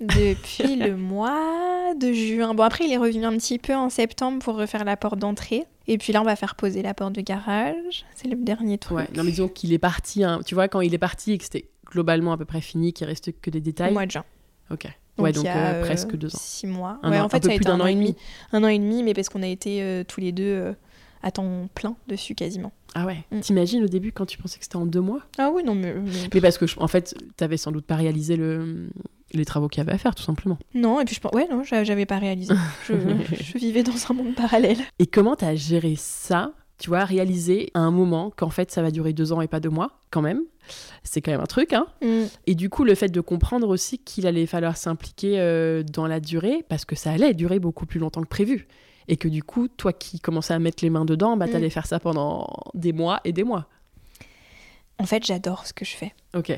Depuis le mois de juin. Bon, après, il est revenu un petit peu en septembre pour refaire la porte d'entrée. Et puis là, on va faire poser la porte de garage. C'est le dernier truc. Ouais, non, mais disons qu'il est parti. Hein. Tu vois, quand il est parti et que c'était globalement à peu près fini, qu'il reste que des détails. Au mois de juin. Ok. ouais, donc euh, presque deux ans. Six mois. ouais, en fait, ça a été un an et demi. Un an et demi, mais parce qu'on a été euh, tous les deux euh, à temps plein dessus quasiment. Ah ouais. Mm. T'imagines au début quand tu pensais que c'était en deux mois? Ah oui, non, mais. Mais, parce que, en fait, t'avais sans doute pas réalisé le, les travaux qu'il y avait à faire, tout simplement. Non, et puis je pense, ouais, non, j'avais pas réalisé. Je, je, vivais dans un monde parallèle. Et comment t'as géré ça Tu vois, réaliser à un moment qu'en fait ça va durer deux ans et pas deux mois, quand même? C'est quand même un truc, hein. Mm. Et du coup, le fait de comprendre aussi qu'il allait falloir s'impliquer euh, dans la durée, parce que ça allait durer beaucoup plus longtemps que prévu. Et que du coup, toi qui commençais à mettre les mains dedans, bah, mm. t'allais faire ça pendant des mois et des mois. En fait, j'adore ce que je fais. Ok.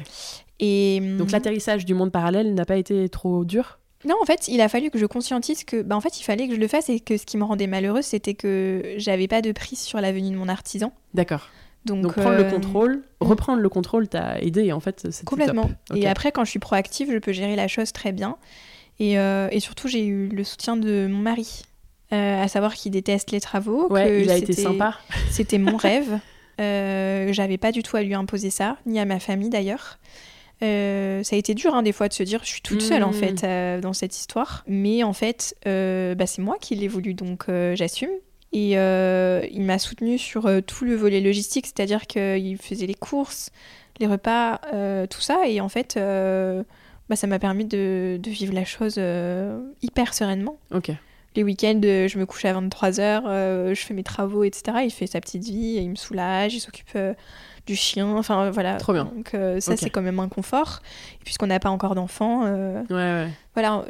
Et donc hum, l'atterrissage du monde parallèle n'a pas été trop dur? Non, en fait, il a fallu que je conscientise que, bah, en fait, il fallait que je le fasse et que ce qui me rendait malheureuse, c'était que j'avais pas de prise sur l'avenue de mon artisan. D'accord. Donc, prendre le euh, contrôle, mm. reprendre le contrôle t'a aidé en fait. Complètement. Et après, quand je suis proactive, je peux gérer la chose très bien. Et, euh, et surtout, j'ai eu le soutien de mon mari, euh, à savoir qu'il déteste les travaux. Ouais, il a été sympa. C'était mon rêve. J'avais pas du tout à lui imposer ça, ni à ma famille d'ailleurs. Euh, ça a été dur hein, des fois de se dire je suis toute seule en mmh. fait euh, dans cette histoire. Mais en fait, euh, bah, c'est moi qui l'ai voulu donc j'assume. Et il m'a soutenu sur tout le volet logistique, c'est-à-dire qu'il faisait les courses, les repas, tout ça. Et en fait, bah, ça m'a permis de, de, vivre la chose hyper sereinement. Ok. Les week-ends, je me couche à 23h, je fais mes travaux, etc. Il fait sa petite vie, il me soulage, il s'occupe du chien. Enfin, voilà. Trop bien. Donc, euh, ça, c'est quand même un confort. Et puisqu'on n'a pas encore d'enfants. Euh, ouais, ouais. Voilà,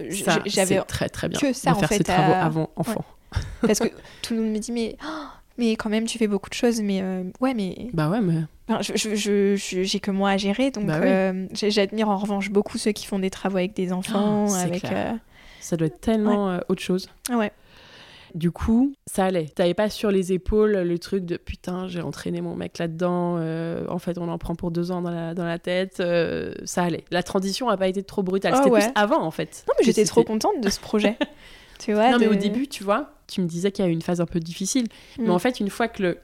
j'avais très, très bien que ça, de faire ces travaux avant enfant. Parce que tout le monde me dit, mais. Oh, mais quand même, tu fais beaucoup de choses, mais euh, ouais, mais. Bah ouais, mais. je, je, j'ai que moi à gérer, donc bah j'admire en revanche beaucoup ceux qui font des travaux avec des enfants. Oh, avec, Ça doit être tellement autre chose. Ouais. Du coup, ça allait. T'avais pas sur les épaules le truc de putain, j'ai entraîné mon mec là-dedans. Euh, en fait, on en prend pour deux ans dans la, dans la tête. Euh, ça allait. La transition a pas été trop brutale. C'était plus avant, en fait. Non, mais j'étais trop contente de ce projet. tu vois Non, mais au début, tu vois, tu me disais qu'il y a eu une phase un peu difficile. Mais mm. en fait, une fois que le,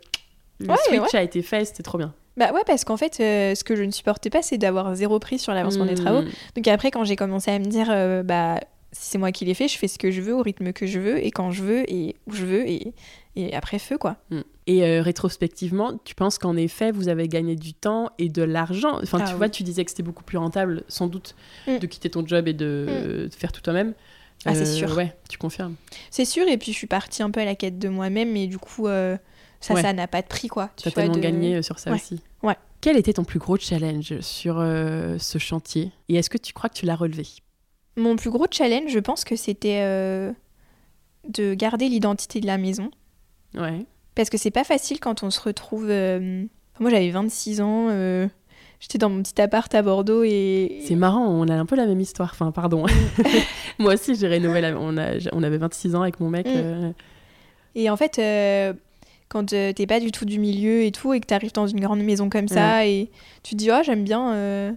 switch a été fait, c'était trop bien. Bah ouais, parce qu'en fait, ce que je ne supportais pas, c'est d'avoir zéro prix sur l'avancement des travaux. Hmm. Donc après, quand j'ai commencé à me dire, bah si c'est moi qui l'ai fait, je fais ce que je veux au rythme que je veux et quand je veux et où je veux et, et après feu quoi. Hmm. Et euh, rétrospectivement, tu penses qu'en effet vous avez gagné du temps et de l'argent? Enfin, tu ah vois, tu disais que c'était beaucoup plus rentable sans doute hmm. de quitter ton job et de, hmm. faire tout toi-même. Ah, c'est sûr. Ouais, tu confirmes. C'est sûr, et puis je suis partie un peu à la quête de moi-même, mais du coup, euh, ça, ça n'a pas de prix, quoi. Tu as tellement gagné euh, sur ça aussi. Ouais. Quel était ton plus gros challenge sur ce chantier? Et est-ce que tu crois que tu l'as relevé? Mon plus gros challenge, je pense que c'était euh, de garder l'identité de la maison. Ouais. Parce que c'est pas facile quand on se retrouve. Euh, moi, j'avais 26 ans. Euh, j'étais dans mon petit appart à Bordeaux et. C'est marrant, on a un peu la même histoire. Enfin, pardon. Moi aussi, j'ai rénové. On, a... on avait 26 ans avec mon mec. Mm. Et en fait, quand t'es pas du tout du milieu et tout, et que t'arrives dans une grande maison comme ça, et tu te dis, oh, j'aime bien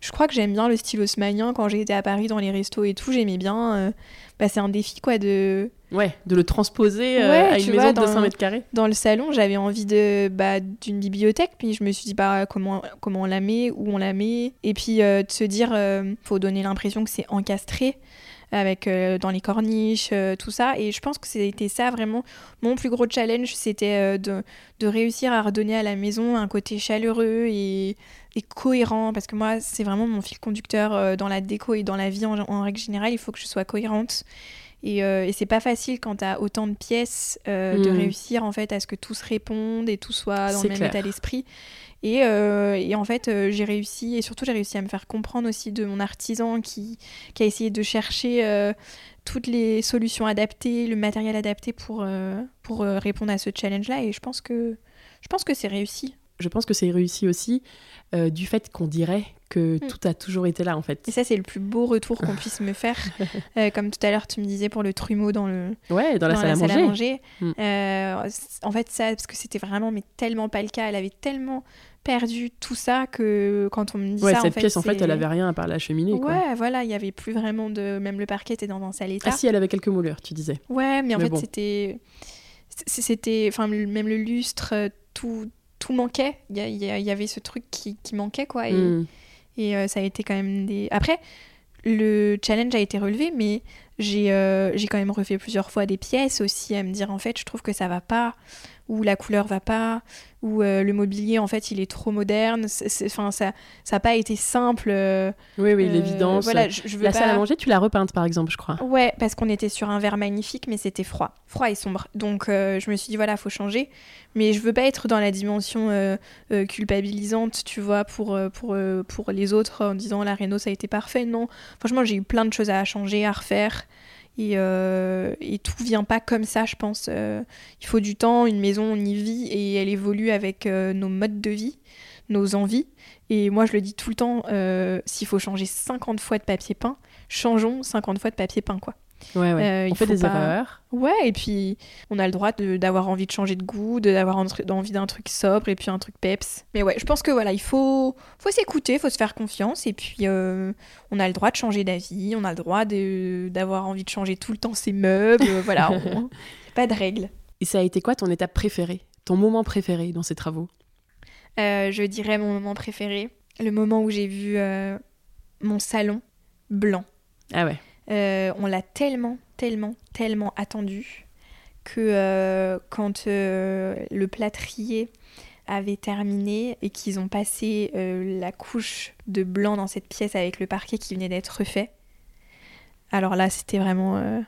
je crois que j'aime bien le style haussmanien quand j'étais à Paris dans les restos et tout. J'aimais bien. Euh, bah, c'est un défi quoi de. Ouais, de le transposer euh, à une maison de 200 mètres carrés. Dans le salon, j'avais envie de bah, d'une bibliothèque, puis je me suis dit bah comment comment on la met, où on la met, et puis euh, de se dire faut donner l'impression que c'est encastré avec dans les corniches, tout ça. Et je pense que c'était ça vraiment mon plus gros challenge, c'était de, de réussir à redonner à la maison un côté chaleureux et cohérent, parce que moi, c'est vraiment mon fil conducteur euh, dans la déco et dans la vie en, règle générale, il faut que je sois cohérente. Et, euh, et c'est pas facile quand tu as autant de pièces euh, de hmm. réussir en fait à ce que tout se réponde et tout soit dans le même état d'esprit. Et, et, en fait, j'ai réussi, et surtout j'ai réussi à me faire comprendre aussi de mon artisan qui, qui a essayé de chercher toutes les solutions adaptées, le matériel adapté pour, pour répondre à ce challenge-là. Et je pense que, je pense que c'est réussi. Je pense que c'est réussi aussi euh, du fait qu'on dirait que mm. tout a toujours été là en fait. Et ça c'est le plus beau retour qu'on puisse me faire. Euh, comme tout à l'heure tu me disais pour le trumeau dans le ouais dans la, salle, à manger. Mm. Euh, en fait ça parce que c'était vraiment mais tellement pas le cas. Elle avait tellement perdu tout ça que quand on me dit ouais, ça cette pièce en fait elle avait rien à part la cheminée. Ouais voilà il y avait plus vraiment de même le parquet était dans un sale état. Ah si elle avait quelques moulures tu disais. Ouais mais en fait c'était c'était enfin même le lustre tout tout manquait. Il y, avait ce truc qui, manquait, quoi. Et, hmm. et euh, ça a été quand même des. Après, le challenge a été relevé, mais j'ai euh, j'ai quand même refait plusieurs fois des pièces aussi à me dire en fait, je trouve que ça va pas où la couleur va pas, où euh, le mobilier en fait il est trop moderne. Enfin ça ça n'a pas été simple. Euh, oui oui l'évidence. Voilà, je, veux la salle à manger tu l'as repeinte par exemple je crois. Ouais parce qu'on était sur un verre magnifique mais c'était froid, froid et sombre. Donc euh, je me suis dit voilà faut changer, mais je veux pas être dans la dimension culpabilisante tu vois pour pour pour les autres en disant la réno ça a été parfait non. Franchement j'ai eu plein de choses à changer à refaire. Et, euh, et, tout vient pas comme ça, je pense. Euh, il faut du temps, une maison, on y vit et elle évolue avec euh, nos modes de vie, nos envies. Et moi, je le dis tout le temps, s'il faut changer 50 fois de papier peint, changeons 50 fois de papier peint, quoi. Ouais, ouais. Euh, on fait des erreurs. Ouais, et puis on a le droit d'avoir envie de changer de goût, d'avoir envie d'un truc sobre et puis un truc peps. Mais ouais, je pense que voilà, il faut, faut s'écouter, faut se faire confiance et puis euh, on a le droit de changer d'avis, on a le droit d'avoir envie de changer tout le temps ses meubles. voilà, pas de règles. Et ça a été quoi ton étape préférée, ton moment préféré dans ces travaux? Euh, Je dirais mon moment préféré, le moment où j'ai vu mon salon blanc. Ah ouais. Euh, on l'a tellement, tellement, tellement attendu que euh, quand euh, le plâtrier avait terminé et qu'ils ont passé la couche de blanc dans cette pièce avec le parquet qui venait d'être refait, alors là, c'était vraiment...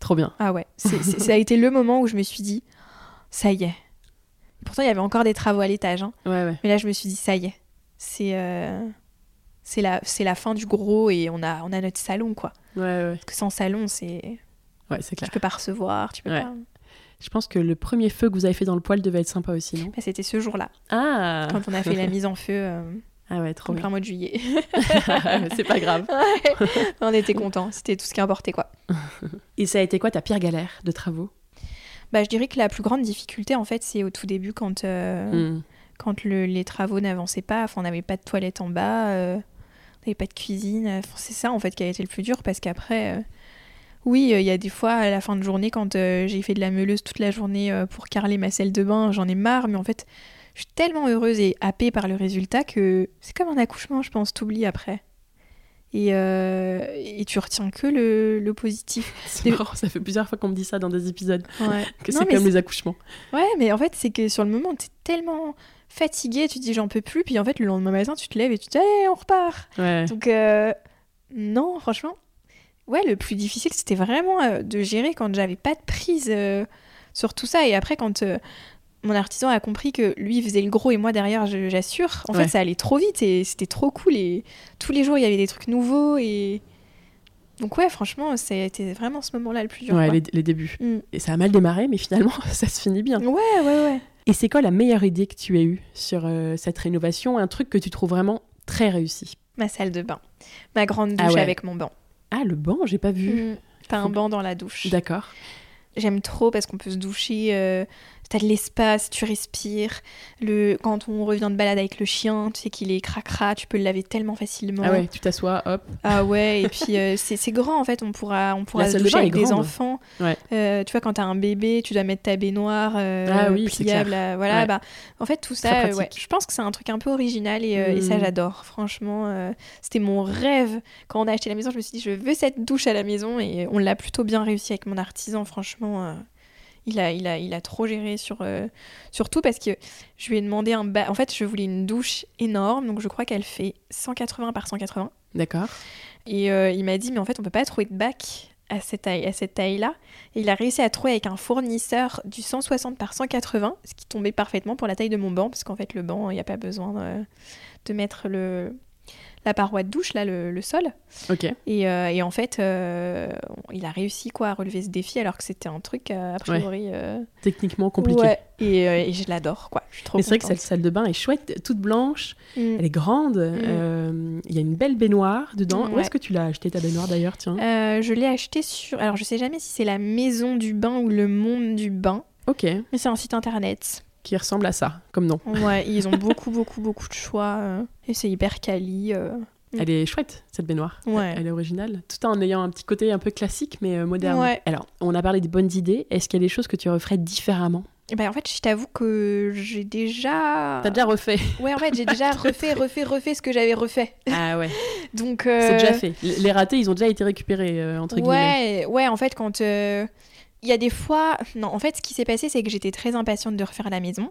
Trop bien. Ah ouais, ça a été le moment où je me suis dit, ça y est. Pourtant, il y avait encore des travaux à l'étage. Hein. Mais là, je me suis dit, ça y est. C'est c'est la, c'est la fin du gros et on a, on a notre salon, quoi. Ouais, ouais. Parce que sans salon, c'est. Ouais, c'est clair. Tu peux pas recevoir, tu peux pas. Je pense que le premier feu que vous avez fait dans le poêle devait être sympa aussi, non? Bah, C'était ce jour-là. Ah Quand on a fait la mise en feu. Euh, ah ouais, trop en plein mois de juillet. c'est pas grave. On était contents, c'était tout ce qui importait quoi. Et ça a été quoi ta pire galère de travaux? Bah je dirais que la plus grande difficulté en fait c'est au tout début quand euh, hmm. Quand les travaux n'avançaient pas, enfin on n'avait pas de toilette en bas, euh, on n'avait pas de cuisine. c'est ça en fait qui a été le plus dur parce qu'après, euh, oui, euh, il y a des fois à la fin de journée quand euh, j'ai fait de la meuleuse toute la journée pour carler ma selle de bain, j'en ai marre, mais en fait, je suis tellement heureuse et happée par le résultat que c'est comme un accouchement, je pense, t'oublies après. Et, euh, et, tu retiens que le, le positif. C'est marrant, ça fait plusieurs fois qu'on me dit ça dans des épisodes, que c'est comme les accouchements. Ouais, mais en fait, c'est que sur le moment, t'es tellement fatigué, tu te dis j'en peux plus, puis en fait, le lendemain matin, tu te lèves et tu te dis allez, on repart. Donc, euh, non, franchement, ouais, le plus difficile, c'était vraiment euh, de gérer quand j'avais pas de prise sur tout ça. Et après, quand mon artisan a compris que lui faisait le gros et moi derrière j'assure. En fait, ça allait trop vite et c'était trop cool. Et tous les jours, il y avait des trucs nouveaux. Et donc, ouais, franchement, c'était vraiment ce moment-là le plus dur. Ouais, les, débuts. Mm. Et ça a mal démarré, mais finalement, ça se finit bien. Ouais, ouais, ouais. Et c'est quoi la meilleure idée que tu as eue sur euh, cette rénovation? Un truc que tu trouves vraiment très réussi? Ma salle de bain. Ma grande ah douche avec mon banc. Ah, le banc, j'ai pas vu. Mm. T'as un banc dans la douche. D'accord. J'aime trop parce qu'on peut se doucher euh, t'as de l'espace, tu respires. Le, quand on revient de balade avec le chien, tu sais qu'il est cracra, tu peux le laver tellement facilement. Ah ouais, tu t'assois, hop. Ah ouais, et puis euh, c'est grand en fait, on pourra, on pourra se doucher avec des enfants. Ouais. Euh, tu vois, quand t'as un bébé, tu dois mettre ta baignoire euh, ah oui, pliable. voilà, bah, en fait, tout ça, ouais, je pense que c'est un truc un peu original et, et ça, mm. j'adore. Franchement, c'était mon rêve. Quand on a acheté la maison, je me suis dit, je veux cette douche à la maison et on l'a plutôt bien réussi avec mon artisan, franchement il a, il a, il a trop géré sur, euh, tout parce que je lui ai demandé un En fait, je voulais une douche énorme, donc je crois qu'elle fait 180 par 180. D'accord. Et euh, il m'a dit, mais en fait, on peut pas trouver de bac à cette taille, à cette taille-là. Et il a réussi à trouver avec un fournisseur du 160 par 180, ce qui tombait parfaitement pour la taille de mon banc, parce qu'en fait, le banc, il n'y a pas besoin de, de mettre le, la paroi de douche, là, le, sol. Ok. Et, euh, et en fait, euh, il a réussi quoi, à relever ce défi alors que c'était un truc, euh, a priori. Techniquement compliqué. Ouais, et, et je l'adore, quoi. Je suis trop Mais c'est vrai que cette salle de bain est chouette, toute blanche, mm. elle est grande, mm. il y a une belle baignoire dedans. Où est-ce que tu l'as acheté ta baignoire d'ailleurs, tiens? Je l'ai acheté sur. Alors, je sais jamais si c'est la maison du bain ou le monde du bain. Ok. Mais c'est un site internet qui ressemble à ça, comme nom. Ouais, ils ont beaucoup, beaucoup, beaucoup de choix. Euh, et c'est hyper quali. Euh. Elle est chouette, cette baignoire. Ouais. Elle est originale. Tout en ayant un petit côté un peu classique, mais euh, moderne. Ouais. Alors, on a parlé des bonnes idées. Est-ce qu'il y a des choses que tu referais différemment? Eh ben, en fait, je t'avoue que j'ai déjà. T'as déjà refait Ouais, en fait, j'ai déjà refait, refait, refait ce que j'avais refait. Ah ouais. Donc. C'est déjà fait. Les ratés, ils ont déjà été récupérés, entre guillemets. Ouais, ouais, en fait, quand il y a des fois, non, en fait, ce qui s'est passé, c'est que j'étais très impatiente de refaire la maison.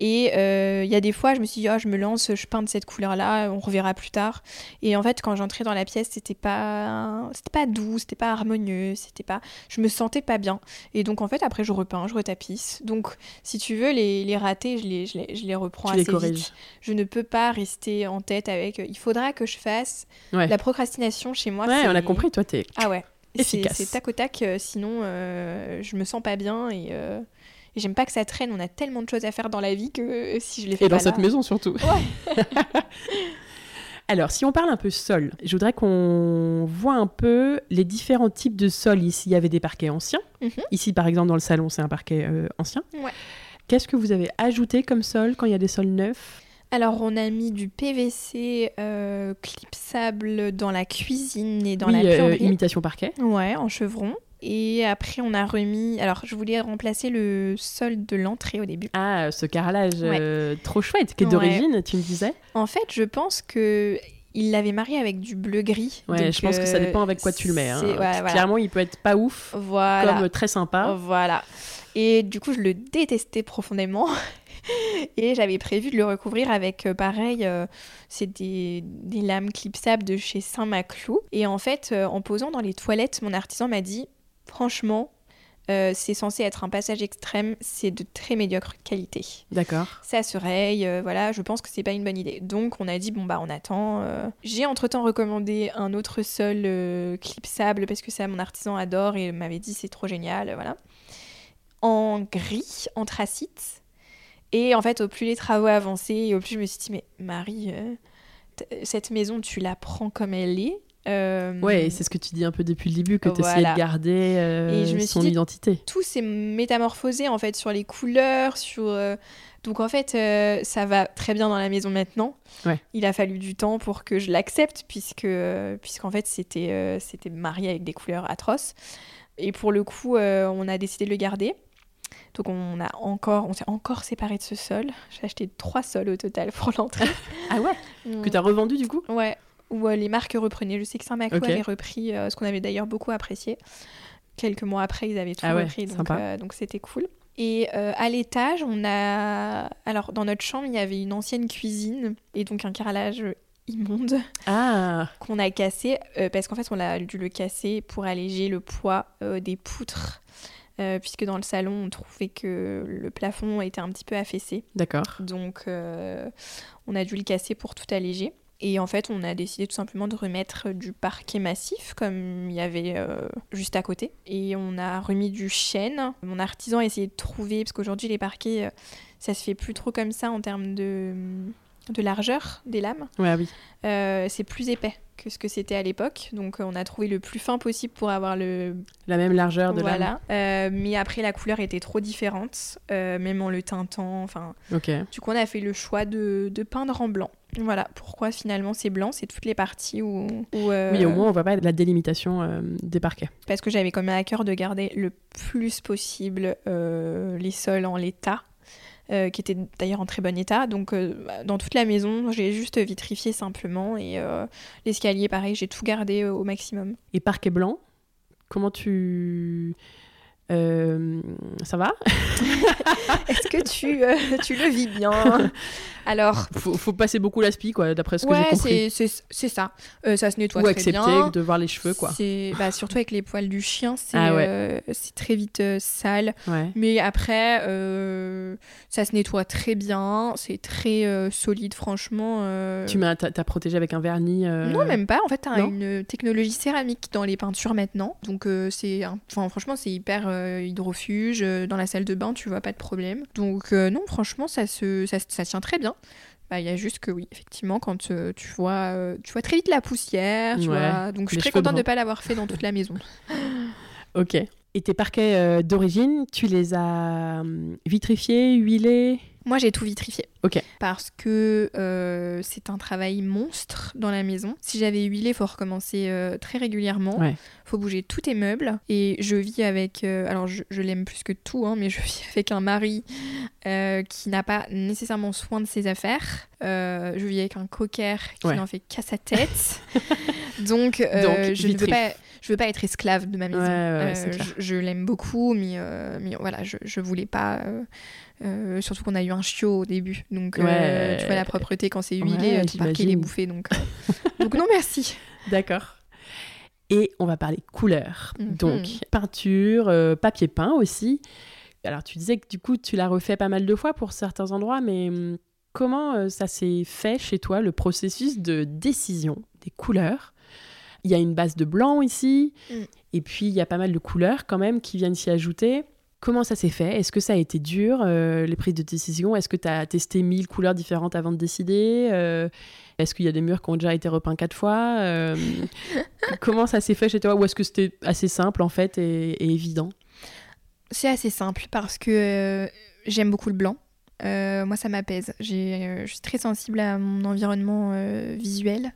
Et euh, il y a des fois, je me suis dit, oh, je me lance, je peins de cette couleur-là, on reverra plus tard. Et en fait, quand j'entrais dans la pièce, c'était pas, c'était pas doux, c'était pas harmonieux, c'était pas, je me sentais pas bien. Et donc, en fait, après, je repeins, je retapisse. Donc, si tu veux, les, les ratés, je les, je les, je les reprends assez vite. Je ne peux pas rester en tête avec. Il faudra que je fasse la procrastination chez moi. Ouais, on a compris, toi, t'es. Ah ouais. C'est tac au tac, euh, sinon euh, je me sens pas bien euh, et, j'aime pas que ça traîne. On a tellement de choses à faire dans la vie que si je les fais et dans cette maison surtout. Ouais. Alors, si on parle un peu sol, je voudrais qu'on voit un peu les différents types de sol. Ici, il y avait des parquets anciens. Mhm. Ici, par exemple, dans le salon, c'est un parquet ancien. Ouais. Qu'est-ce que vous avez ajouté comme sol quand il y a des sols neufs? Alors, on a mis du PVC euh, clipsable dans la cuisine et dans la euh, plomberie. imitation parquet. Ouais, en chevron. Et après, on a remis. Alors, je voulais remplacer le sol de l'entrée au début. Ah, ce carrelage euh, trop chouette, qui est d'origine, tu me disais En fait, je pense que. Il l'avait marié avec du bleu gris. Ouais, je pense que ça dépend avec quoi tu le mets. Hein. Clairement, il peut être pas ouf, voilà. comme très sympa. Voilà. Et du coup, je le détestais profondément. et j'avais prévu de le recouvrir avec, euh, pareil, euh, c'est des, des, lames clipsables de chez Saint-Maclou. Et en fait, euh, en posant dans les toilettes, mon artisan m'a dit, franchement, c'est censé être un passage extrême, c'est de très médiocre qualité. D'accord. Ça se raye, voilà, je pense que c'est pas une bonne idée. Donc on a dit bon bah on attend. J'ai entre-temps recommandé un autre sol clipsable parce que ça mon artisan adore et m'avait dit c'est trop génial, voilà. En gris, anthracite, et en fait, au plus les travaux avançaient, au plus je me suis dit, mais Marie, euh, cette maison, tu la prends comme elle est. Euh, ouais, c'est ce que tu dis un peu depuis le début, que tu essayais de garder euh, son identité. Tout s'est métamorphosé en fait sur les couleurs, sur. Donc en fait, ça va très bien dans la maison maintenant. Ouais. Il a fallu du temps pour que je l'accepte, puisque puisqu'en fait c'était c'était marié avec des couleurs atroces. Et pour le coup, on a décidé de le garder. Donc on a encore, on s'est encore séparé de ce sol. J'ai acheté trois sols au total pour l'entrée. ah ouais Que tu as revendu du coup? Ouais. Ou les marques reprenaient. Je sais que Saint-Macou avait repris, ce qu'on avait d'ailleurs beaucoup apprécié. Quelques mois après, ils avaient tout ah repris, donc c'était cool. Et à l'étage, on a. Alors, dans notre chambre, il y avait une ancienne cuisine et donc un carrelage immonde ah. qu'on a cassé euh, parce qu'en fait on a dû le casser pour alléger le poids euh, des poutres euh, puisque dans le salon on trouvait que le plafond était un petit peu affaissé. D'accord. Donc on a dû le casser pour tout alléger. Et en fait, on a décidé tout simplement de remettre du parquet massif comme il y avait juste à côté. Et on a remis du chêne. Mon artisan a essayé de trouver, parce qu'aujourd'hui les parquets, ça se fait plus trop comme ça en termes de de largeur des lames. Ouais, oui. Euh, c'est plus épais que ce que c'était à l'époque. Donc euh, on a trouvé le plus fin possible pour avoir le... La même largeur de voilà. Euh, mais après la couleur était trop différente, même en le teintant. Enfin, Ok. Du coup on a fait le choix de, de peindre en blanc. Voilà pourquoi finalement c'est blanc, c'est toutes les parties où... Oui, au moins on voit pas la délimitation des parquets. Parce que j'avais quand même à cœur de garder le plus possible les sols en l'état euh, qui était d'ailleurs en très bon état. Donc euh, dans toute la maison, j'ai juste vitrifié simplement et euh, l'escalier, pareil, j'ai tout gardé au maximum. Et parquet blanc, comment tu euh, ça va? Est-ce que tu, euh, tu le vis bien? Alors, faut, faut passer beaucoup l'aspi, quoi, d'après ce que j'ai compris. c'est ça. Euh, ça se nettoie Ou très bien. de voir les cheveux, quoi. Bah, surtout avec les poils du chien, c'est ah très vite sale. Mais après, ça se nettoie très bien. C'est très solide, franchement. Tu m'as as protégé avec un vernis Non, même pas. En fait, tu as une technologie céramique dans les peintures maintenant. Donc, c'est, enfin, franchement, c'est hyper euh, hydrofuge, euh, dans la salle de bain, tu vois pas de problème. Donc euh, non, franchement, ça, se, ça, tient très bien. Bah, il y a juste que oui, effectivement, quand tu vois, tu vois très vite la poussière, tu vois. Donc je suis très contente de ne pas l'avoir fait dans toute la maison. ok. Et tes parquets d'origine, tu les as hum, vitrifiés, huilés? Moi, j'ai tout vitrifié. Ok. Parce que euh, c'est un travail monstre dans la maison. Si j'avais huilé, il faut recommencer euh, très régulièrement. Il faut bouger tous tes meubles. Et je vis avec. Euh, alors, je, l'aime plus que tout, hein, mais je vis avec un mari qui n'a pas nécessairement soin de ses affaires. je vis avec un cocker qui n'en fait qu'à sa tête. Donc, je ne veux pas je veux pas être esclave de ma maison. je, l'aime beaucoup, mais, mais voilà, je, je voulais pas euh, surtout qu'on a eu un chiot au début. Donc, euh, tu vois, la propreté, quand c'est huilé, tu parquet les bouffées. Donc, euh, donc non, merci. D'accord. Et on va parler couleur. Mhm. Donc, peinture, papier peint aussi. Alors, tu disais que du coup, tu l'as refait pas mal de fois pour certains endroits, mais hum, comment ça s'est fait chez toi, le processus de décision des couleurs? Il y a une base de blanc ici, mm. et puis il y a pas mal de couleurs quand même qui viennent s'y ajouter. Comment ça s'est fait? Est-ce que ça a été dur, euh, les prises de décision? Est-ce que tu as testé mille couleurs différentes avant de décider euh, Est-ce qu'il y a des murs qui ont déjà été repeints quatre fois euh, Comment ça s'est fait chez toi? Ou est-ce que c'était assez simple en fait et, évident? C'est assez simple parce que j'aime beaucoup le blanc. moi, ça m'apaise. Je suis très sensible à mon environnement visuel.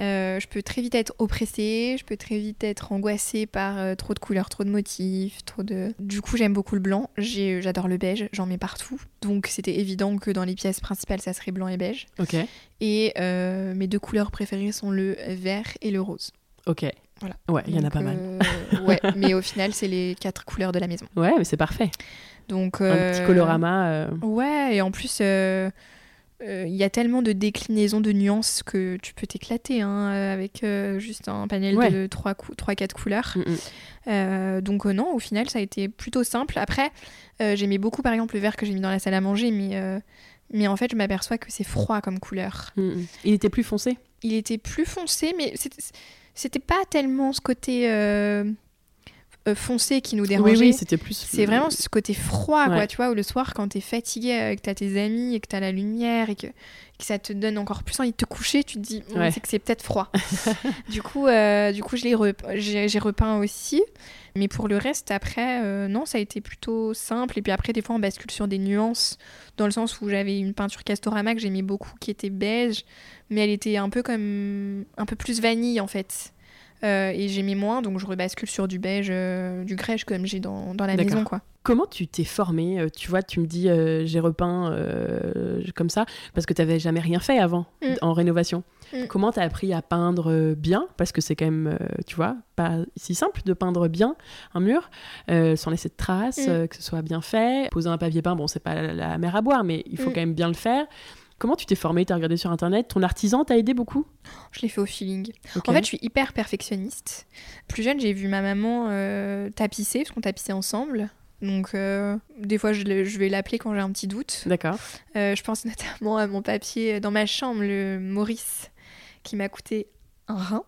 Euh, je peux très vite être oppressée, je peux très vite être angoissée par euh, trop de couleurs, trop de motifs, trop de... Du coup, j'aime beaucoup le blanc, j'adore le beige, j'en mets partout. Donc, c'était évident que dans les pièces principales, ça serait blanc et beige. Ok. Et euh, mes deux couleurs préférées sont le vert et le rose. Ok. Voilà. Ouais, il y en a pas mal. ouais, mais au final, c'est les quatre couleurs de la maison. Ouais, mais c'est parfait. Donc, Un petit colorama. Ouais, et en plus euh, il y a tellement de déclinaisons, de nuances que tu peux t'éclater hein, avec euh, juste un panel de 3-4 couleurs. Mm, mm. donc euh, non, au final, ça a été plutôt simple. Après, j'aimais beaucoup par exemple le vert que j'ai mis dans la salle à manger, mais, mais en fait, je m'aperçois que c'est froid comme couleur. Mm, il était plus foncé? Il était plus foncé, mais c'était pas tellement ce côté euh, foncé qui nous dérangeait. Oui, c'était plus. C'est vraiment ce côté froid, quoi, tu vois, où le soir, quand t'es fatigué, euh, que t'as tes amis et que t'as la lumière et que, que, ça te donne encore plus envie de te coucher, tu te dis, c'est que c'est peut-être froid. du coup, euh, du coup, je j'ai repeint aussi. Mais pour le reste, après, non, ça a été plutôt simple. Et puis après, des fois, on bascule sur des nuances, dans le sens où j'avais une peinture Castorama que j'aimais beaucoup, qui était beige, mais elle était un peu comme. un peu plus vanille, en fait. Et j'aimais moins, donc je rebascule sur du beige, du grège comme j'ai dans, dans la maison, quoi. Comment tu t'es formée euh, Tu vois, tu me dis euh, j'ai repeint euh, comme ça parce que tu n'avais jamais rien fait avant mm. en rénovation. Mm. Comment tu as appris à peindre bien? Parce que c'est quand même, tu vois, pas si simple de peindre bien un mur sans laisser de traces, mm. que ce soit bien fait. Poser un papier peint, bon, c'est pas la, mer à boire, mais il faut quand même bien le faire. Comment tu t'es formée Tu as regardé sur internet? Ton artisan t'a aidé beaucoup? Je l'ai fait au feeling. En fait, je suis hyper perfectionniste. Plus jeune, j'ai vu ma maman tapisser, parce qu'on tapissait ensemble. Donc, euh, des fois, je, vais l'appeler quand j'ai un petit doute. D'accord. Euh, je pense notamment à mon papier dans ma chambre, le Maurice, qui m'a coûté un rein.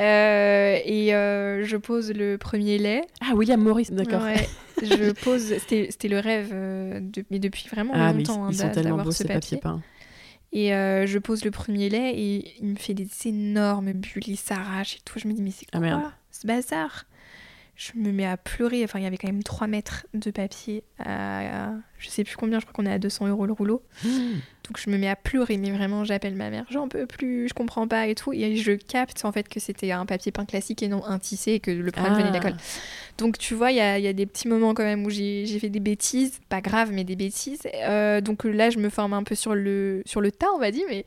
Euh, et je pose le premier lait. Ah, William Maurice, d'accord. Ouais, je pose. C'était le rêve, de, mais depuis vraiment ah, longtemps. Ils, hein, sont tellement beaux, ces papiers peints. Et je pose le premier lait et il me fait des énormes bulles, il s'arrache et tout. Je me dis, mais c'est ah, quoi ce bazar? Je me mets à pleurer. Enfin, il y avait quand même 3 mètres de papier à, je sais plus combien, je crois qu'on est à 200 euros le rouleau. Donc je me mets à pleurer, mais vraiment, j'appelle ma mère, j'en peux plus, je comprends pas et tout. Et je capte en fait que c'était un papier peint classique et non un tissé et que le problème venait de la ah. colle. Donc tu vois, il y a, y a, des petits moments quand même où j'ai fait des bêtises, pas grave, mais des bêtises. Euh, donc là, je me forme un peu sur le, sur le tas, on va dire, mais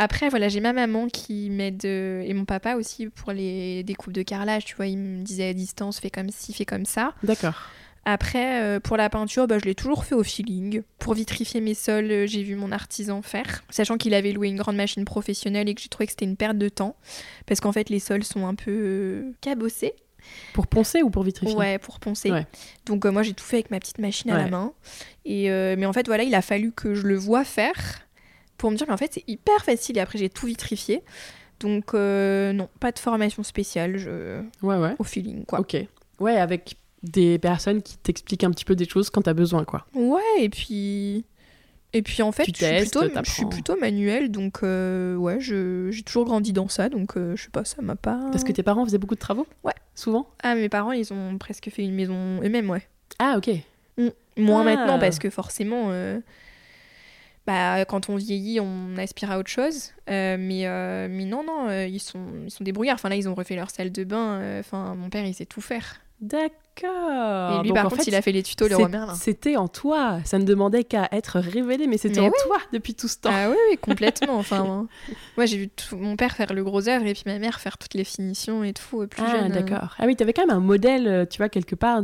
après, voilà, j'ai ma maman qui m'aide euh, et mon papa aussi pour les découpes de carrelage. Tu vois, il me disait à distance, fais comme ci, fais comme ça. D'accord. Après, euh, pour la peinture, bah, je l'ai toujours fait au feeling. Pour vitrifier mes sols, euh, j'ai vu mon artisan faire, sachant qu'il avait loué une grande machine professionnelle et que j'ai trouvé que c'était une perte de temps, parce qu'en fait, les sols sont un peu cabossés. Pour poncer ou pour vitrifier? Ouais, pour poncer. Donc moi, j'ai tout fait avec ma petite machine à la main. Et mais en fait, voilà, il a fallu que je le vois faire pour me dire, mais en fait, c'est hyper facile. Et après, j'ai tout vitrifié. Donc, euh, non, pas de formation spéciale. Je... Ouais, ouais. Au feeling, quoi. Ok. Ouais, avec des personnes qui t'expliquent un petit peu des choses quand t'as besoin, quoi. Ouais, et puis. Et puis en fait, je, suis plutôt, je, suis plutôt, manuel, donc euh, ouais, j'ai toujours grandi dans ça, donc euh, je sais pas, ça m'a pas. Parce que tes parents faisaient beaucoup de travaux? Ouais. Souvent? Ah, mes parents, ils ont presque fait une maison eux-mêmes, ouais. Ah, ok. Mm. Moins ah. maintenant, parce que forcément, bah, quand on vieillit, on aspire à autre chose. Euh, mais, euh, mais non, non, euh, ils, sont, ils sont débrouillards. Enfin, là, ils ont refait leur salle de bain. Enfin, mon père, il sait tout faire. D'accord. Et lui, par contre, il a fait les tutos, le roi Merlin. C'était en toi. Ça ne demandait qu'à être révélé, mais c'était en toi depuis tout ce temps. Ah oui, oui complètement. enfin, moi, j'ai vu mon père faire le gros œuvre et puis ma mère faire toutes les finitions et tout, plus ah, jeune. d'accord. Ah oui, tu avais quand même un modèle, tu vois, quelque part.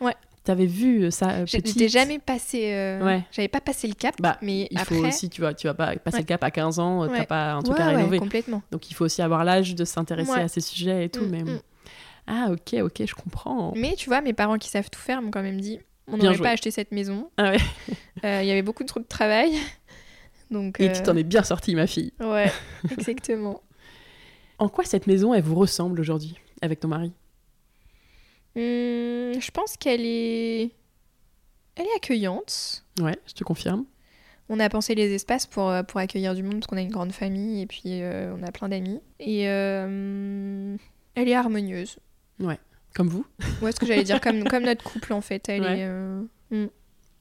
Ouais. T'avais vu ça euh, J'étais jamais passé. Euh, ouais. J'avais pas passé le cap. Bah, mais il faut aussi, tu vois, tu vas pas passer le cap à 15 ans, tu t'as pas un truc à rénover. complètement. Donc il faut aussi avoir l'âge de s'intéresser à ces sujets et tout. Mm, mais... Mm. Ah, ok, ok, je comprends. Mais tu vois, mes parents qui savent tout faire m'ont quand même dit on n'aurait pas acheté cette maison. Ah ouais. Euh, il y avait beaucoup trop de travail. Donc, et tu t'en es bien sortie, ma fille. Ouais, exactement. en quoi cette maison, elle vous ressemble aujourd'hui avec ton mari? Hum, Je pense qu'elle est elle est accueillante. Ouais, je te confirme. On a pensé les espaces pour, euh, pour accueillir du monde, parce qu'on a une grande famille et puis euh, on a plein d'amis. Et euh, elle est harmonieuse. Ouais, comme vous. Ouais, ce que j'allais dire, comme, comme notre couple en fait. Elle est, hmm.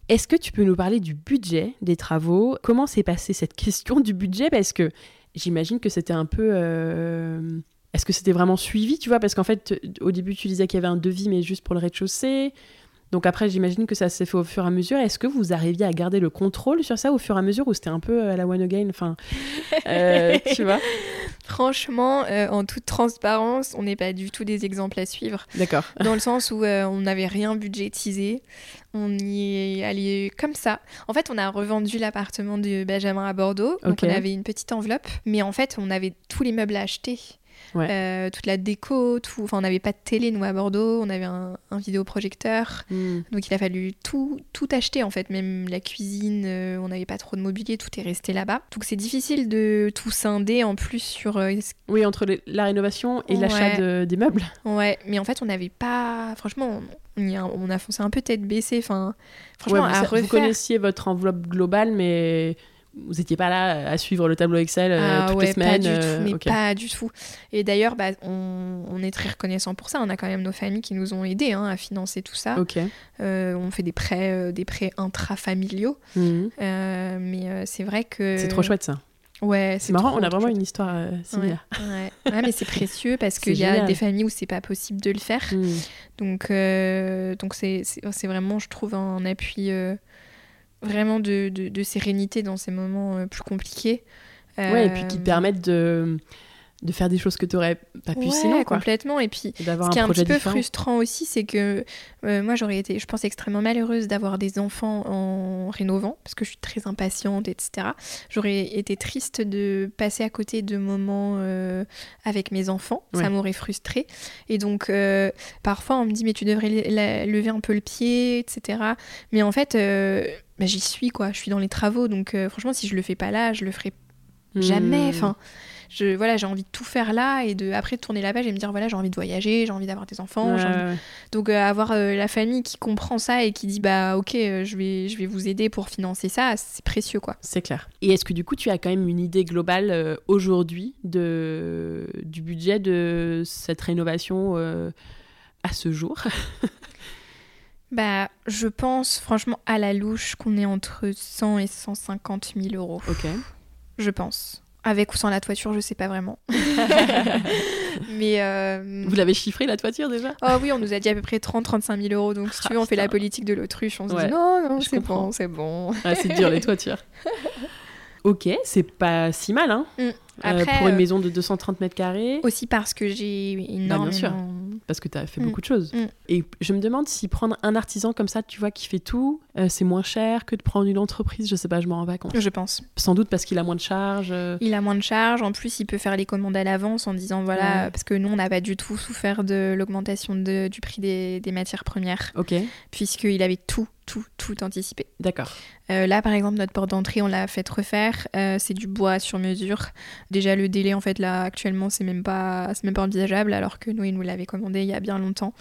Est-ce que tu peux nous parler du budget des travaux? Comment s'est passée cette question du budget? Parce que j'imagine que c'était un peu... Est-ce que c'était vraiment suivi, tu vois? Parce qu'en fait, au début, tu disais qu'il y avait un devis, mais juste pour le rez-de-chaussée. Donc après, j'imagine que ça s'est fait au fur et à mesure. Est-ce que vous arriviez à garder le contrôle sur ça au fur et à mesure ou c'était un peu euh, à la one again? Enfin, euh, tu vois? Franchement, euh, en toute transparence, on n'est pas du tout des exemples à suivre. D'accord. Dans le sens où on n'avait rien budgétisé. On y est allé comme ça. En fait, on a revendu l'appartement de Benjamin à Bordeaux. Donc on avait une petite enveloppe. Mais en fait, on avait tous les meubles à acheter. Euh, toute la déco, tout. Enfin, on n'avait pas de télé, nous, à Bordeaux. On avait un, vidéoprojecteur. Hmm. Donc, il a fallu tout, tout acheter, en fait. Même la cuisine, euh, on n'avait pas trop de mobilier. Tout est resté là-bas. Donc, c'est difficile de tout scinder, en plus, sur... Euh, oui, entre la rénovation et l'achat des meubles. Ouais, mais en fait, on n'avait pas... Franchement, on, a, foncé un peu tête baissée. Enfin, franchement, à refaire... Vous connaissiez votre enveloppe globale, mais vous n'étiez pas là à suivre le tableau Excel euh, ah toutes les semaines Pas du tout, euh, mais pas du tout. Et d'ailleurs, bah, on, est très reconnaissant pour ça. On a quand même nos familles qui nous ont aidés hein, à financer tout ça. Euh, on fait des prêts, des prêts intrafamiliaux. Mhm. mais c'est vrai que. C'est trop chouette ça. Ouais, c'est marrant, on a vraiment une histoire euh, similaire. Ouais, ouais. mais c'est précieux parce qu'il y a des familles où c'est pas possible de le faire. Hmm. Donc, euh, donc c'est vraiment, je trouve, un appui euh, vraiment de, de, de, sérénité dans ces moments plus compliqués. Ouais, et puis qui te permettent de de faire des choses que tu n'aurais pas pu sinon. Quoi. complètement. Et puis, ce qui est un petit peu frustrant aussi, c'est que euh, moi, j'aurais été, je pense, extrêmement malheureuse d'avoir des enfants en rénovant, parce que je suis très impatiente, etc. J'aurais été triste de passer à côté de moments euh, avec mes enfants. Ça m'aurait frustrée. Et donc, euh, parfois, on me dit, mais tu devrais lever un peu le pied, etc. Mais en fait, bah, j'y suis, quoi. Je suis dans les travaux. Donc, franchement, si je le fais pas là, je le ferai jamais. Hmm. Enfin je voilà j'ai envie de tout faire là et de après de tourner la page et me dire voilà j'ai envie de voyager j'ai envie d'avoir des enfants donc euh, avoir euh, la famille qui comprend ça et qui dit bah ok euh, je vais je vais vous aider pour financer ça c'est précieux quoi c'est clair et est-ce que du coup tu as quand même une idée globale aujourd'hui de du budget de cette rénovation à ce jour? Bah, je pense franchement à la louche qu'on est entre 100 et 150 000 euros. Ok. Je pense. Avec ou sans la toiture, je sais pas vraiment. Mais euh, Vous l'avez chiffré la toiture déjà? Oh oui, on nous a dit à peu près 30-35 000 euros. Donc si tu veux, on fait la politique de l'autruche. On se dit non, non, c'est bon, c'est bon. Ah, c'est dur les toitures. ok, c'est pas si mal, hein mm. Euh, pour une euh, maison de 230 mètres carrés. Aussi parce que j'ai énormément... Parce que tu as fait mm. beaucoup de choses. Mm. Et je me demande si prendre un artisan comme ça, tu vois, qui fait tout, euh, c'est moins cher que de prendre une entreprise. Je sais pas, je m'en rends pas compte. Je pense. Sans doute parce qu'il a moins de charges. Il a moins de charges. En plus, il peut faire les commandes à l'avance en disant voilà, parce que nous, on n'a pas du tout souffert de l'augmentation du prix des, des matières premières. Ok. Puisqu'il avait tout tout, tout anticipé. D'accord. Euh, là, par exemple, notre porte d'entrée, on l'a fait refaire. Euh, c'est du bois sur mesure. Déjà, le délai, en fait, là, actuellement, c'est même pas, c'est même pas envisageable, alors que nous, il nous l'avait commandé il y a bien longtemps.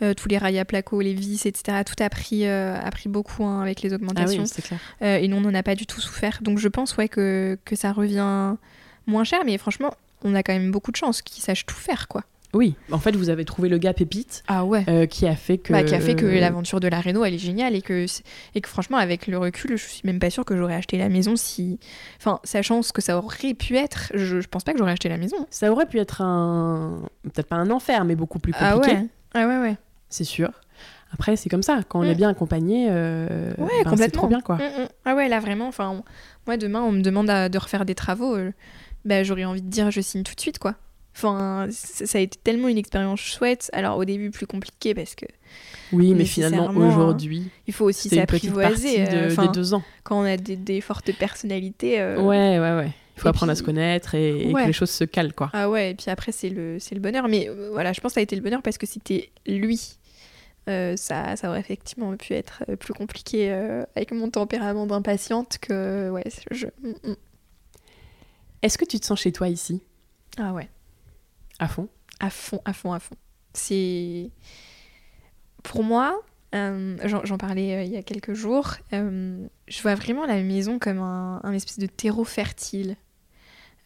Euh, tous les rails à placo, les vis, etc. Tout a pris, a pris beaucoup hein, avec les augmentations. Ah oui, clair. et nous, on n'en a pas du tout souffert. Donc, je pense, ouais, que, que ça revient moins cher, mais franchement, on a quand même beaucoup de chance qu'ils sachent tout faire, quoi. Oui, en fait, vous avez trouvé le gars pépite. Ah ouais. Euh, qui a fait que. Bah, qui a fait que l'aventure de la Renault, elle est géniale et que, et que franchement, avec le recul, je suis même pas sûre que j'aurais acheté la maison si. Enfin, sachant ce que ça aurait pu être, je, je pense pas que j'aurais acheté la maison. Ça aurait pu être un. Peut-être pas un enfer, mais beaucoup plus compliqué. Ah ouais. Ah ouais, ouais. C'est sûr. Après, c'est comme ça. Quand on est mm. bien accompagné, euh, ouais, ben, c'est trop bien, quoi. Mm, mm. Ah ouais, là, vraiment. Enfin, moi, demain, on me demande de refaire des travaux. Euh, bah, j'aurais envie de dire, je signe tout de suite, quoi. Enfin, ça a été tellement une expérience chouette. Alors au début plus compliqué parce que. Oui, mais finalement aujourd'hui. il faut aussi s'apprivoiser. Euh, de, deux ans. Quand on a des, fortes personnalités. Euh, ouais, ouais, ouais. Il faut apprendre à se connaître et, que les choses se calent, quoi. Ah ouais, et puis après, c'est le, le bonheur. Mais euh, voilà, je pense que ça a été le bonheur parce que c'était lui. ça, ça aurait effectivement pu être plus compliqué avec mon tempérament d'impatiente que. Ouais, je. Mm, mm. Est-ce que tu te sens chez toi ici? Ah ouais. À fond À fond, à fond, à fond. C'est. Pour moi, euh, j'en parlais euh, il y a quelques jours, euh, je vois vraiment la maison comme un, espèce de terreau fertile.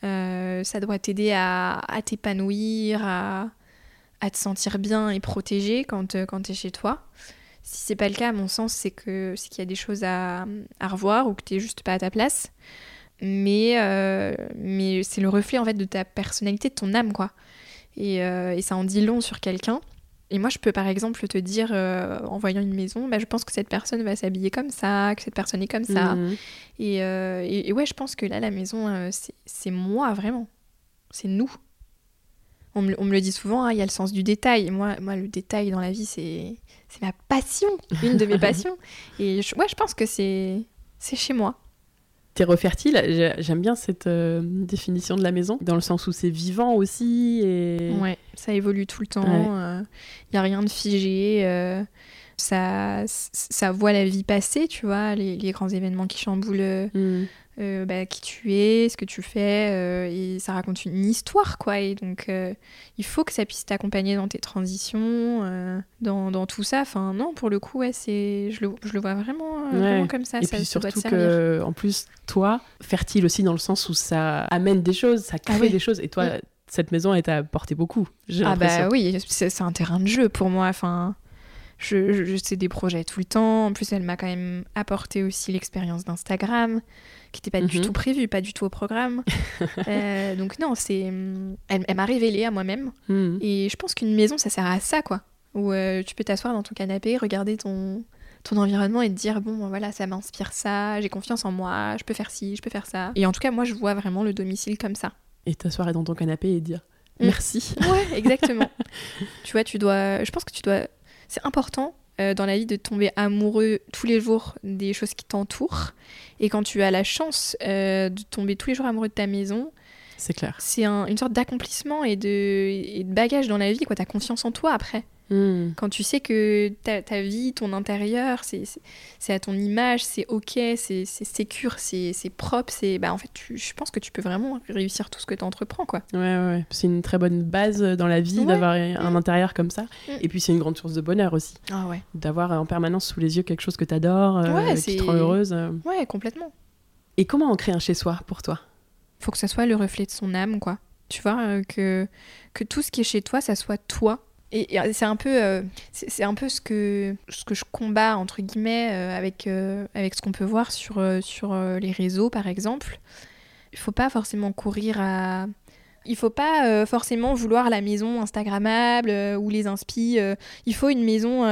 ça doit t'aider à, t'épanouir, à, te sentir bien et protégé quand, quand tu es chez toi. Si c'est pas le cas, mon sens, c'est que c'est qu'il y a des choses à, revoir ou que tu juste pas à ta place. Mais, mais c'est le reflet en de ta personnalité, de ton âme, quoi. Euh, et, ça en dit long sur quelqu'un. Et moi, je peux par exemple te dire, euh, en voyant une maison, bah, je pense que cette personne va s'habiller comme ça, que cette personne est comme ça. Mhm. Euh, et, et, ouais, je pense que là, la maison, c'est moi vraiment. C'est nous. On me, on me, le dit souvent, hein, il y a le sens du détail. Moi, moi, le détail dans la vie, c'est ma passion, une de mes passions. Et ouais, je pense que c'est chez moi. Terreau fertile, j'aime bien cette euh, définition de la maison, dans le sens où c'est vivant aussi. Et... Ouais, ça évolue tout le temps, il n'y euh, a rien de figé. Euh, ça, ça voit la vie passer, tu vois, les, grands événements qui chamboulent mm. Euh, bah, qui tu es, ce que tu fais, euh, et ça raconte une histoire, quoi. Et donc, euh, il faut que ça puisse t'accompagner dans tes transitions, dans, dans, tout ça. Enfin, non, pour le coup, ouais, c'est, je, le, je le vois vraiment, vraiment comme ça. Et ça, puis surtout que, en plus, toi, fertile aussi dans le sens où ça amène des choses, ça ah crée des choses, et toi, cette maison, elle t'a apporté beaucoup. Ah bah oui, c'est un terrain de jeu pour moi. Enfin, je, c'est des projets tout le temps. En plus, elle m'a quand même apporté aussi l'expérience d'Instagram, qui n'était pas du mhm. tout prévue, pas du tout au programme. Euh, donc non, c'est, elle, m'a révélé à moi-même. Mhm. Et je pense qu'une maison, ça sert à ça, quoi. Où euh, tu peux t'asseoir dans ton canapé, regarder ton, ton environnement et te dire bon voilà ça m'inspire ça, j'ai confiance en moi, je peux faire ci, je peux faire ça. Et en tout cas moi je vois vraiment le domicile comme ça. Et t'asseoir dans ton canapé et dire mm. merci. Ouais exactement. tu vois tu dois, je pense que tu dois, c'est important euh, dans la vie de tomber amoureux tous les jours des choses qui t'entourent. Et quand tu as la chance euh, de tomber tous les jours amoureux de ta maison, c'est clair. C'est une sorte d'accomplissement et de, et de bagage dans la vie. Tu as confiance en toi après. Hmm. Quand tu sais que ta, ta vie, ton intérieur, c'est à ton image, c'est ok, c'est sécure, c'est propre, c'est bah en fait, je pense que tu peux vraiment réussir tout ce que tu entreprends quoi. Ouais, ouais, c'est une très bonne base dans la vie d'avoir un hmm. intérieur comme ça. Hmm. Et puis c'est une grande source de bonheur aussi. Ah ouais. D'avoir en permanence sous les yeux quelque chose que tu adores, euh, qui te rend heureuse. Euh. Ouais, complètement. Et comment on crée un chez soi pour toi? Faut que ça soit le reflet de son âme quoi. Tu vois euh, que que tout ce qui est chez toi, ça soit toi et, c'est un peu, euh, c'est un peu ce que, ce que je combats entre guillemets euh, avec, euh, avec ce qu'on peut voir sur, sur les réseaux par exemple. Il faut pas forcément courir à, il faut pas forcément vouloir la maison instagrammable ou les inspi. il faut une maison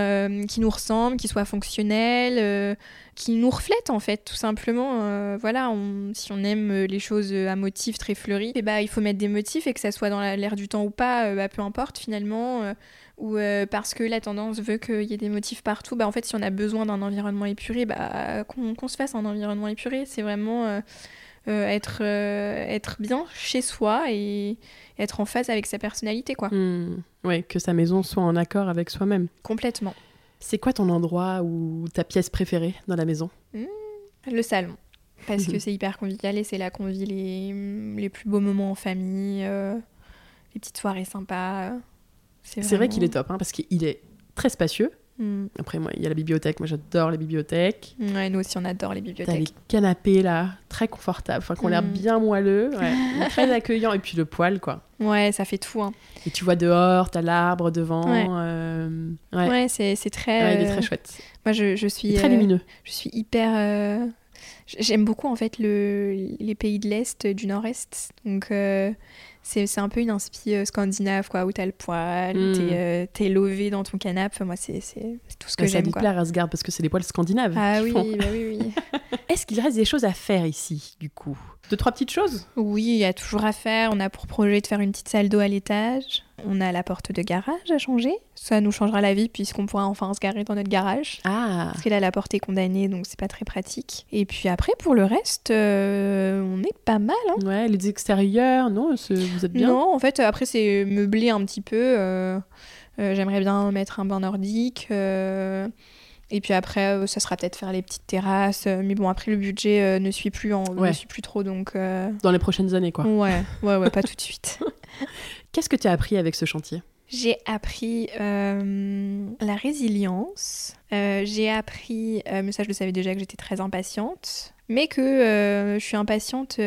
qui nous ressemble, qui soit fonctionnelle, qui nous reflète en fait, tout simplement. voilà, si on aime les choses à motifs très fleuris, eh bah, il faut mettre des motifs et que ça soit dans l'air du temps ou pas, bah, peu importe finalement ou euh, parce que la tendance veut qu'il y ait des motifs partout, bah en fait si on a besoin d'un environnement épuré, bah qu'on se fasse un environnement épuré, c'est vraiment euh, euh, être, être bien chez soi et être en phase avec sa personnalité quoi. Hmm. Oui, que sa maison soit en accord avec soi-même. Complètement. C'est quoi ton endroit ou ta pièce préférée dans la maison? Hmm, Le salon. Parce que c'est hyper convivial et c'est là qu'on vit les, les, plus beaux moments en famille, les petites soirées sympas. C'est vrai qu'il est top, hein, parce qu'il est très spacieux. Hmm. Après, moi, il y a la bibliothèque. Moi, j'adore les bibliothèques. Ouais, nous aussi, on adore les bibliothèques. T'as les canapés, là, très confortables, enfin, qui ont l'air hmm. bien moelleux, très accueillants. Et puis le poêle, quoi. Ouais, ça fait tout. Hein. Et tu vois dehors, t'as l'arbre devant. Ouais, euh, ouais. c'est très... Ouais, il est très euh, chouette. Moi, je, je suis... très lumineux. Euh, je suis hyper... J'aime beaucoup, en fait, le... les pays de l'Est, du Nord-Est. Donc c'est un peu une inspi euh, scandinave, quoi, où t'as le poil, mm. t'es euh, lové dans ton canapé. Moi, c'est tout ce que j'aime. Ça me plaît à Asgard parce que c'est des poils scandinaves. Ah oui, bah oui, oui. Est-ce qu'il reste des choses à faire ici, du coup? Deux, trois petites choses Oui, il y a toujours à faire. On a pour projet de faire une petite salle d'eau à l'étage. On a la porte de garage à changer. Ça nous changera la vie puisqu'on pourra enfin se garer dans notre garage. Ah. Parce que là, la porte est condamnée, donc c'est pas très pratique. Et puis après, pour le reste, euh, on est pas mal. Hein. Ouais, les extérieurs, non Vous êtes bien Non, en fait, après, c'est meublé un petit peu. Euh, euh, j'aimerais bien mettre un bain nordique. Et puis après, ça sera peut-être faire les petites terrasses. mais bon, après, le budget ne suit plus, en, ne suit plus trop, donc... Dans les prochaines années, quoi. Ouais, ouais, ouais, pas tout de suite. Qu'est-ce que tu as appris avec ce chantier? J'ai appris euh, la résilience. Euh, j'ai appris, euh, mais ça je le savais déjà que j'étais très impatiente, mais que je suis impatiente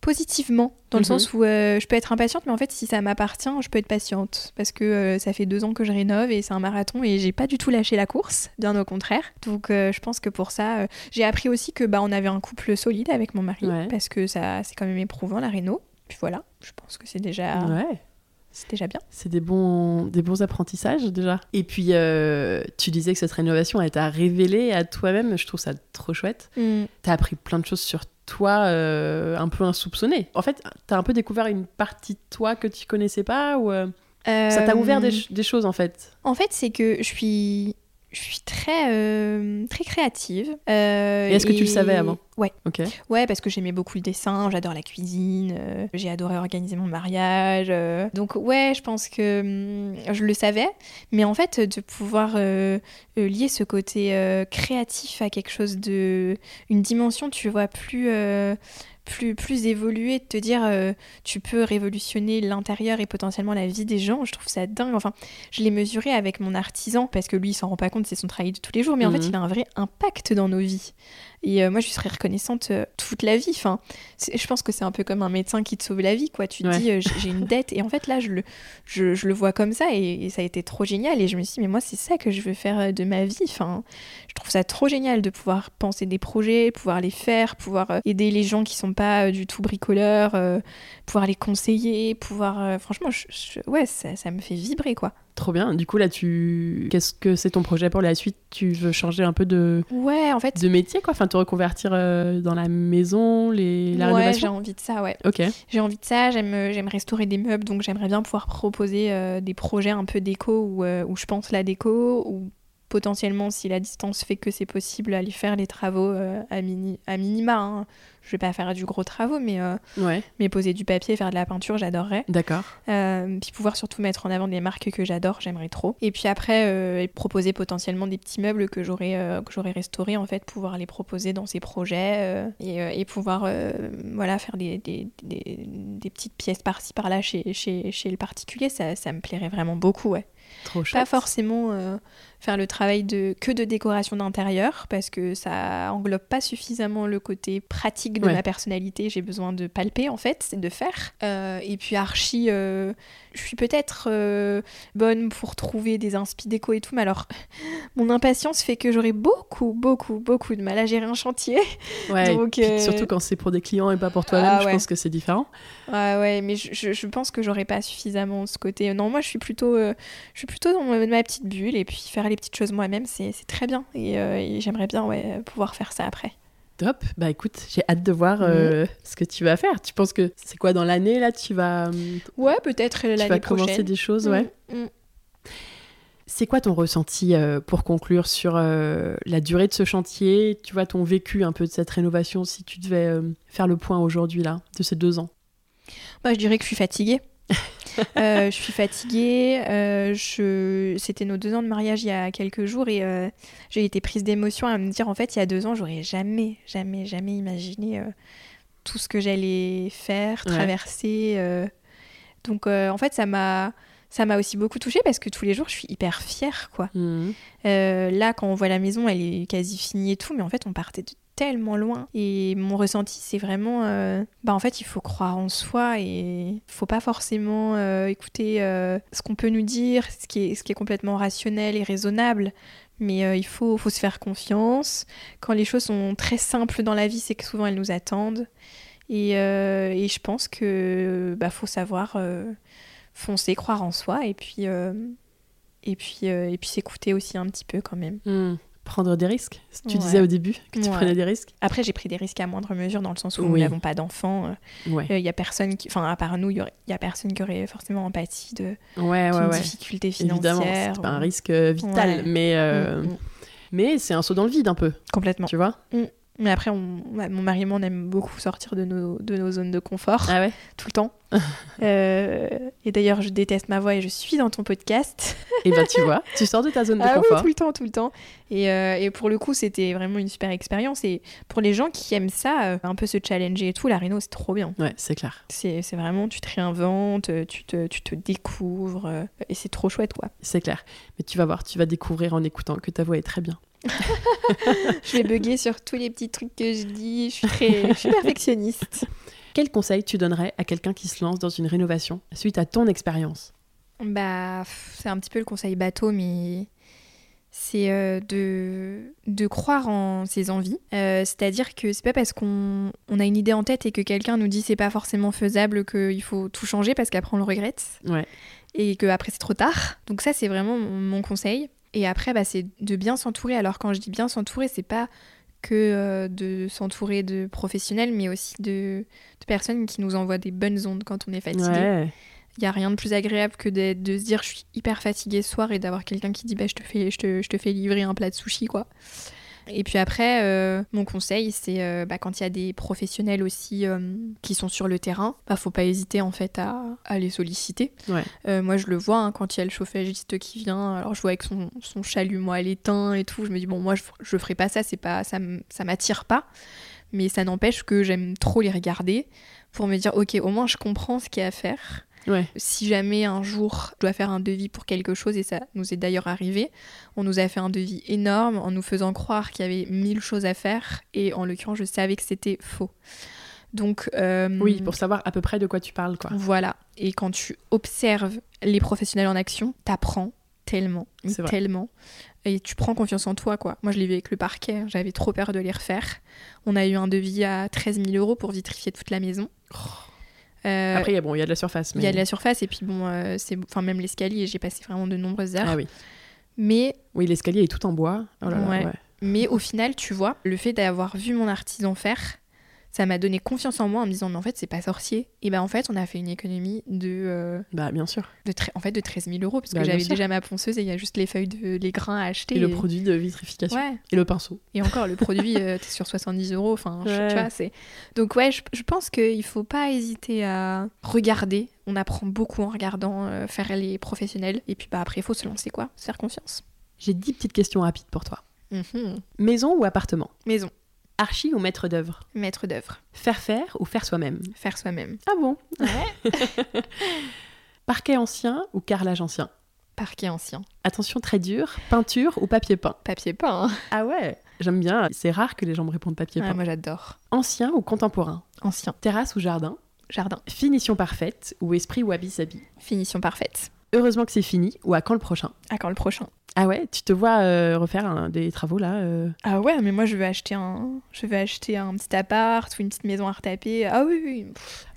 positivement, dans le mhm. sens où je peux être impatiente, mais en fait si ça m'appartient, je peux être patiente, parce que ça fait deux ans que je rénove et c'est un marathon et j'ai pas du tout lâché la course, bien au contraire. Donc je pense que pour ça, j'ai appris aussi que bah on avait un couple solide avec mon mari, parce que ça c'est quand même éprouvant la réno. Puis voilà, je pense que c'est déjà. Ouais. C'est déjà bien. C'est des bons, des bons apprentissages déjà. Et puis, euh, tu disais que cette rénovation, elle t'a révélé à toi-même. Je trouve ça trop chouette. Mm. T'as appris plein de choses sur toi, euh, un peu insoupçonnées. En fait, t'as un peu découvert une partie de toi que tu connaissais pas ou euh, ça t'a ouvert des, des, choses en fait. En fait, c'est que je suis je suis très, euh, très créative. Euh, et est-ce que tu le savais avant? Ouais. Ok. Ouais, parce que j'aimais beaucoup le dessin, j'adore la cuisine, euh, j'ai adoré organiser mon mariage. donc ouais, je pense que hum, je le savais. Mais en fait, de pouvoir lier ce côté créatif à quelque chose de... une dimension, tu vois, plus plus, plus évolué, de te dire euh, tu peux révolutionner l'intérieur et potentiellement la vie des gens. Je trouve ça dingue. Enfin, je l'ai mesuré avec mon artisan parce que lui, il s'en rend pas compte, c'est son travail de tous les jours, mais en fait, mhm. il a un vrai impact dans nos vies. Et moi, je serais reconnaissante toute la vie. Enfin, je pense que c'est un peu comme un médecin qui te sauve la vie, quoi. Tu te dis, j'ai une dette. Et en fait, là, je le, je, je le vois comme ça et, ça a été trop génial. Et je me suis dit, mais moi, c'est ça que je veux faire de ma vie. Enfin, je trouve ça trop génial de pouvoir penser des projets, pouvoir les faire, pouvoir aider les gens qui sont pas du tout bricoleurs, pouvoir les conseiller, pouvoir. franchement, ouais, ça, ça me fait vibrer, quoi. Trop bien. Du coup, là, tu. Qu'est-ce que c'est ton projet pour la suite? Tu veux changer un peu de. Ouais, en fait. De métier, quoi? Enfin, te reconvertir euh, dans la maison, les... la ouais, j'ai envie de ça, ouais. Ok. J'ai envie de ça. J'aime, euh, j'aime restaurer des meubles, donc j'aimerais bien pouvoir proposer euh, des projets un peu déco où, où je pense la déco, ou potentiellement, si la distance fait que c'est possible, aller faire les travaux à, mini... à minima. Hein je vais pas faire du gros travaux, mais, euh, mais poser du papier, faire de la peinture, j'adorerais. D'accord. Euh, puis pouvoir surtout mettre en avant des marques que j'adore, j'aimerais trop. Et puis après, euh, proposer potentiellement des petits meubles que j'aurais que j'aurais restaurés, en fait, pouvoir les proposer dans ces projets et, et, pouvoir voilà, faire des, des, des, des petites pièces par-ci par-là chez, chez, chez, le particulier, ça, ça me plairait vraiment beaucoup, ouais. Trop Pas forcément faire le travail de, que de décoration d'intérieur parce que ça englobe pas suffisamment le côté pratique de ma personnalité. J'ai besoin de palper en fait, c'est de faire. Euh, et puis archi, euh, je suis peut-être euh, bonne pour trouver des inspi déco et tout, mais alors mon impatience fait que j'aurai beaucoup, beaucoup, beaucoup de mal à gérer un chantier. Ouais, Donc, surtout quand c'est pour des clients et pas pour toi-même, ah je pense que c'est différent. Ouais, ouais, mais je, je, pense que j'aurais pas suffisamment ce côté. Non, moi je suis plutôt, je suis plutôt dans ma petite bulle et puis faire les petites choses moi-même, c'est très bien. Euh, et, j'aimerais bien ouais, pouvoir faire ça après. Top. Bah écoute, j'ai hâte de voir euh, mhm. ce que tu vas faire. Tu penses que c'est quoi dans l'année là Tu vas. Euh, ouais, peut-être l'année prochaine. Tu vas commencer des choses, ouais. Mhm. Mhm. C'est quoi ton ressenti pour conclure sur la durée de ce chantier? Tu vois ton vécu un peu de cette rénovation si tu devais faire le point aujourd'hui là, de ces deux ans? Bah, Je dirais que je suis fatiguée. Euh, je suis fatiguée. Euh, je... C'était nos deux ans de mariage il y a quelques jours et euh, j'ai été prise d'émotion à me dire en fait, il y a deux ans, j'aurais jamais, jamais, jamais imaginé tout ce que j'allais faire, traverser. Donc en fait, ça m'a. Ça m'a aussi beaucoup touchée parce que tous les jours, je suis hyper fière, quoi. Mmh. là, quand on voit la maison, elle est quasi finie et tout, mais en fait, on partait de tellement loin. Et mon ressenti, c'est vraiment, euh, bah en fait, il faut croire en soi et il faut pas forcément euh, écouter euh, ce qu'on peut nous dire, ce qui, est, ce qui est complètement rationnel et raisonnable. Mais il faut, faut se faire confiance. Quand les choses sont très simples dans la vie, c'est que souvent elles nous attendent. Et, et je pense que bah, faut savoir foncer, croire en soi et puis, et puis, et puis s'écouter aussi un petit peu quand même. Hmm prendre des risques. Tu disais au début que tu prenais des risques. Après, j'ai pris des risques à moindre mesure dans le sens où nous n'avons pas d'enfants. Il euh, y a personne qui, enfin, à part nous, il y, a personne qui aurait forcément empathie de ouais, ouais, difficulté financière. Évidemment, c'est pas un risque euh, vital, mais euh, mm, mm. mais c'est un saut dans le vide un peu. Complètement. Tu vois? Mm. Mais après, on, mon mari et moi, on aime beaucoup sortir de nos, de nos zones de confort. Ah ouais Tout le temps. Euh, et d'ailleurs, je déteste ma voix et je suis dans ton podcast. et bah, tu vois, tu sors de ta zone de ah confort. Oui, tout le temps, tout le temps. Et, euh, et pour le coup, c'était vraiment une super expérience. Et pour les gens qui aiment ça, euh, un peu se challenger et tout, la Rhino, c'est trop bien. Ouais, c'est clair. C'est vraiment, tu te réinventes, tu te, tu te découvres. et c'est trop chouette, quoi. C'est clair. Mais tu vas voir, tu vas découvrir en écoutant que ta voix est très bien. je vais bugger sur tous les petits trucs que je dis. Je suis, très, je suis perfectionniste. Quel conseil tu donnerais à quelqu'un qui se lance dans une rénovation suite à ton expérience? Bah, c'est un petit peu le conseil bateau, mais c'est euh, de, de croire en ses envies. Euh, c'est-à-dire que c'est pas parce qu'on on a une idée en tête et que quelqu'un nous dit c'est pas forcément faisable qu'il faut tout changer parce qu'après on le regrette. Ouais. Et qu'après c'est trop tard. Donc ça c'est vraiment mon conseil. Et après, bah, c'est de bien s'entourer. Alors quand je dis bien s'entourer, c'est pas que euh, de s'entourer de professionnels, mais aussi de, personnes qui nous envoient des bonnes ondes quand on est fatigué. Il n'y a rien de plus agréable que de, de, se dire je suis hyper fatigué ce soir et d'avoir quelqu'un qui dit bah, je, te fais, je, te, je te fais livrer un plat de sushi. quoi. Et puis après, euh, mon conseil, c'est euh, bah, quand il y a des professionnels aussi euh, qui sont sur le terrain, bah, faut pas hésiter en fait à, à les solliciter. moi, je le vois hein, quand il y a le chauffagiste qui vient. Alors, je vois avec son, son chalumeau à l'étain et tout. Je me dis bon, moi, je, je ferai pas ça. C'est pas ça, ça m'attire pas. Mais ça n'empêche que j'aime trop les regarder pour me dire ok, au moins je comprends ce qu'il y a à faire. Si jamais un jour je dois faire un devis pour quelque chose, et ça nous est d'ailleurs arrivé, on nous a fait un devis énorme en nous faisant croire qu'il y avait mille choses à faire, et en l'occurrence, je savais que c'était faux. Donc, euh, oui, pour savoir à peu près de quoi tu parles. Quoi. Voilà. Et quand tu observes les professionnels en action, t'apprends tellement, tellement. Et tu prends confiance en toi, quoi. Moi, je l'ai vu avec le parquet, j'avais trop peur de les refaire. On a eu un devis à 13 000 euros pour vitrifier toute la maison. Oh. Euh, Après, il y a de la surface. Il y a de la surface, et puis bon, euh, c'est enfin même l'escalier, j'ai passé vraiment de nombreuses heures. Ah oui. Mais. Oui, l'escalier est tout en bois. Oh Mais au final, tu vois, le fait d'avoir vu mon artisan faire, ça m'a donné confiance en moi en me disant mais en fait c'est pas sorcier. Et ben en fait on a fait une économie de euh, bah bien sûr. de en fait de 13 000 euros parce que bah, j'avais déjà ma ponceuse et il y a juste les feuilles de les grains à acheter et, le produit de vitrification. Et le pinceau. Et encore le produit euh, t'es sur 70 euros enfin tu vois c'est donc ouais je, je pense qu'il faut pas hésiter à regarder. On apprend beaucoup en regardant euh, faire les professionnels. Et puis bah après il faut se lancer quoi se faire confiance. J'ai 10 petites questions rapides pour toi. Mhm. maison ou appartement? Maison Archi ou maître d'œuvre Maître d'œuvre. Faire faire ou faire soi-même Faire soi-même. Ah bon Ouais. Parquet ancien ou carrelage ancien Parquet ancien. Attention très dur, peinture ou papier peint Papier peint. Hein. Ah ouais, j'aime bien. C'est rare que les gens me répondent papier peint. moi j'adore. Ancien ou contemporain Ancien. Terrasse ou jardin Jardin. Finition parfaite ou esprit wabi sabi Finition parfaite. Heureusement que c'est fini ou à quand le prochain? À quand le prochain? Ah ouais, tu te vois euh, refaire des travaux là euh? Ah ouais, mais moi je veux acheter un, je veux acheter un petit appart ou une petite maison à retaper. Ah oui, oui.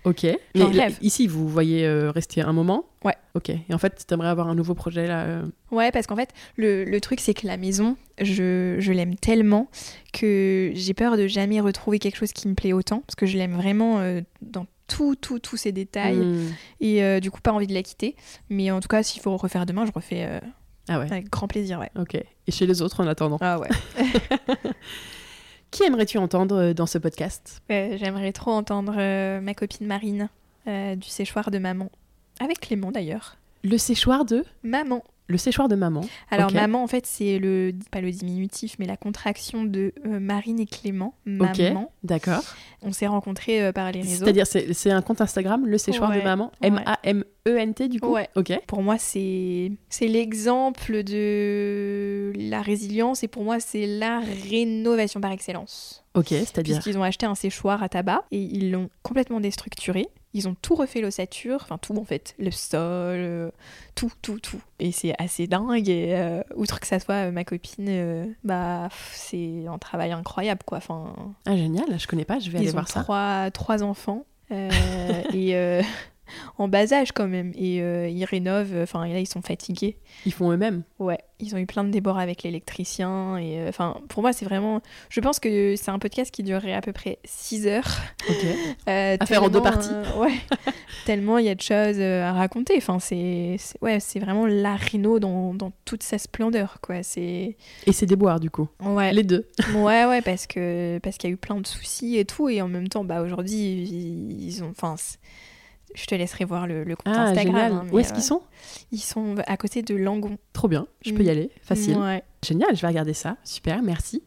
Ok. Mais ici, vous voyez euh, rester un moment? Ouais. Ok. Et en fait, tu aimerais avoir un nouveau projet là Ouais, parce qu'en fait, le, le truc c'est que la maison, je, je l'aime tellement que j'ai peur de jamais retrouver quelque chose qui me plaît autant, parce que je l'aime vraiment dans tout, tout, tous ces détails. Hmm. Et du coup, pas envie de la quitter. Mais en tout cas, s'il faut refaire demain, je refais ah ouais. Avec grand plaisir, ouais. Ok. Et chez les autres en attendant Ah ouais. Qui aimerais-tu entendre euh, dans ce podcast? J'aimerais trop entendre euh, ma copine Marine euh, du séchoir de maman. Avec Clément d'ailleurs. Le séchoir de? Maman. Le séchoir de maman. Alors maman, en fait, c'est le pas le diminutif, mais la contraction de euh, Marine et Clément. Maman. Ok, d'accord. On s'est rencontrés euh, par les réseaux. C'est-à-dire, c'est un compte Instagram, le séchoir de maman, M-A-M-E-N-T du coup? Ouais. Ok. Pour moi, c'est c'est l'exemple de la résilience et pour moi, c'est la rénovation par excellence. Ok, c'est-à-dire? Puisqu'ils ont acheté un séchoir à tabac et ils l'ont complètement déstructuré. Ils ont tout refait l'ossature, enfin tout en fait, le sol, euh, tout, tout, tout. Et c'est assez dingue. Et euh, outre que ça soit euh, ma copine, bah c'est un travail incroyable quoi. Enfin. Ah génial, je connais pas, je vais aller voir ça. Ils ont trois enfants. et en bas âge quand même. Et euh, ils rénovent, enfin là ils sont fatigués. Ils font eux-mêmes Ouais, ils ont eu plein de débords avec l'électricien. Et euh, enfin, pour moi c'est vraiment. Je pense que c'est un podcast qui durerait à peu près 6 heures. Ok. Euh, à faire en deux parties. ouais. tellement il y a de choses à raconter. Enfin, c'est ouais, c'est vraiment la Rhino dans, dans, toute sa splendeur, quoi. C'est. Et c'est déboires du coup. Ouais. Les deux. ouais, ouais, parce que parce qu'il y a eu plein de soucis et tout, et en même temps, bah aujourd'hui ils, ont, enfin je te laisserai voir le, compte ah, Instagram. Hein, Où est-ce qu'ils sont? Ils sont à côté de Langon. Trop bien, je peux y mm. aller, facile. Génial, je vais regarder ça. Super, merci.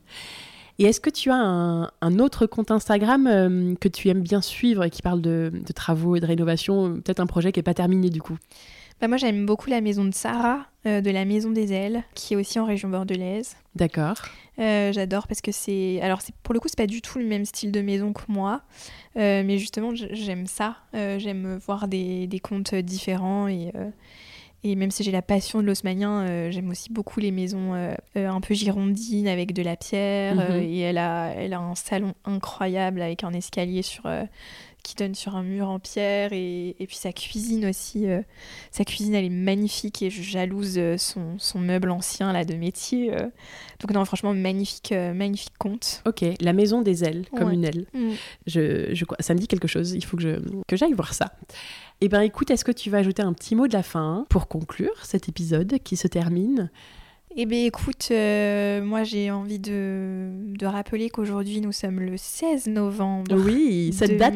Et est-ce que tu as un, autre compte Instagram euh, que tu aimes bien suivre et qui parle de, travaux et de rénovation Peut-être un projet qui n'est pas terminé du coup? Bah moi j'aime beaucoup la maison de Sarah, euh, de la Maison des Ailes, qui est aussi en région bordelaise. D'accord. Euh, j'adore parce que c'est. Alors, pour le coup, c'est pas du tout le même style de maison que moi. Euh, mais justement, j'aime ça. J'aime voir des, des, contes différents et. Et même si j'ai la passion de l'osmanien, j'aime aussi beaucoup les maisons un peu girondines avec de la pierre. Mhm. et elle a, elle a un salon incroyable avec un escalier sur, qui donne sur un mur en pierre et, et puis sa cuisine aussi. Euh, sa cuisine, elle est magnifique et je jalouse euh, son, son meuble ancien là de métier. Euh. Donc non, franchement, magnifique, magnifique conte. Ok, la maison des ailes, comme une aile. Mm. Je, je, ça me dit quelque chose, il faut que, je, que j'aille voir ça. Eh bien écoute, est-ce que tu vas ajouter un petit mot de la fin pour conclure cet épisode qui se termine eh bien écoute, euh, moi j'ai envie de, de rappeler qu'aujourd'hui nous sommes le 16 novembre. Oui, cette date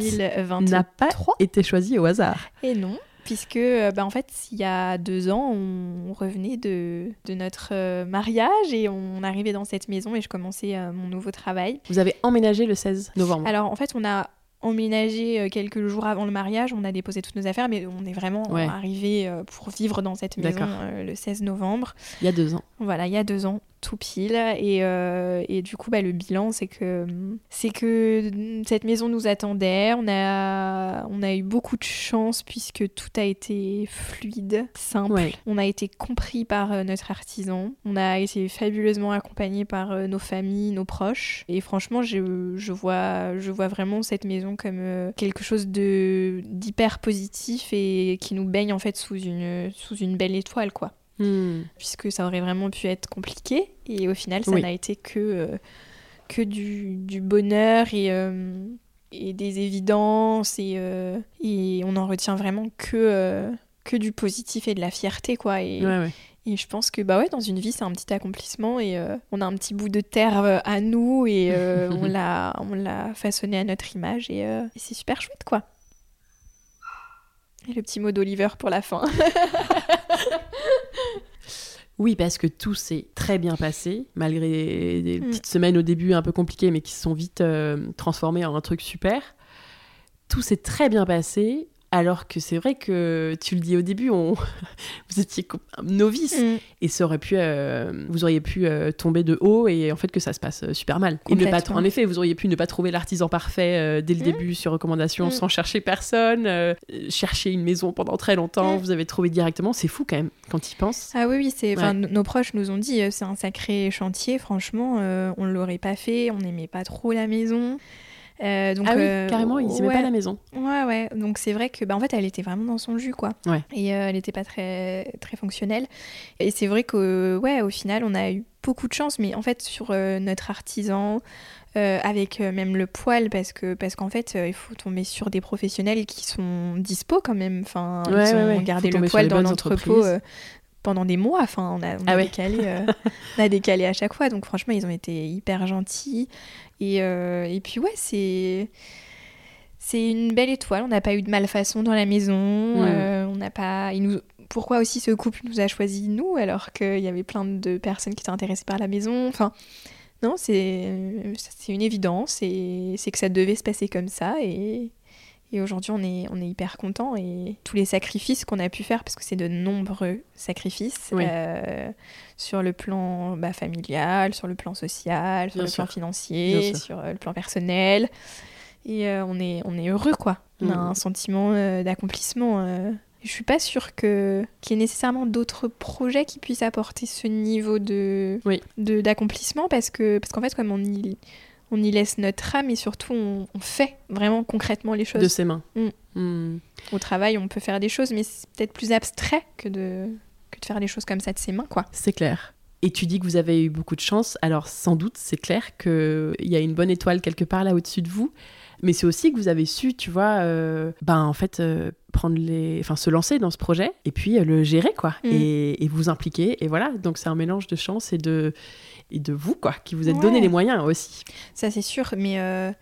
n'a pas été choisie au hasard. Et non, puisque euh, bah, en fait il y a deux ans on revenait de, de notre euh, mariage et on arrivait dans cette maison et je commençais mon nouveau travail. Vous avez emménagé le 16 novembre Alors en fait on a emménagé quelques jours avant le mariage. On a déposé toutes nos affaires, mais on est vraiment arrivé pour vivre dans cette maison le 16 novembre. Il y a deux ans. Voilà, il y a deux ans tout pile. Et, euh, et du coup, bah, le bilan, c'est que, c'est que cette maison nous attendait. On a, on a eu beaucoup de chance puisque tout a été fluide, simple. On a été compris par euh, notre artisan. On a été fabuleusement accompagné par euh, nos familles, nos proches. Et franchement, je, je, vois, je vois vraiment cette maison comme quelque chose de, d'hyper positif et qui nous baigne en fait sous une, sous une belle étoile, quoi. Hmm. puisque ça aurait vraiment pu être compliqué. Et au final, ça n'a été que, euh, que du, du, bonheur et, euh, et des évidences. Et, euh, et, on en retient vraiment que, que du positif et de la fierté. quoi. Et, et je pense que bah ouais, dans une vie, c'est un petit accomplissement et on a un petit bout de terre à nous et on l'a façonné à notre image et, et c'est super chouette quoi. Et le petit mot d'Oliver pour la fin. Oui, parce que tout s'est très bien passé, malgré des mm. petites semaines au début un peu compliquées, mais qui se sont vite euh, transformées en un truc super. Tout s'est très bien passé. Alors que c'est vrai que tu le dis au début, on... vous étiez novice mm. et ça aurait pu, euh, vous auriez pu euh, tomber de haut et en fait que ça se passe euh, super mal. Et ne pas, en effet, vous auriez pu ne pas trouver l'artisan parfait dès le mm. début sur recommandation mm. sans chercher personne, chercher une maison pendant très longtemps, vous avez trouvé directement. C'est fou quand même quand il pense. Ah oui, oui, c'est. Nos proches nous ont dit c'est un sacré chantier. Franchement, on l'aurait pas fait, on n'aimait pas trop la maison. Euh, donc, ah oui, euh, carrément, ils n'aimaient pas la maison. Ouais, ouais. Donc c'est vrai que, bah, en fait, elle était vraiment dans son jus, quoi. Ouais. Et euh, elle n'était pas très, très fonctionnelle. Et c'est vrai qu'au ouais, au final, on a eu beaucoup de chance, mais en fait, sur notre artisan, avec même le poil, parce que parce qu'en fait, il faut tomber sur des professionnels qui sont dispo quand même. Enfin, ils ont gardé le poil dans l'entrepôt pendant des mois. Enfin, on a, on a ah décalé, on a décalé à chaque fois. Donc franchement, ils ont été hyper gentils. Euh, et, puis ouais, c'est c'est une belle étoile. On n'a pas eu de malfaçon dans la maison. Euh, on n'a pas. nous... Pourquoi aussi ce couple nous a choisi nous alors qu'il y avait plein de personnes qui étaient intéressées par la maison? Enfin, non, c'est c'est une évidence et c'est que ça devait se passer comme ça et et aujourd'hui, on est, on est hyper content et tous les sacrifices qu'on a pu faire, parce que c'est de nombreux sacrifices euh, sur le plan bah, familial, sur le plan social, sur le plan financier, sur euh, le plan personnel. Et euh, on, est, on est heureux, quoi. On a mm. un sentiment d'accomplissement. Je suis pas sûre que qu'il y ait nécessairement d'autres projets qui puissent apporter ce niveau de d'accomplissement parce que parce qu'en fait comme on y on y laisse notre âme et surtout on, fait vraiment concrètement les choses. De ses mains. Mm. Mm. Au travail, on peut faire des choses, mais c'est peut-être plus abstrait que de, que de faire des choses comme ça de ses mains, quoi. C'est clair. Et tu dis que vous avez eu beaucoup de chance, alors sans doute, c'est clair qu'il y a une bonne étoile quelque part là au-dessus de vous, mais c'est aussi que vous avez su, tu vois, euh, ben en fait, euh, prendre les, enfin se lancer dans ce projet et puis euh, le gérer quoi, mm. et, et, vous impliquer, et voilà. Donc c'est un mélange de chance et de et de vous, quoi, qui vous êtes donné les moyens aussi. Ça, c'est sûr, mais euh,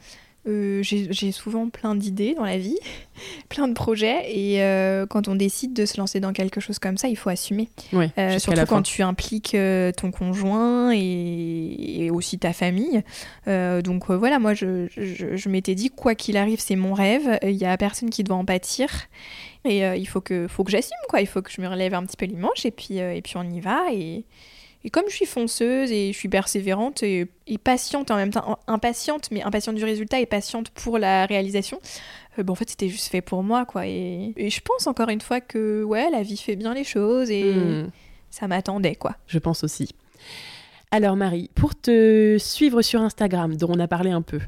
euh, j'ai souvent plein d'idées dans la vie, plein de projets, et euh, quand on décide de se lancer dans quelque chose comme ça, il faut assumer. surtout quand tu impliques ton conjoint et, aussi ta famille. donc voilà, moi, je, je, m'étais dit, quoi qu'il arrive, c'est mon rêve, il n'y a personne qui doit en pâtir. Et il faut que, faut que j'assume, quoi. Il faut que je me relève un petit peu les manches, et puis, et puis on y va. Et, et comme je suis fonceuse et je suis persévérante et, patiente en même temps, impatiente, mais impatiente du résultat et patiente pour la réalisation, euh, bon, en fait, c'était juste fait pour moi, quoi. Et, je pense encore une fois que, ouais, la vie fait bien les choses et hmm. ça m'attendait, quoi. Je pense aussi. Alors Marie, pour te suivre sur Instagram, dont on a parlé un peu,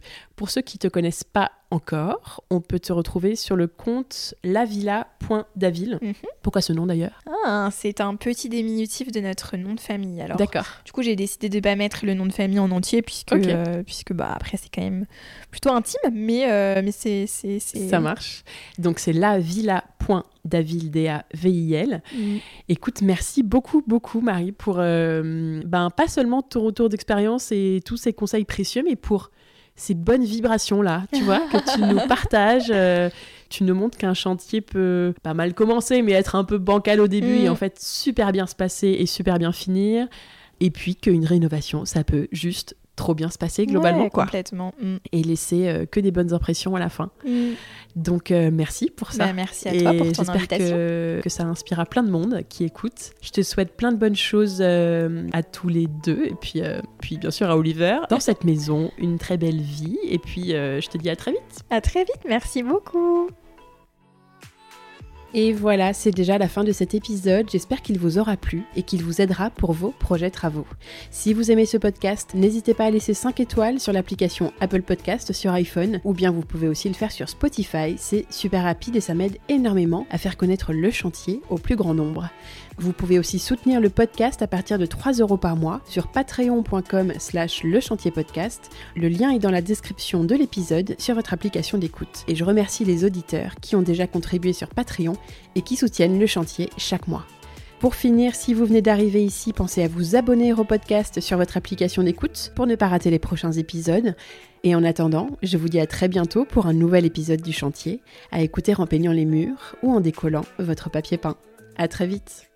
pour ceux qui ne te connaissent pas encore, on peut te retrouver sur le compte lavilla.daville. Mhm. Pourquoi ce nom d'ailleurs? Ah, C'est un petit diminutif de notre nom de famille. Alors, D'accord. Du coup, j'ai décidé de ne pas mettre le nom de famille en entier puisque, euh, puisque bah, après, c'est quand même plutôt intime, mais, euh, mais c'est, Ça marche. Donc, c'est lavilla.daville, D-A-V-I-L. Mhm. Écoute, merci beaucoup, beaucoup, Marie, pour euh, ben, pas seulement ton retour d'expérience et tous ces conseils précieux, mais pour ces bonnes vibrations-là, tu vois, que tu nous partages. Euh, tu nous montres qu'un chantier peut pas mal commencer, mais être un peu bancal au début et mm. en fait super bien se passer et super bien finir. Et puis qu'une rénovation, ça peut juste trop bien se passer globalement. quoi. Complètement. Mm. Et laisser euh, que des bonnes impressions à la fin. Mm. Donc euh, merci pour ça. Bah, merci à toi pour ton invitation. Que, que ça inspirera plein de monde qui écoute. Je te souhaite plein de bonnes choses euh, à tous les deux et puis, puis bien sûr à Oliver dans cette maison. Une très belle vie et puis je te dis à très vite. À très vite. Merci beaucoup. Et voilà, c'est déjà la fin de cet épisode. J'espère qu'il vous aura plu et qu'il vous aidera pour vos projets travaux. Si vous aimez ce podcast, n'hésitez pas à laisser 5 étoiles sur l'application Apple Podcast sur iPhone ou bien vous pouvez aussi le faire sur Spotify. C'est super rapide et ça m'aide énormément à faire connaître le chantier au plus grand nombre. Vous pouvez aussi soutenir le podcast à partir de 3 euros par mois sur patreon.com slash le chantier podcast. Le lien est dans la description de l'épisode sur votre application d'écoute. Et je remercie les auditeurs qui ont déjà contribué sur Patreon et qui soutiennent le chantier chaque mois. Pour finir, si vous venez d'arriver ici, pensez à vous abonner au podcast sur votre application d'écoute pour ne pas rater les prochains épisodes. Et en attendant, je vous dis à très bientôt pour un nouvel épisode du chantier, à écouter en peignant les murs ou en décollant votre papier peint. À très vite